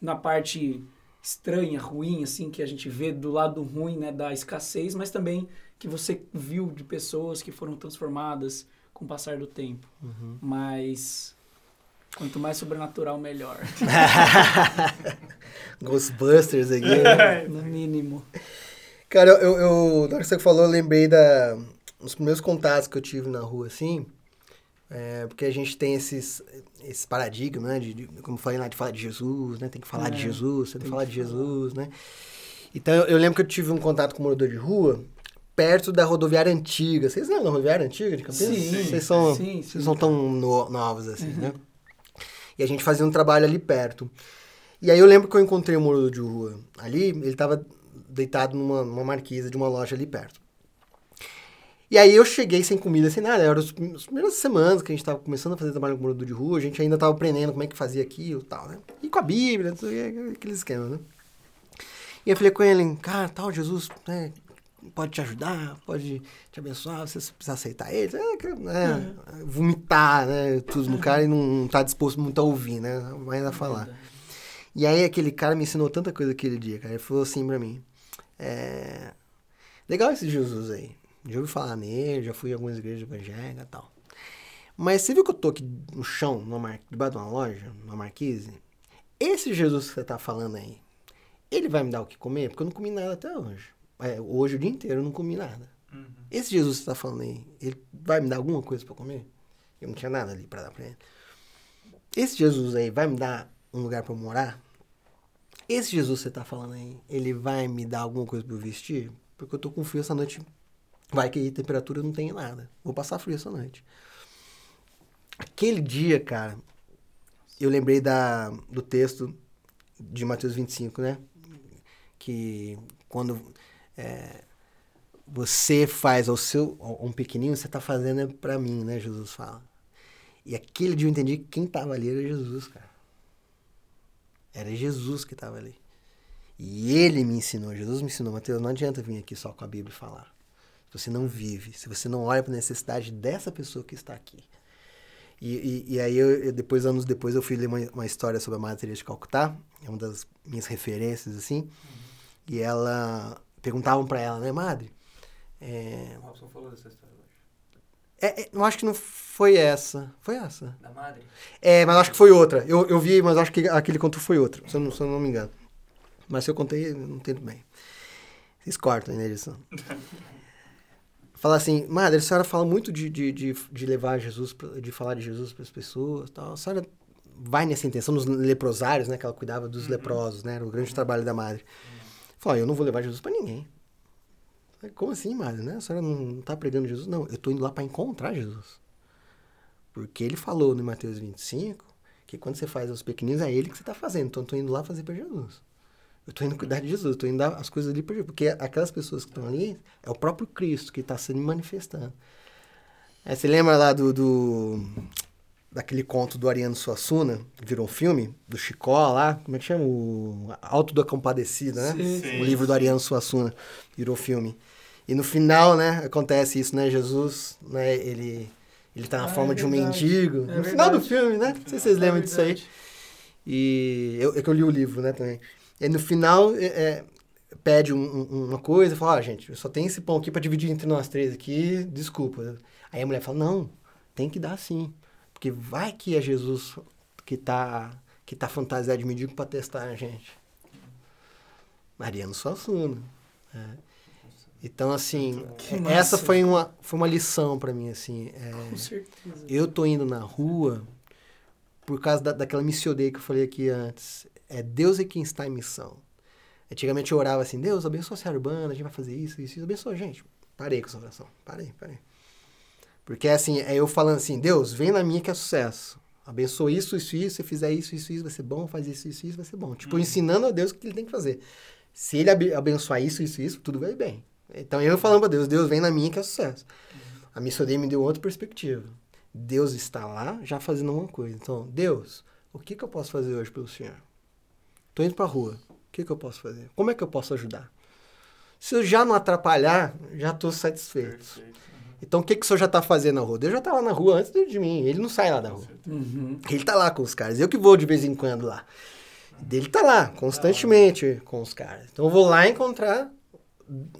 S1: na parte estranha, ruim, assim, que a gente vê do lado ruim, né, da escassez, mas também que você viu de pessoas que foram transformadas com o passar do tempo. Mas quanto mais sobrenatural, melhor. (laughs)
S4: Ghostbusters aqui. né?
S1: no mínimo.
S4: Cara, eu, eu, na hora que você falou, eu lembrei da, dos primeiros contatos que eu tive na rua, assim. É, porque a gente tem esses, esse paradigma, né? De, de- como eu falei lá, de falar de Jesus, né? Tem que falar
S1: É,
S4: de Jesus, tem que falar de
S1: falar.
S4: Jesus, né? Então, eu, eu lembro que eu tive um contato com um morador de rua perto da rodoviária antiga. Vocês lembram da rodoviária antiga de Campinas?
S1: Sim,
S4: Vocês são,
S1: sim,
S4: vocês
S1: sim.
S4: não tão no- novos assim, né? E a gente fazia um trabalho ali perto. E aí eu lembro que eu encontrei um morador de rua ali, ele tava deitado numa, numa marquise de uma loja ali perto. E aí eu cheguei sem comida, sem nada. Era as prim- as primeiras semanas que a gente tava começando a fazer trabalho com morador de rua, a gente ainda tava aprendendo como é que fazia aquilo e tal, né? E com a Bíblia, aqueles esquemas, né? E eu falei com ele, cara, tal, Jesus, né, pode te ajudar, pode te abençoar, você precisa aceitar ele, é, né, vomitar, né, tudo no cara e não, não tá disposto muito a ouvir, né, vai ainda falar. E aí aquele cara me ensinou tanta coisa aquele dia, cara, ele falou assim pra mim, é, legal esse Jesus aí, já ouvi falar nele, já fui em algumas igrejas evangélicas e tal. Mas você viu que eu tô aqui no chão, numa mar... debaixo de uma loja, numa marquise? Esse Jesus que você tá falando aí, ele vai me dar o que comer? Porque eu não comi nada até hoje. É, hoje o dia inteiro eu não comi nada.
S2: Uhum.
S4: Esse Jesus que você tá falando aí, ele vai me dar alguma coisa pra comer? Eu não tinha nada ali pra dar pra ele. Esse Jesus aí vai me dar um lugar eu morar? Esse Jesus que você tá falando aí, ele vai me dar alguma coisa pra eu vestir? Porque eu tô com frio essa noite. Vai que temperatura não tem nada. Vou passar frio essa noite. Aquele dia, cara, eu lembrei da, do texto de Mateus 25, né? Que quando é, você faz ao seu um pequenininho, você tá fazendo pra mim, né? Jesus fala. E aquele dia eu entendi que quem tava ali era Jesus, cara. Era Jesus que tava ali. E ele me ensinou, Jesus me ensinou, Mateus, não adianta vir aqui só com a Bíblia e falar. Se você não vive, se você não olha para a necessidade dessa pessoa que está aqui. E, e, e aí, eu, eu- depois, anos depois, eu fui ler uma, uma história sobre a Madre Teresa de Calcutá, é uma das minhas referências, assim. E ela, perguntavam para ela, né, Madre? É,
S3: O Robson falou dessa história hoje.
S4: é, é, eu acho que não foi essa. Foi essa?
S3: Da madre?
S4: É, mas acho que foi outra. Eu, eu vi, mas acho que aquele contou foi outra, se eu, não, se eu não me engano. Mas se eu contei, eu não entendo bem. Vocês cortam aí na edição. Falar assim, madre, a senhora fala muito de, de, de, de levar Jesus, pra- de falar de Jesus para as pessoas tal. A senhora vai nessa intenção nos leprosários, né? Que ela cuidava dos leprosos, né? Era o grande trabalho da madre. Falou, eu não vou levar Jesus para ninguém. Falei, Como assim, madre, né? A senhora não tá pregando Jesus? Não, eu tô indo lá para encontrar Jesus. Porque ele falou no Mateus 25 que quando você faz aos pequeninos é ele que você tá fazendo. Então eu tô indo lá fazer para Jesus. Eu tô indo cuidar de Jesus, eu tô indo dar as coisas ali para Jesus. Porque aquelas pessoas que estão ali é o próprio Cristo que está se manifestando. Aí você lembra lá do, do- daquele conto do Ariano Suassuna, que virou um filme, do Chicó lá, como é que chama? O Alto da Compadecida, né?
S1: Sim,
S2: sim.
S4: O livro do Ariano Suassuna virou filme. E no final, né, acontece isso, né? Jesus, né, ele, ele tá na
S1: Ah,
S4: forma
S1: é
S4: de um
S1: verdade.
S4: mendigo.
S1: É
S4: no final do
S1: verdade.
S4: filme, né? Não sei se vocês
S1: É
S4: lembram disso aí.
S1: verdade.
S4: E eu, é que eu li o livro, né, também. E no final, é, é, pede um- um- uma coisa, fala, ó, gente, eu só tenho esse pão aqui pra dividir entre nós três aqui, desculpa. Aí a mulher fala, não, tem que dar sim. Porque vai que é Jesus que tá, que tá fantasiado de mendigo pra testar a gente. Mariano Suassuna. né? Então, assim,
S1: Que
S4: é-
S1: massa.
S4: essa foi uma, foi uma lição pra mim, assim. é,
S1: Com certeza.
S4: eu tô indo na rua por causa da, daquela missão que eu falei aqui antes. É Deus é quem está em missão. Antigamente eu orava assim, Deus, abençoa a Serra Urbana, a gente vai fazer isso, isso, isso. Abençoa, gente. Parei com essa oração. Parei, parei. Porque assim, é eu falando assim, Deus, vem na minha que é sucesso. Abençoa isso, isso, isso. Se fizer isso, isso, isso, vai ser bom. Faz isso, isso, isso, vai ser bom. Tipo, ensinando a Deus o que ele tem que fazer. Se ele abe- abençoar isso, isso, isso, tudo vai bem. Então eu falando pra Deus, Deus vem na minha que é sucesso. A missão dele me deu outra perspectiva. Deus está lá já fazendo alguma coisa. Então, Deus, o que, que eu posso fazer hoje pelo Senhor? Tô indo pra rua. O que, que eu posso fazer? Como é que eu posso ajudar? Se eu já não atrapalhar, já estou satisfeito.
S2: Perfeito.
S4: Então, o que, que o senhor já está fazendo na rua? Deus já está lá na rua antes de mim. Ele não sai lá da rua.
S1: Uhum.
S4: Ele tá lá com os caras. Eu que vou de vez em quando lá. Ele tá lá, constantemente com os caras. Então eu vou lá encontrar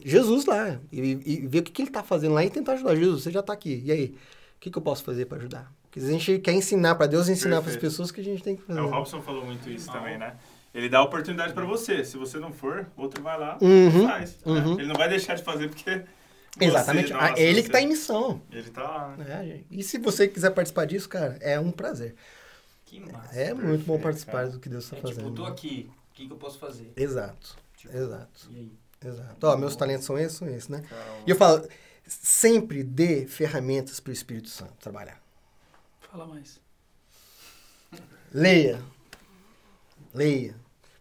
S4: Jesus lá. E, e ver o que, que ele tá fazendo lá e tentar ajudar. Jesus, você já tá aqui. E aí? O que, que eu posso fazer para ajudar? Porque a gente quer ensinar para Deus ensinar para as pessoas que a gente tem que
S2: É,
S4: fazer.
S2: o Robson falou muito isso também, né? Ele dá a oportunidade pra você. Se você não for, outro vai lá
S4: Uhum,
S2: e faz. né?
S4: uhum.
S2: Ele não vai deixar de fazer porque. você-
S4: Exatamente.
S2: nossa,
S4: Ah, ele que
S2: você-
S4: tá em missão.
S2: Ele tá lá, né?
S4: É, e se você quiser participar disso, cara, é um prazer.
S3: Que massa.
S4: É muito bom
S2: perfeito,
S4: participar
S2: cara.
S4: do que Deus está
S3: É, tipo,
S4: fazendo.
S3: eu tô aqui, o que, que eu posso fazer?
S4: Exato,
S3: Tipo,
S4: exato,
S3: E aí?
S4: exato. Ó, meus talentos são esses, são esses, né? E eu falo, sempre dê ferramentas para o Espírito Santo trabalhar.
S1: Fala mais.
S4: Leia. Leia.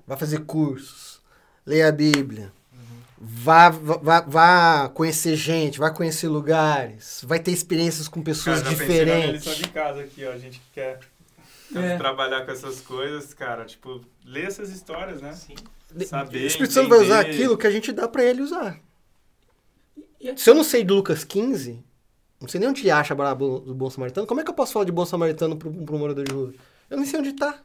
S4: Vá fazer cursos. Leia a Bíblia. Vá, vá, vá conhecer gente, vá conhecer lugares, vai ter experiências com pessoas
S2: Cara,
S4: diferentes.
S2: lição de casa aqui, ó. A gente que quer
S1: É.
S2: trabalhar com essas coisas, cara. Tipo, ler essas histórias, né?
S3: Sim.
S2: Saber,
S4: O Espírito Santo vai usar aquilo que a gente dá para ele usar.
S1: E
S4: Se eu não sei de Lucas 15, não sei nem onde acha a do do bom samaritano, como é que eu posso falar de bom samaritano para um morador de rua? Eu não sei onde tá.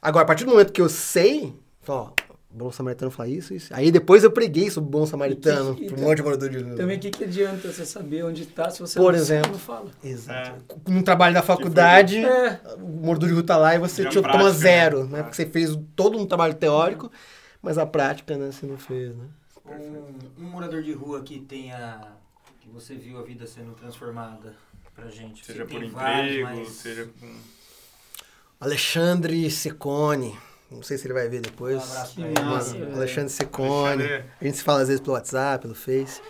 S4: Agora, a partir do momento que eu sei, ó, bom samaritano fala isso, isso. Aí depois eu preguei sobre o bom samaritano
S1: que-
S4: para um monte de morador de rua.
S1: Também o que, que adianta você saber onde tá se você
S4: Por
S1: não,
S4: exemplo.
S1: não fala?
S4: Exato. No trabalho da faculdade,
S1: É,
S4: o morador de rua tá lá e você tira-
S2: prática,
S4: toma
S2: né?
S4: zero, né?
S2: É.
S4: Porque você fez todo um trabalho teórico, mas a prática, né, você não fez, né?
S3: Um, um morador de rua que tenha. que você viu a vida sendo transformada pra gente.
S2: Seja por emprego,
S3: vários, mas-
S2: seja com.
S4: Alexandre Secone. Não sei se ele vai ver depois.
S3: Um abraço pra ele.
S1: massa,
S4: Mano,
S1: velho.
S4: Alexandre Secone.
S2: Alexandre-
S4: A gente se fala às vezes pelo WhatsApp, pelo Face.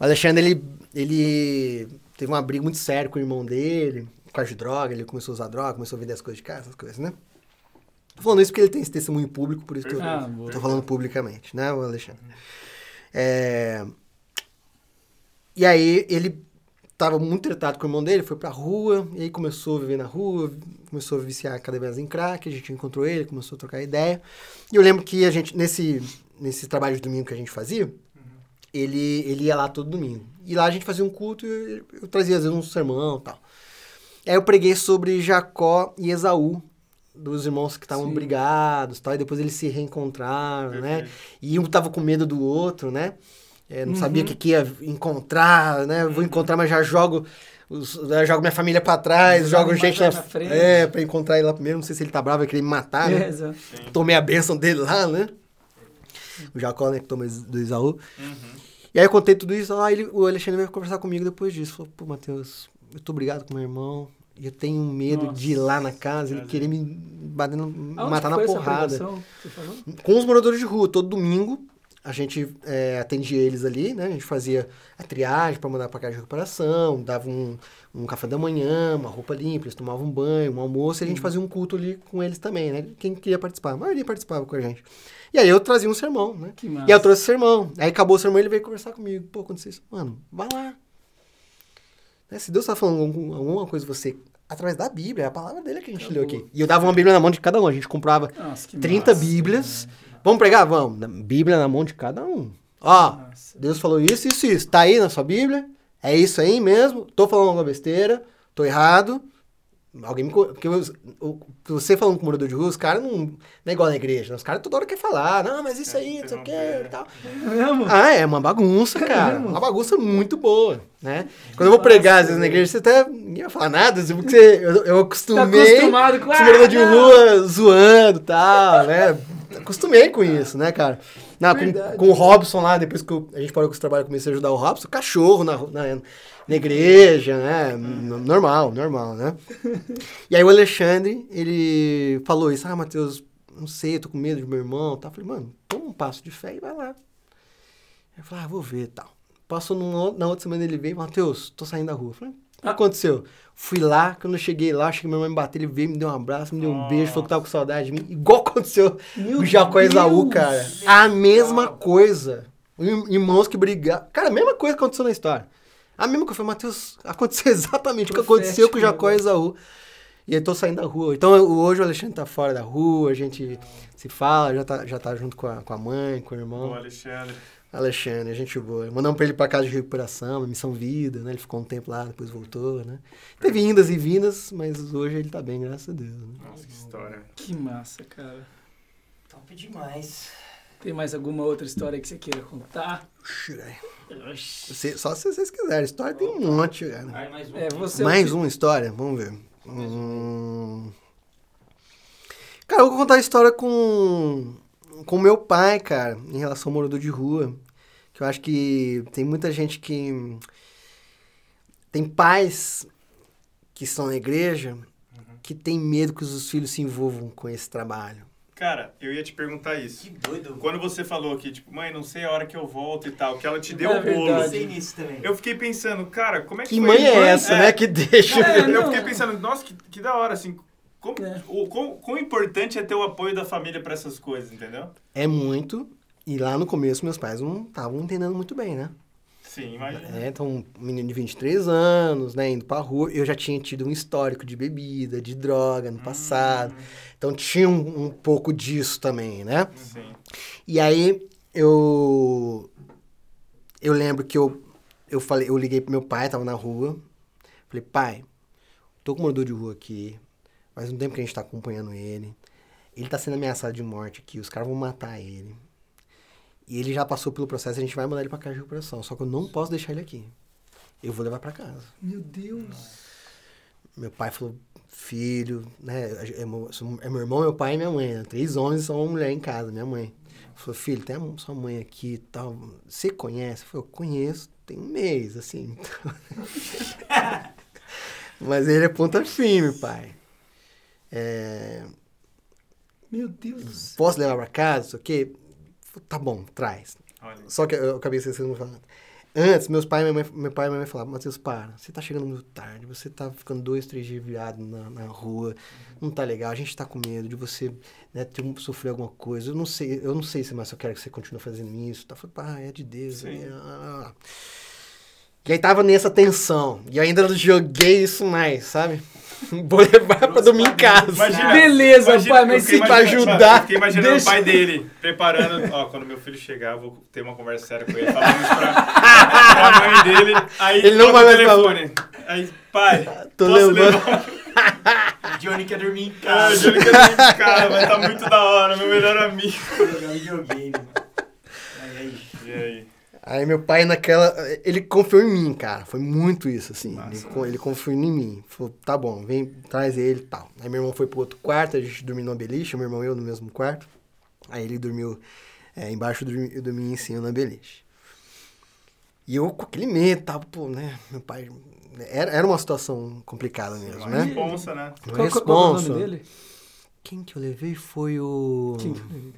S4: O Alexandre, ele, ele teve uma briga muito séria com o irmão dele, por causa de droga. Ele começou a usar droga, começou a vender as coisas de casa, essas coisas, né? Tô falando isso porque ele tem esse testemunho público, por isso que eu
S1: Ah,
S4: tô falando publicamente, né, Alexandre? É... E aí, ele tava muito tratado com o irmão dele, foi pra rua, e aí começou a viver na rua, começou a viciar cada vez em crack, a gente encontrou ele, começou a trocar ideia. E eu lembro que a gente, nesse, nesse trabalho de domingo que a gente fazia, ele, ele ia lá todo domingo. E lá a gente fazia um culto e eu, eu trazia às vezes um sermão e tal. Aí eu preguei sobre Jacó e Esaú, dos irmãos que estavam brigados tal, e depois eles se reencontraram, né?
S2: Perfeito.
S4: E um tava com medo do outro, né? É, não
S1: Uhum.
S4: sabia o que, que ia encontrar, né? Vou encontrar, mas já jogo, os, já jogo minha família pra trás, jogo gente na,
S1: na frente.
S4: É, pra encontrar ele lá primeiro. Não sei se ele tá bravo, vai querer me matar, né? (laughs) Tomei a bênção dele lá, né? O Jacó, né, que toma do Isaú.
S2: Uhum.
S4: E aí eu contei tudo isso, lá ele, o Alexandre veio conversar comigo depois disso. Falou, pô, Matheus, eu tô obrigado com meu irmão. E eu tenho medo
S1: Nossa,
S4: de ir lá na casa, ele querer me matar
S1: que
S4: na porrada. Com os moradores de rua, todo domingo a gente é, atendia eles ali, né? A gente fazia a triagem para mandar para casa de recuperação, dava um, um café da manhã, uma roupa limpa, eles tomavam um banho, um almoço, e a gente fazia um culto ali com eles também, né? Quem queria participar, a maioria participava com a gente. E aí eu trazia um sermão, né?
S1: Que massa.
S4: E aí eu trouxe o sermão. Aí acabou o sermão, ele veio conversar comigo. Pô, aconteceu isso. Mano, vai lá. Né, Se Deus tá falando algum- alguma coisa você através da Bíblia, é a palavra dele que a gente leu
S1: Acabou.
S4: aqui. E eu dava uma Bíblia na mão de cada um. A gente comprava
S1: Nossa, que
S4: 30
S1: massa,
S4: Bíblias.
S1: né?
S4: Vamos pregar? Vamos. Bíblia na mão de cada um. Ó,
S1: Nossa.
S4: Deus falou isso, isso, isso. Tá aí na sua Bíblia? É isso aí mesmo? Tô falando alguma besteira? Tô errado? Alguém me. Porque os- o- você falando com o morador de rua, os caras não. Não é igual na igreja. né? Os caras toda hora querem falar. Não, mas isso aí, não sei o que e tal.
S1: É mesmo?
S4: Ah, é uma bagunça, cara.
S1: mesmo?
S4: Uma bagunça muito boa, né? Quando eu vou pregar, às vezes, na igreja, você até ninguém vai falar nada, assim, porque você- eu, eu
S1: Tá
S4: acostumei
S1: acostumado com
S4: de
S1: Ah, não.
S4: rua zoando e tal, né? Acostumei com isso, né, cara? Não, com, com o Robson lá, depois que eu- a gente parou com esse trabalho, comecei a ajudar o Robson, cachorro na, na, na igreja, né? Normal, normal, né? (laughs) E aí o Alexandre, ele falou isso, ah, Matheus, não sei, tô com medo de meu irmão, tá? Eu falei, mano, toma um passo de fé e vai lá. Eu falei, ah, vou ver e tal. Passou numa, na outra semana ele veio, Matheus, tô saindo da rua. Eu falei, o que aconteceu? Fui lá, quando eu cheguei lá, achei que meu irmão me bateu, ele veio, me deu um abraço, me deu um beijo, falou que tava com saudade de mim. Igual (laughs) aconteceu
S1: Meu
S4: com Jacó e Esaú, cara. A mesma coisa. Ir- Irmãos que brigaram. Cara, a mesma coisa que aconteceu na história. A mesma coisa. Foi, Matheus, aconteceu (laughs) exatamente o que aconteceu com Jacó e
S1: né?
S4: Esaú. E aí tô saindo da rua. Então eu- hoje o Alexandre tá fora da rua, a gente se fala, já tá, já tá junto com a, com a mãe, com o irmão.
S2: Ô, Alexandre.
S4: Alexandre, gente boa. Mandamos pra ele pra casa de recuperação, missão vida, né? Ele ficou um tempo lá, depois voltou, né? Teve indas e vindas, mas hoje ele tá bem, graças a Deus. Né?
S2: Nossa, que história.
S1: Que massa, cara.
S3: Top demais.
S1: Tem mais alguma outra história que você queira contar?
S4: Você- Só se vocês quiserem. História tem um monte, cara.
S3: Ai, mais um.
S1: É, você...
S4: Mais uma história? Vamos ver. Hum... Cara, eu vou contar a história com com meu pai, cara, em relação ao morador de rua. Que eu acho que tem muita gente que. Tem pais que estão na igreja que tem medo que os filhos se envolvam com esse trabalho.
S2: Cara, eu ia te perguntar isso.
S3: Que doido.
S2: Quando você falou aqui, tipo, mãe, não sei a hora que eu volto e tal, que ela te deu
S1: É
S2: o bolo.
S1: verdade.
S3: Pensei nisso também.
S2: Eu fiquei pensando, cara, como é que
S4: Que
S2: foi?
S4: mãe é essa, né? Que deixa.
S1: É,
S2: eu
S1: não.
S2: fiquei pensando, nossa, que, que da hora, assim. Como,
S1: É.
S2: o, quão, quão importante é ter o apoio da família pra essas coisas, entendeu?
S4: É muito. E lá no começo, meus pais não estavam entendendo muito bem, né?
S2: Sim, imagina.
S4: É, então, um menino de 23 anos, né, indo pra rua. Eu já tinha tido um histórico de bebida, de droga no passado. Então tinha um, um pouco disso também, né?
S2: Sim.
S4: E aí eu eu lembro que eu eu falei, eu liguei pro meu pai, tava na rua. Falei: "Pai, tô com um morador de rua aqui. Faz um tempo que a gente tá acompanhando ele. Ele tá sendo ameaçado de morte aqui, os caras vão matar ele. E ele já passou pelo processo, a gente vai mandar ele pra casa de recuperação. Só que eu não posso deixar ele aqui. Eu vou levar pra casa.
S1: Meu Deus.
S4: Meu pai falou, filho, né? É meu, é meu irmão, meu pai e minha mãe. Né? Três homens e só uma mulher em casa, minha mãe. Falou, filho, tem a sua mãe aqui e tal. Você conhece? Eu falei, eu conheço, tem um mês, assim. (laughs) Mas ele é ponta firme, pai. É,
S1: Meu Deus.
S4: posso levar pra casa, isso aqui? Tá bom, traz.
S2: Olha.
S4: Só que eu acabei esquecendo de falar. Antes, meus pai, e minha mãe, meu pai e minha mãe falavam, Matheus, para, você tá chegando muito tarde, você tá ficando dois, três dias virado na, na rua, não tá legal, a gente tá com medo de você né, ter, sofrer alguma coisa. Eu não sei, eu não sei se mais eu quero que você continue fazendo isso. Tá falando, pá, é de Deus. É, ah, ah." E aí tava nessa tensão. E eu ainda joguei isso mais, sabe? (laughs) Vou levar pra dormir em casa.
S2: Imagina,
S1: Beleza,
S2: imagina,
S1: pai, mas se
S4: pra ajudar,
S2: fiquei imaginando
S1: deixa-
S2: o pai dele preparando. Ó, quando meu filho chegar, eu vou ter uma conversa séria com ele. Falando isso pra, (laughs) pra mãe dele. Aí
S4: Ele não vai
S2: o
S4: mais
S2: telefone. Aí, pai, (laughs)
S4: Tô
S2: posso
S4: levando.
S2: levar?
S3: Johnny quer dormir em
S2: Ah,
S3: casa.
S2: o Júlio quer vir em casa, vai tá muito da hora, meu melhor amigo.
S3: Jogar videogame. Aí, aí.
S2: E aí?
S4: Aí meu pai naquela. Ele confiou em mim, cara. Foi muito isso, assim. Ele,
S2: Massa.
S4: con- ele confiou em mim. Falou, tá bom, vem, traz ele e tal. Aí meu irmão foi pro outro quarto, a gente dormiu no beliche, meu irmão e eu no mesmo quarto. Aí ele dormiu é, embaixo, eu dormi, eu dormi em cima na beliche. E eu com aquele medo, tava, pô, né? Meu pai. Era, era uma situação complicada mesmo,
S2: Uma
S4: né?
S2: responsa, né?
S1: Qual, qual, qual é o
S4: responsa.
S1: nome dele?
S4: Quem que eu levei foi o.
S1: Quem?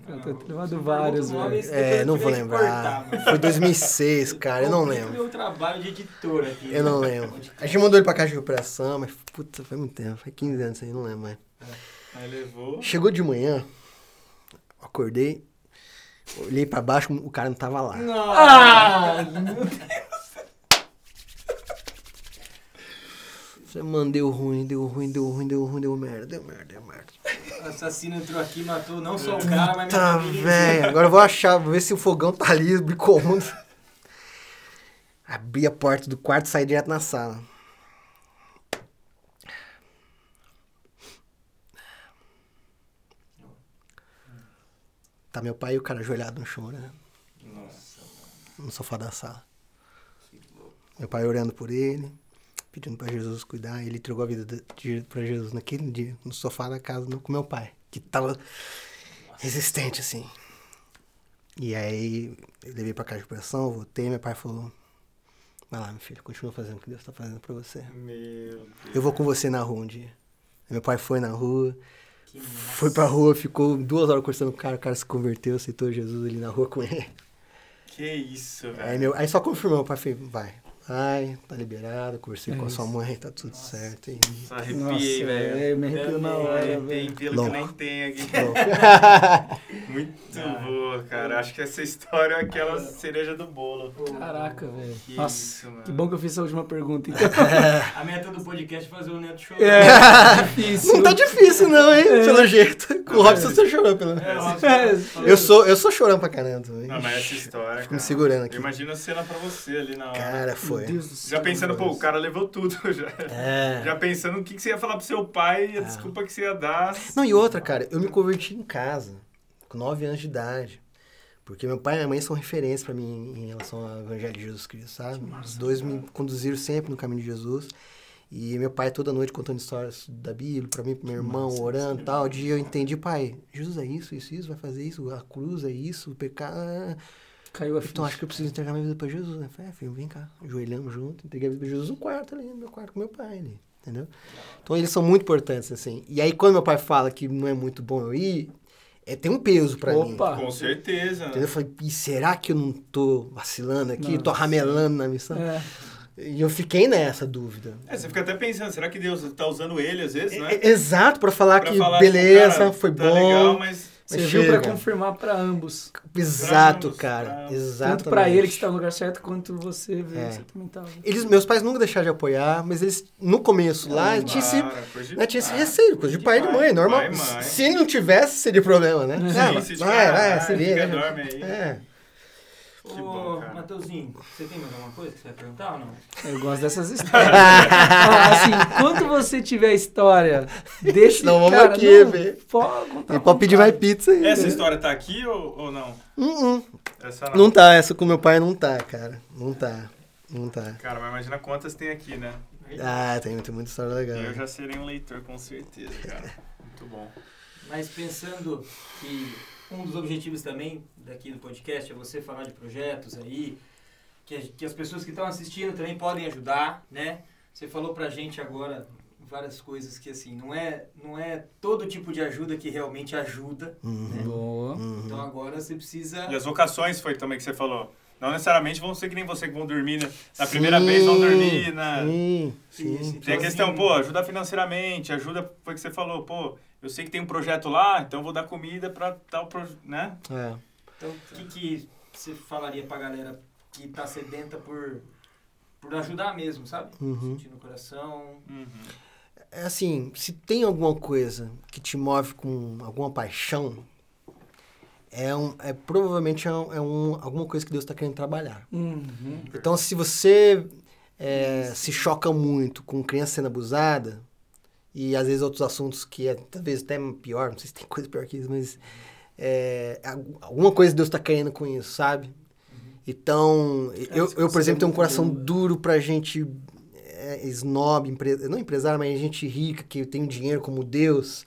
S1: Eu tô levado vários, velho.
S4: É, não vou lembrar.
S3: cortar,
S4: Foi 2006, cara, eu não
S3: Complica
S4: lembro.
S3: meu trabalho de editor aqui.
S4: Eu não lembro. A gente mandou ele pra caixa de recuperação, mas puta, foi muito tempo, foi 15 anos aí, não lembro mais.
S2: Aí levou.
S4: Chegou de manhã, acordei, olhei pra baixo, o cara não tava lá.
S3: Ah!
S4: Você mano, deu ruim, deu ruim, deu ruim, deu ruim, deu merda, deu merda, deu merda.
S3: O assassino entrou aqui e matou não só o cara, mas
S4: Tá, velho, agora eu vou achar, vou ver se o fogão tá ali, micro-ondas. Abri a porta do quarto e saí direto na sala. Tá meu pai e o cara ajoelhado no chão, né?
S2: Nossa,
S4: No sofá da sala. Meu pai orando por ele, pedindo pra Jesus cuidar. Ele entregou a vida pra Jesus naquele dia, no sofá da casa com meu pai, que tava resistente assim. E aí, eu levei pra casa de pressão, voltei, meu pai falou: Vai lá, meu filho, continua fazendo o que Deus tá fazendo pra você.
S2: meu Deus.
S4: Eu vou com você na rua um dia. Aí meu pai foi na rua,
S3: Que
S4: foi pra rua, ficou duas horas conversando com o cara, o cara se converteu, aceitou Jesus ali na rua com ele.
S2: Que isso,
S4: Aí,
S2: velho.
S4: meu, aí só confirmou, o pai falou, vai, vai, tá liberado, conversei
S1: É
S4: com a
S1: isso.
S4: sua mãe, tá tudo certo. E...
S2: Só
S1: Nossa,
S2: arrepiei, velho.
S1: é, me arrepio na hora,
S2: Tem
S1: velho.
S2: pelo que
S4: Louco.
S2: nem tem aqui.
S4: Bom, (laughs)
S2: Muito
S3: Ah.
S2: boa, cara. Acho que essa história é aquela cereja do bolo.
S1: Caraca, velho.
S2: Que
S1: Nossa,
S2: isso, mano.
S1: que bom que eu fiz essa última pergunta. Então. (laughs)
S3: A meta do podcast é fazer o Neto chorar.
S1: É, (laughs) difícil.
S4: não tá difícil não, hein, pelo jeito. Com o Robson você chorou, pelo
S3: É,
S4: menos.
S3: nossa,
S1: É,
S4: Eu sou, eu sou chorando pra caramba.
S2: Não, mas essa história,
S4: Fico me segurando aqui.
S2: Imagina a cena pra você ali na hora.
S4: Cara, foi.
S1: Meu Deus do céu.
S2: Já pensando, pô, o cara levou tudo (laughs) já.
S4: É.
S2: Já pensando o que que você ia falar pro seu pai e a desculpa que você ia dar.
S4: Não, e outra, cara, eu me converti em casa, com 9 anos de idade. Porque meu pai e minha mãe são referências pra mim em relação ao Evangelho de Jesus Cristo, sabe? Os dois me conduziram sempre no caminho de Jesus. E meu pai toda noite contando histórias da Bíblia pra mim, pro meu irmão, orando e tal. Um dia eu entendi, pai, Jesus é isso, isso, isso, vai fazer isso, a cruz é isso, o pecado.
S1: Caiu a
S4: Então
S1: ficha.
S4: acho que eu preciso entregar minha vida pra Jesus, né? Falei, é, filho, vem cá. Ajoelhamos junto, entreguei a vida pra Jesus no quarto ali, no meu quarto com meu pai ali, entendeu? Então eles são muito importantes, assim. E aí quando meu pai fala que não é muito bom eu ir, é, tem um peso pra mim.
S1: Opa.
S2: Com certeza.
S4: Entendeu? Eu falei, e será que eu não tô vacilando aqui?
S1: Não,
S4: tô ramelando na missão?
S1: É.
S4: E eu fiquei nessa dúvida.
S2: É, você fica até pensando, será que Deus tá usando ele às vezes, né?
S4: É- Exato, pra falar
S2: Pra
S4: que
S2: falar,
S4: beleza,
S2: cara,
S4: foi
S2: tá
S4: bom.
S2: legal, Mas
S1: Serviu pra
S4: chega.
S1: confirmar pra ambos.
S4: Exato,
S2: ambos,
S4: cara.
S2: pra-
S4: Exatamente.
S1: Tanto pra ele que está no lugar certo, quanto você ver
S4: É.
S1: que você também tava.
S4: Eles, meus pais nunca deixaram de apoiar, mas eles, no começo lá, tinha esse, né, tinha esse
S2: pai.
S4: receio, coisa de pai e de mãe, normal.
S2: Pai mãe.
S4: Se não tivesse, seria problema, né? (laughs)
S2: Sim, se
S4: vai,
S2: tiver,
S4: vai,
S2: vai,
S4: se
S2: aí.
S4: É.
S2: Que
S3: Ô. Mateuzinho, você tem mais alguma coisa que você vai perguntar ou não?
S1: Eu gosto dessas histórias. (laughs) Ah, assim, quando você tiver história, deixa
S4: Não, vamos
S1: cara,
S4: aqui,
S1: não,
S4: velho.
S1: Pode contar.
S4: E pode pedir mais pizza aí.
S2: Essa história tá aqui ou, ou não?
S4: Hum, hum.
S2: Essa
S4: Não tá, essa com meu pai não tá, cara. Não tá. Não tá.
S2: Cara, mas imagina quantas tem aqui, né?
S4: Ah, tem, tem muita história legal.
S2: Eu já serei um leitor, com certeza, cara. Muito bom.
S3: Mas pensando que um dos objetivos também daqui do podcast é você falar de projetos aí, que, que as pessoas que estão assistindo também podem ajudar, né? Você falou pra gente agora várias coisas que assim, não é, não é todo tipo de ajuda que realmente ajuda.
S4: Uhum,
S1: Boa.
S4: uhum.
S3: Então agora você precisa.
S2: E as vocações foi também que você falou. Não necessariamente vão ser que nem você que vão dormir na, na primeira vez, vão dormir na...
S4: Sim, sim.
S3: Isso,
S2: Tem a
S3: então,
S2: questão,
S3: assim,
S2: pô, ajuda financeiramente, ajuda, foi o que você falou, pô, eu sei que tem um projeto lá, então eu vou dar comida pra tal projeto, né?
S4: É.
S3: Então, o que, que você falaria pra galera que tá sedenta por, por ajudar mesmo, sabe?
S4: Uhum.
S3: Sentir no coração.
S4: É assim, se tem alguma coisa que te move com alguma paixão, é, um, é provavelmente é, um, é um- alguma coisa que Deus está querendo trabalhar.
S1: Uhum.
S4: Então, se você é, se choca muito com criança sendo abusada, e às vezes outros assuntos que é talvez até pior, não sei se tem (laughs) coisa pior que isso, mas é, algu- alguma coisa Deus está querendo com isso, sabe? Então, eu,
S1: isso que
S4: eu, por exemplo, tenho um
S1: é
S4: coração
S1: bom,
S4: duro pra gente é, snob, empre, não empresário, mas gente rica que tem dinheiro como Deus.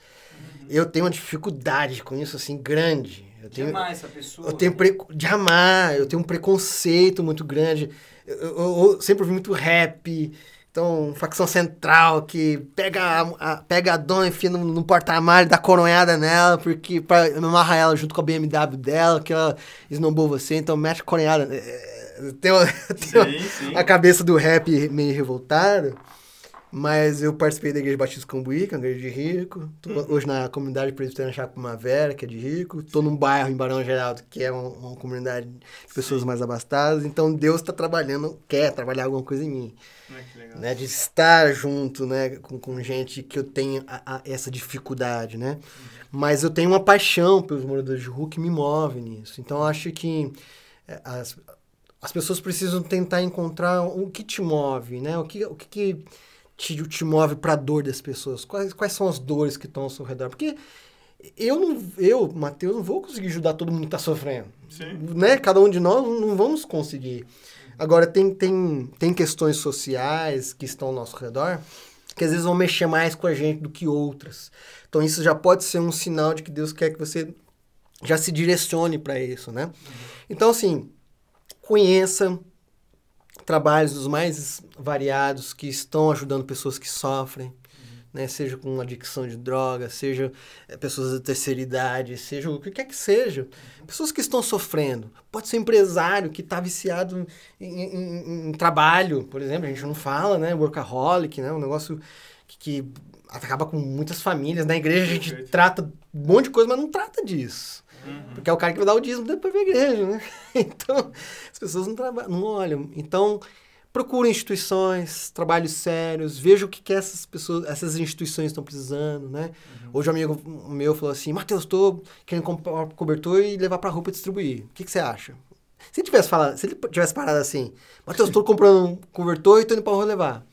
S4: Eu tenho uma dificuldade com isso, assim, grande. Eu tenho,
S3: Jamais essa pessoa.
S4: eu tenho pre... de amar, eu tenho um preconceito muito grande. Eu, eu- eu sempre ouvi muito rap. Então, facção central que pega a, a- pega a dona, enfia no, no porta-malho, dá coronhada nela, porque pra amarrar ela junto com a BMW dela, que ela esnobou você, então mete coronhada. É, Tem, uma- (laughs) tem uma-
S2: Sim, sim.
S4: a cabeça do rap meio revoltada. Mas eu participei da Igreja Batista Cambuí, que é uma igreja de rico. Tô hoje na comunidade presbiteriana Chá Primavera, que é de rico. Tô num bairro em Barão Geraldo, que é uma, uma comunidade de pessoas mais abastadas. Então Deus está trabalhando, quer trabalhar alguma coisa em mim.
S2: Legal.
S4: Né? De estar junto né? com, com gente que eu tenho a- a- essa dificuldade, né? Mas eu tenho uma paixão pelos moradores de rua que me move nisso. Então acho que é, as, as pessoas precisam tentar encontrar o que te move, né? O que, o que, que te, te move para a dor das pessoas? Quais, quais são as dores que estão ao seu redor? Porque eu, não, eu Matheus, não vou conseguir ajudar todo mundo que está sofrendo.
S2: Sim.
S4: Né? Cada um de nós não vamos conseguir. Agora, tem, tem, tem questões sociais que estão ao nosso redor que às vezes vão mexer mais com a gente do que outras. Então, isso já pode ser um sinal de que Deus quer que você já se direcione para isso, né? Então, assim, conheça trabalhos dos mais variados que estão ajudando pessoas que sofrem, né? Seja com adicção de drogas, seja eh, pessoas da terceira idade, seja o que quer que seja. Pessoas que estão sofrendo. Pode ser empresário que está viciado em, em- em- em trabalho, por exemplo, a gente não fala, né? Workaholic, né? Um negócio que, que acaba com muitas famílias. Na igreja a gente
S2: Perfeito.
S4: trata um monte de coisa, mas não trata disso.
S2: Uhum.
S4: Porque é o cara que vai dar o dízimo depois pra igreja, né? (laughs) Então, as pessoas não, traba- não olham. Então, procure instituições, trabalhos sérios, veja o que, que essas pessoas, essas instituições estão precisando, né? Hoje um amigo meu falou assim, Matheus, estou querendo comprar um cobertor e levar pra rua pra distribuir. O que, que você acha? Se ele tivesse falado, se ele tivesse parado assim, Matheus, estou comprando um cobertor e tô indo pra rua levar.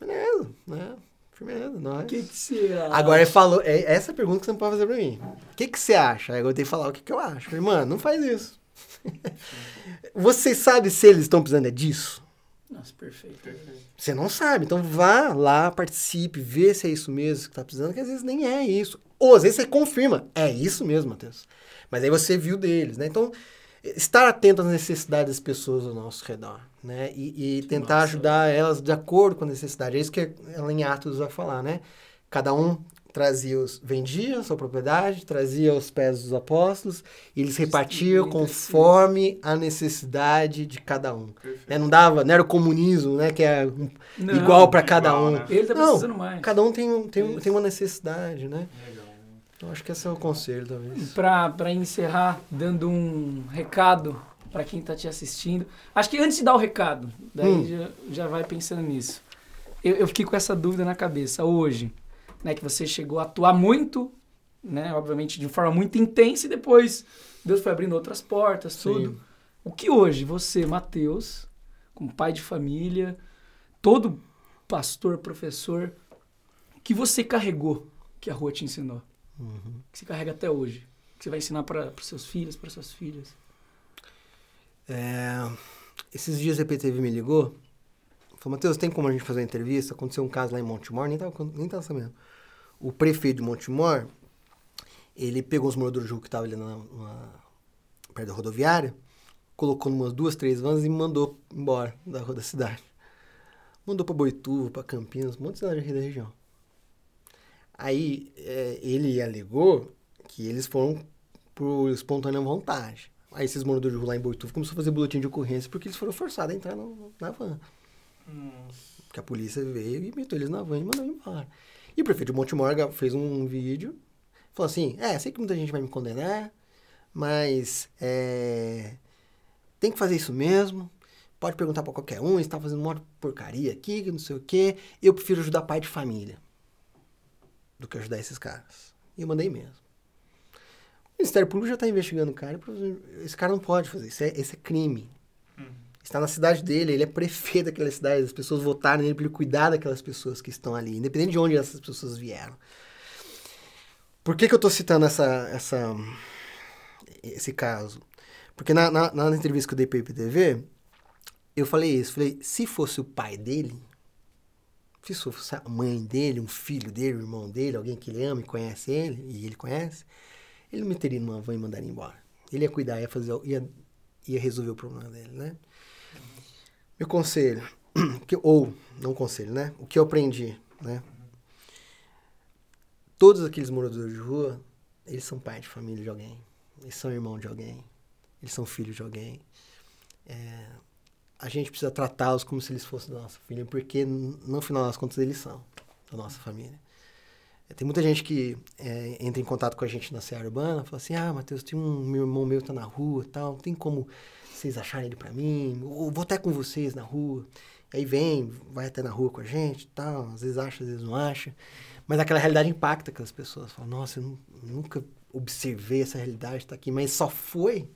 S4: Beleza, né? Firmeza, nós.
S1: O que, que você acha?
S4: Agora ele falou, é essa a pergunta que você não pode fazer pra mim. O que, que você acha? Aí eu tenho que falar o que, que eu acho. Falei, mano, não faz isso. (laughs) Você sabe se eles estão precisando é disso?
S1: Nossa, perfeito.
S2: Perfeito.
S4: Você não sabe. Então vá lá, participe, vê se é isso mesmo que tá precisando, que às vezes nem é isso. Ou às vezes você confirma, é isso mesmo, Matheus. Mas aí você viu deles, né? Então, estar atento às necessidades das pessoas ao nosso redor, né? E, e tentar
S1: massa.
S4: ajudar elas de acordo com a necessidade. É isso que ela em Atos vai falar, né? Cada um trazia os, vendia a sua propriedade, trazia aos pés dos apóstolos, e eles repartiam
S1: entre si.
S4: conforme a necessidade de cada um. Né? Não dava, não era o comunismo, né? Que é um-
S1: Não,
S4: igual para cada
S2: igual,
S4: um.
S2: né?
S1: Ele tá
S4: Não,
S1: mais.
S4: Cada um tem, um, tem, um- tem uma necessidade, né?
S2: Legal.
S4: Então acho que esse é o conselho, talvez.
S1: Pra encerrar, dando um recado pra quem tá te assistindo. Acho que antes de dar o recado, daí
S4: Hum.
S1: já, já vai pensando nisso. Eu, eu fiquei com essa dúvida na cabeça hoje, né? Que você chegou a atuar muito, né? Obviamente de forma muito intensa e depois Deus foi abrindo outras portas, tudo. O que hoje você, Mateus, como pai de família, todo pastor, professor, que você carregou, que a rua te ensinou?
S4: Uhum.
S1: Que você carrega até hoje? Que você vai ensinar para os seus filhos, para suas filhas?
S4: É, esses dias a EPTV me ligou. Falou, Matheus, tem como a gente fazer uma entrevista? Aconteceu um caso lá em Montemor, nem tava, nem tava sabendo. O prefeito de Montemor, ele pegou os moradores de rua que estavam ali na, na- perto da rodoviária, colocou umas duas, três vans e mandou embora da rua da cidade. Mandou pra Boituva, pra Campinas, um monte de cidade aqui da região. Aí é, ele alegou que eles foram por espontânea vontade. Aí esses moradores de rua lá em Boituva começaram a fazer boletim de ocorrência porque eles foram forçados a entrar no- na van.
S2: Nossa.
S4: Porque a polícia veio e meteu eles na van e mandou embora. E o prefeito de Montemorga fez um vídeo, falou assim, é, sei que muita gente vai me condenar, mas é, tem que fazer isso mesmo, pode perguntar pra qualquer um, está fazendo um de porcaria aqui, que não sei o quê, eu prefiro ajudar pai de família do que ajudar esses caras. E eu mandei mesmo. O Ministério Público já está investigando o cara, esse cara não pode fazer, isso é, isso é crime.
S2: Uhum.
S4: Está na cidade dele, ele é prefeito daquela cidade, as pessoas votaram nele para ele cuidar daquelas pessoas que estão ali, independente de onde essas pessoas vieram. Por que, que eu estou citando essa, essa, esse caso? Porque na, na, na entrevista que eu dei para IPTV, eu falei isso, falei, se fosse o pai dele, se fosse a mãe dele, um filho dele, um irmão dele, alguém que ele ama e conhece ele, e ele conhece, ele não meteria numa van e mandaria embora. Ele ia cuidar, ia fazer, ia, ia resolver o problema dele, né? Meu conselho, (clears throat) que- ou não conselho, né? O que eu aprendi, né? Todos aqueles moradores de rua, eles são pai de família de alguém, eles são irmão de alguém, eles são filhos de alguém. É, a gente precisa tratá-los como se eles fossem da nossa família, porque no final das contas eles são da nossa família. Tem muita gente que é, entra em contato com a gente na Serra Urbana, fala assim, ah, Matheus, tem um meu irmão meu que tá na rua tal, tem como vocês acharem ele pra mim? Ou vou até com vocês na rua. Aí vem, vai até na rua com a gente tal, às vezes acha, às vezes não acha. Mas aquela realidade impacta aquelas pessoas. Falam, nossa, eu nu- nunca observei essa realidade, tá aqui. Mas só foi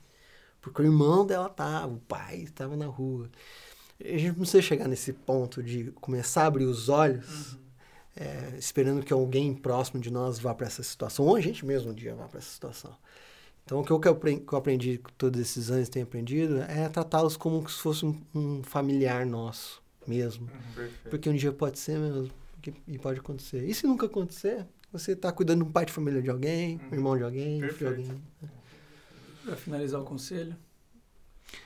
S4: porque o irmão dela tava, o pai estava na rua. A gente precisa chegar nesse ponto de começar a abrir os olhos é, esperando que alguém próximo de nós vá para essa situação, ou a gente mesmo um dia vá para essa situação. Então, o que eu, que eu apren- que eu aprendi com todos esses anos, tenho aprendido, é tratá-los como se fosse um, um familiar nosso mesmo.
S2: Perfeito.
S4: Porque um dia pode ser mesmo, que- e pode acontecer. E se nunca acontecer, você está cuidando de um pai de família de alguém, um irmão de alguém, filho de
S2: Perfeito.
S4: alguém.
S1: Pra finalizar o conselho,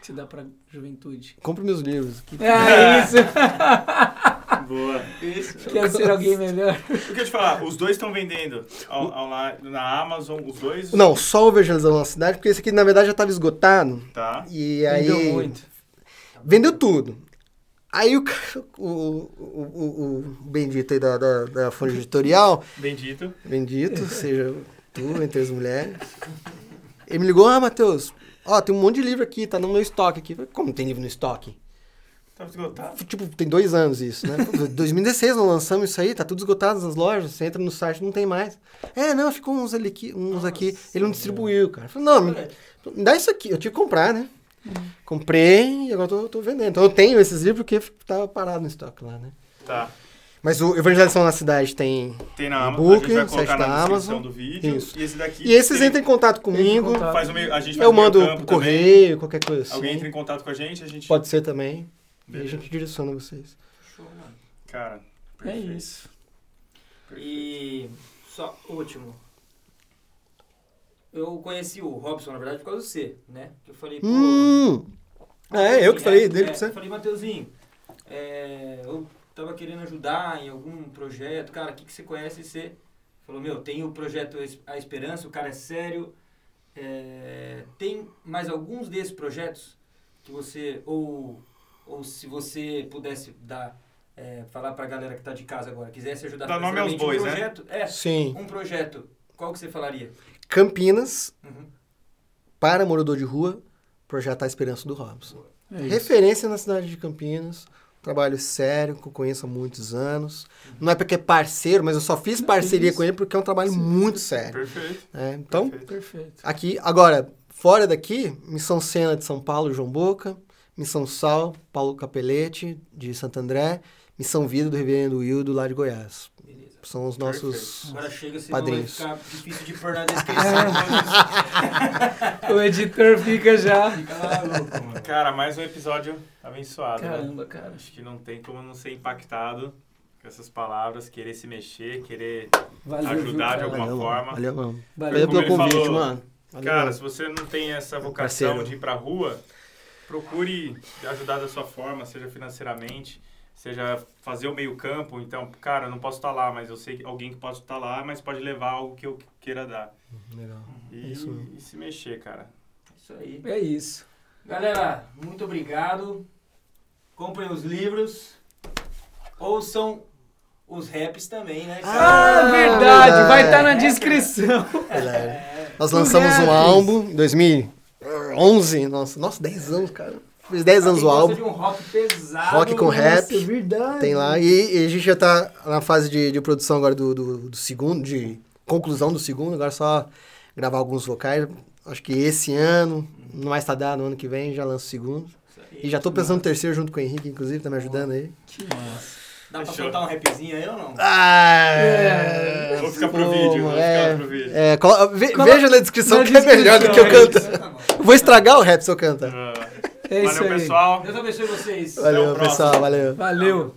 S1: que você dá pra juventude.
S4: Compre meus livros. Que...
S1: É (laughs) isso! (laughs)
S2: Boa. (laughs)
S1: Quer ser alguém melhor?
S2: O que eu te falar, os dois estão vendendo ao- ao lá- na Amazon, os dois?
S4: Não, só o Evangelizando na Cidade, porque esse aqui na verdade já estava esgotado.
S2: Tá.
S4: E aí.
S1: Vendeu muito.
S4: Vendeu tudo. Aí o, o, o, o, bendito aí da, da, da folha editorial,
S2: Bendito.
S4: bendito seja tu entre as mulheres, ele me ligou, ah, Matheus, ó, tem um monte de livro aqui, tá no meu estoque aqui. Falei, Como tem livro no estoque?
S2: Esgotado.
S4: Tipo, tem dois anos isso, né? 2016 (laughs) nós lançamos isso aí, tá tudo esgotado nas lojas, você entra no site, não tem mais. É, não, ficou uns, ali, uns aqui, ele não distribuiu, cara. Eu falei, não, me, me dá isso aqui, eu tive que comprar, né? Comprei e agora tô, tô vendendo. Então eu tenho esses livros porque tava parado no estoque lá, né?
S2: Tá.
S4: Mas o Evangelização na Cidade tem.
S2: Tem na Amazon.
S4: E-book,
S2: a gente vai
S4: site da Amazon.
S2: do vídeo.
S4: Isso.
S2: E esse daqui.
S4: E esses
S2: tem-
S4: entram em contato comigo,
S1: contato.
S2: Faz meio, a gente
S4: eu mando pro
S2: também.
S4: correio, qualquer coisa assim.
S2: Alguém entra em contato com a gente, a gente.
S4: Pode ser também. E a
S2: Beleza.
S4: gente direciona vocês.
S3: Show, mano.
S2: Cara.
S1: É
S2: perfeito.
S1: isso.
S3: E só último. Eu conheci o Robson, na verdade, por causa do C, né? Que eu falei, pô.
S4: Hum! Ah, é, eu que falei dele pra
S3: é,
S4: você.
S3: Eu falei, Mateuzinho, é, eu tava querendo ajudar em algum projeto, cara, o que, que você conhece? Você falou, meu, tem o projeto A Esperança, o cara é sério. é, tem mais alguns desses projetos que você, ou, ou se você pudesse dar, é, falar pra galera que tá de casa agora, quisesse ajudar
S2: Dá nome aos bois,
S3: um
S2: né?
S3: projeto, É,
S4: Sim.
S3: um projeto, qual que você falaria?
S4: Campinas,
S3: Uhum.
S4: para morador de rua, projetar a esperança do Robson.
S1: É.
S4: Referência na cidade de Campinas. Trabalho sério, que eu conheço há muitos anos. Não é porque é parceiro, mas eu só fiz parceria com ele porque é um trabalho muito sério.
S2: Perfeito.
S4: né? Então,
S2: Perfeito.
S1: Perfeito.
S4: aqui, agora, fora daqui, Missão Sena de São Paulo, João Boca. Missão Sal, Paulo Capelete, de Santo André. Missão Vida, do Reverendo Wildo, lá de Goiás.
S3: Beleza.
S4: São os nossos...
S3: Agora chega, senão
S4: Padrinhos.
S3: vai ficar difícil de pôr na descrição. (laughs)
S1: O editor fica já.
S3: Fica lá louco, mano.
S2: Cara, mais um episódio abençoado. né?
S1: Caramba, cara.
S2: Acho que não tem como não ser impactado com essas palavras, querer se mexer, querer
S1: Valeu,
S2: Ajudar
S1: viu,
S2: de alguma
S4: Valeu,
S2: forma.
S4: Valeu, mano.
S1: Valeu.
S4: Valeu pelo convite,
S2: falou,
S4: mano. Valeu,
S2: Cara,
S4: mano.
S2: se você não tem essa vocação
S4: Parceiro.
S2: de ir pra rua, procure ajudar da sua forma, seja financeiramente, seja fazer o meio campo. Então, cara, eu não posso estar lá, mas eu sei que alguém que pode estar lá, mas pode levar algo que eu queira dar.
S4: Legal.
S2: E,
S4: Isso mesmo.
S2: e se mexer, cara.
S3: Isso aí.
S1: É isso.
S3: Galera, muito obrigado. Comprem os livros. Ouçam os raps também, né?
S1: Ah,
S4: Ah,
S1: verdade.
S4: verdade.
S1: Vai estar na descrição.
S4: Verdade. (laughs) Nós lançamos um álbum em 2011. Nossa, nossa, 10 anos, cara. Fez 10 anos o álbum.
S3: de um rock pesado.
S4: Rock com rap.
S1: Nossa, é verdade.
S4: Tem lá. E, e a gente já tá na fase de, de produção agora do, do, do segundo, de conclusão do segundo. Agora é só gravar alguns vocais. Acho que esse ano, no mais tardar, no ano que vem, já lanço o segundo. E já tô pensando no terceiro junto com o Henrique, inclusive, tá me ajudando aí.
S1: Que massa.
S3: Dá pra soltar um rapzinho aí ou não?
S4: Ah!
S1: É.
S2: Vou ficar pro vídeo, vou
S4: é,
S2: ficar pro vídeo.
S4: é, colo- ve- veja na descrição
S1: na
S4: que é melhor do que eu
S1: descrição,
S4: canto.
S3: Tá
S4: Vou estragar o rap se eu cantar.
S2: Ah,
S1: É isso
S2: Valeu,
S1: aí.
S2: pessoal.
S3: Deus abençoe vocês.
S4: Valeu, pessoal. Valeu.
S1: Valeu.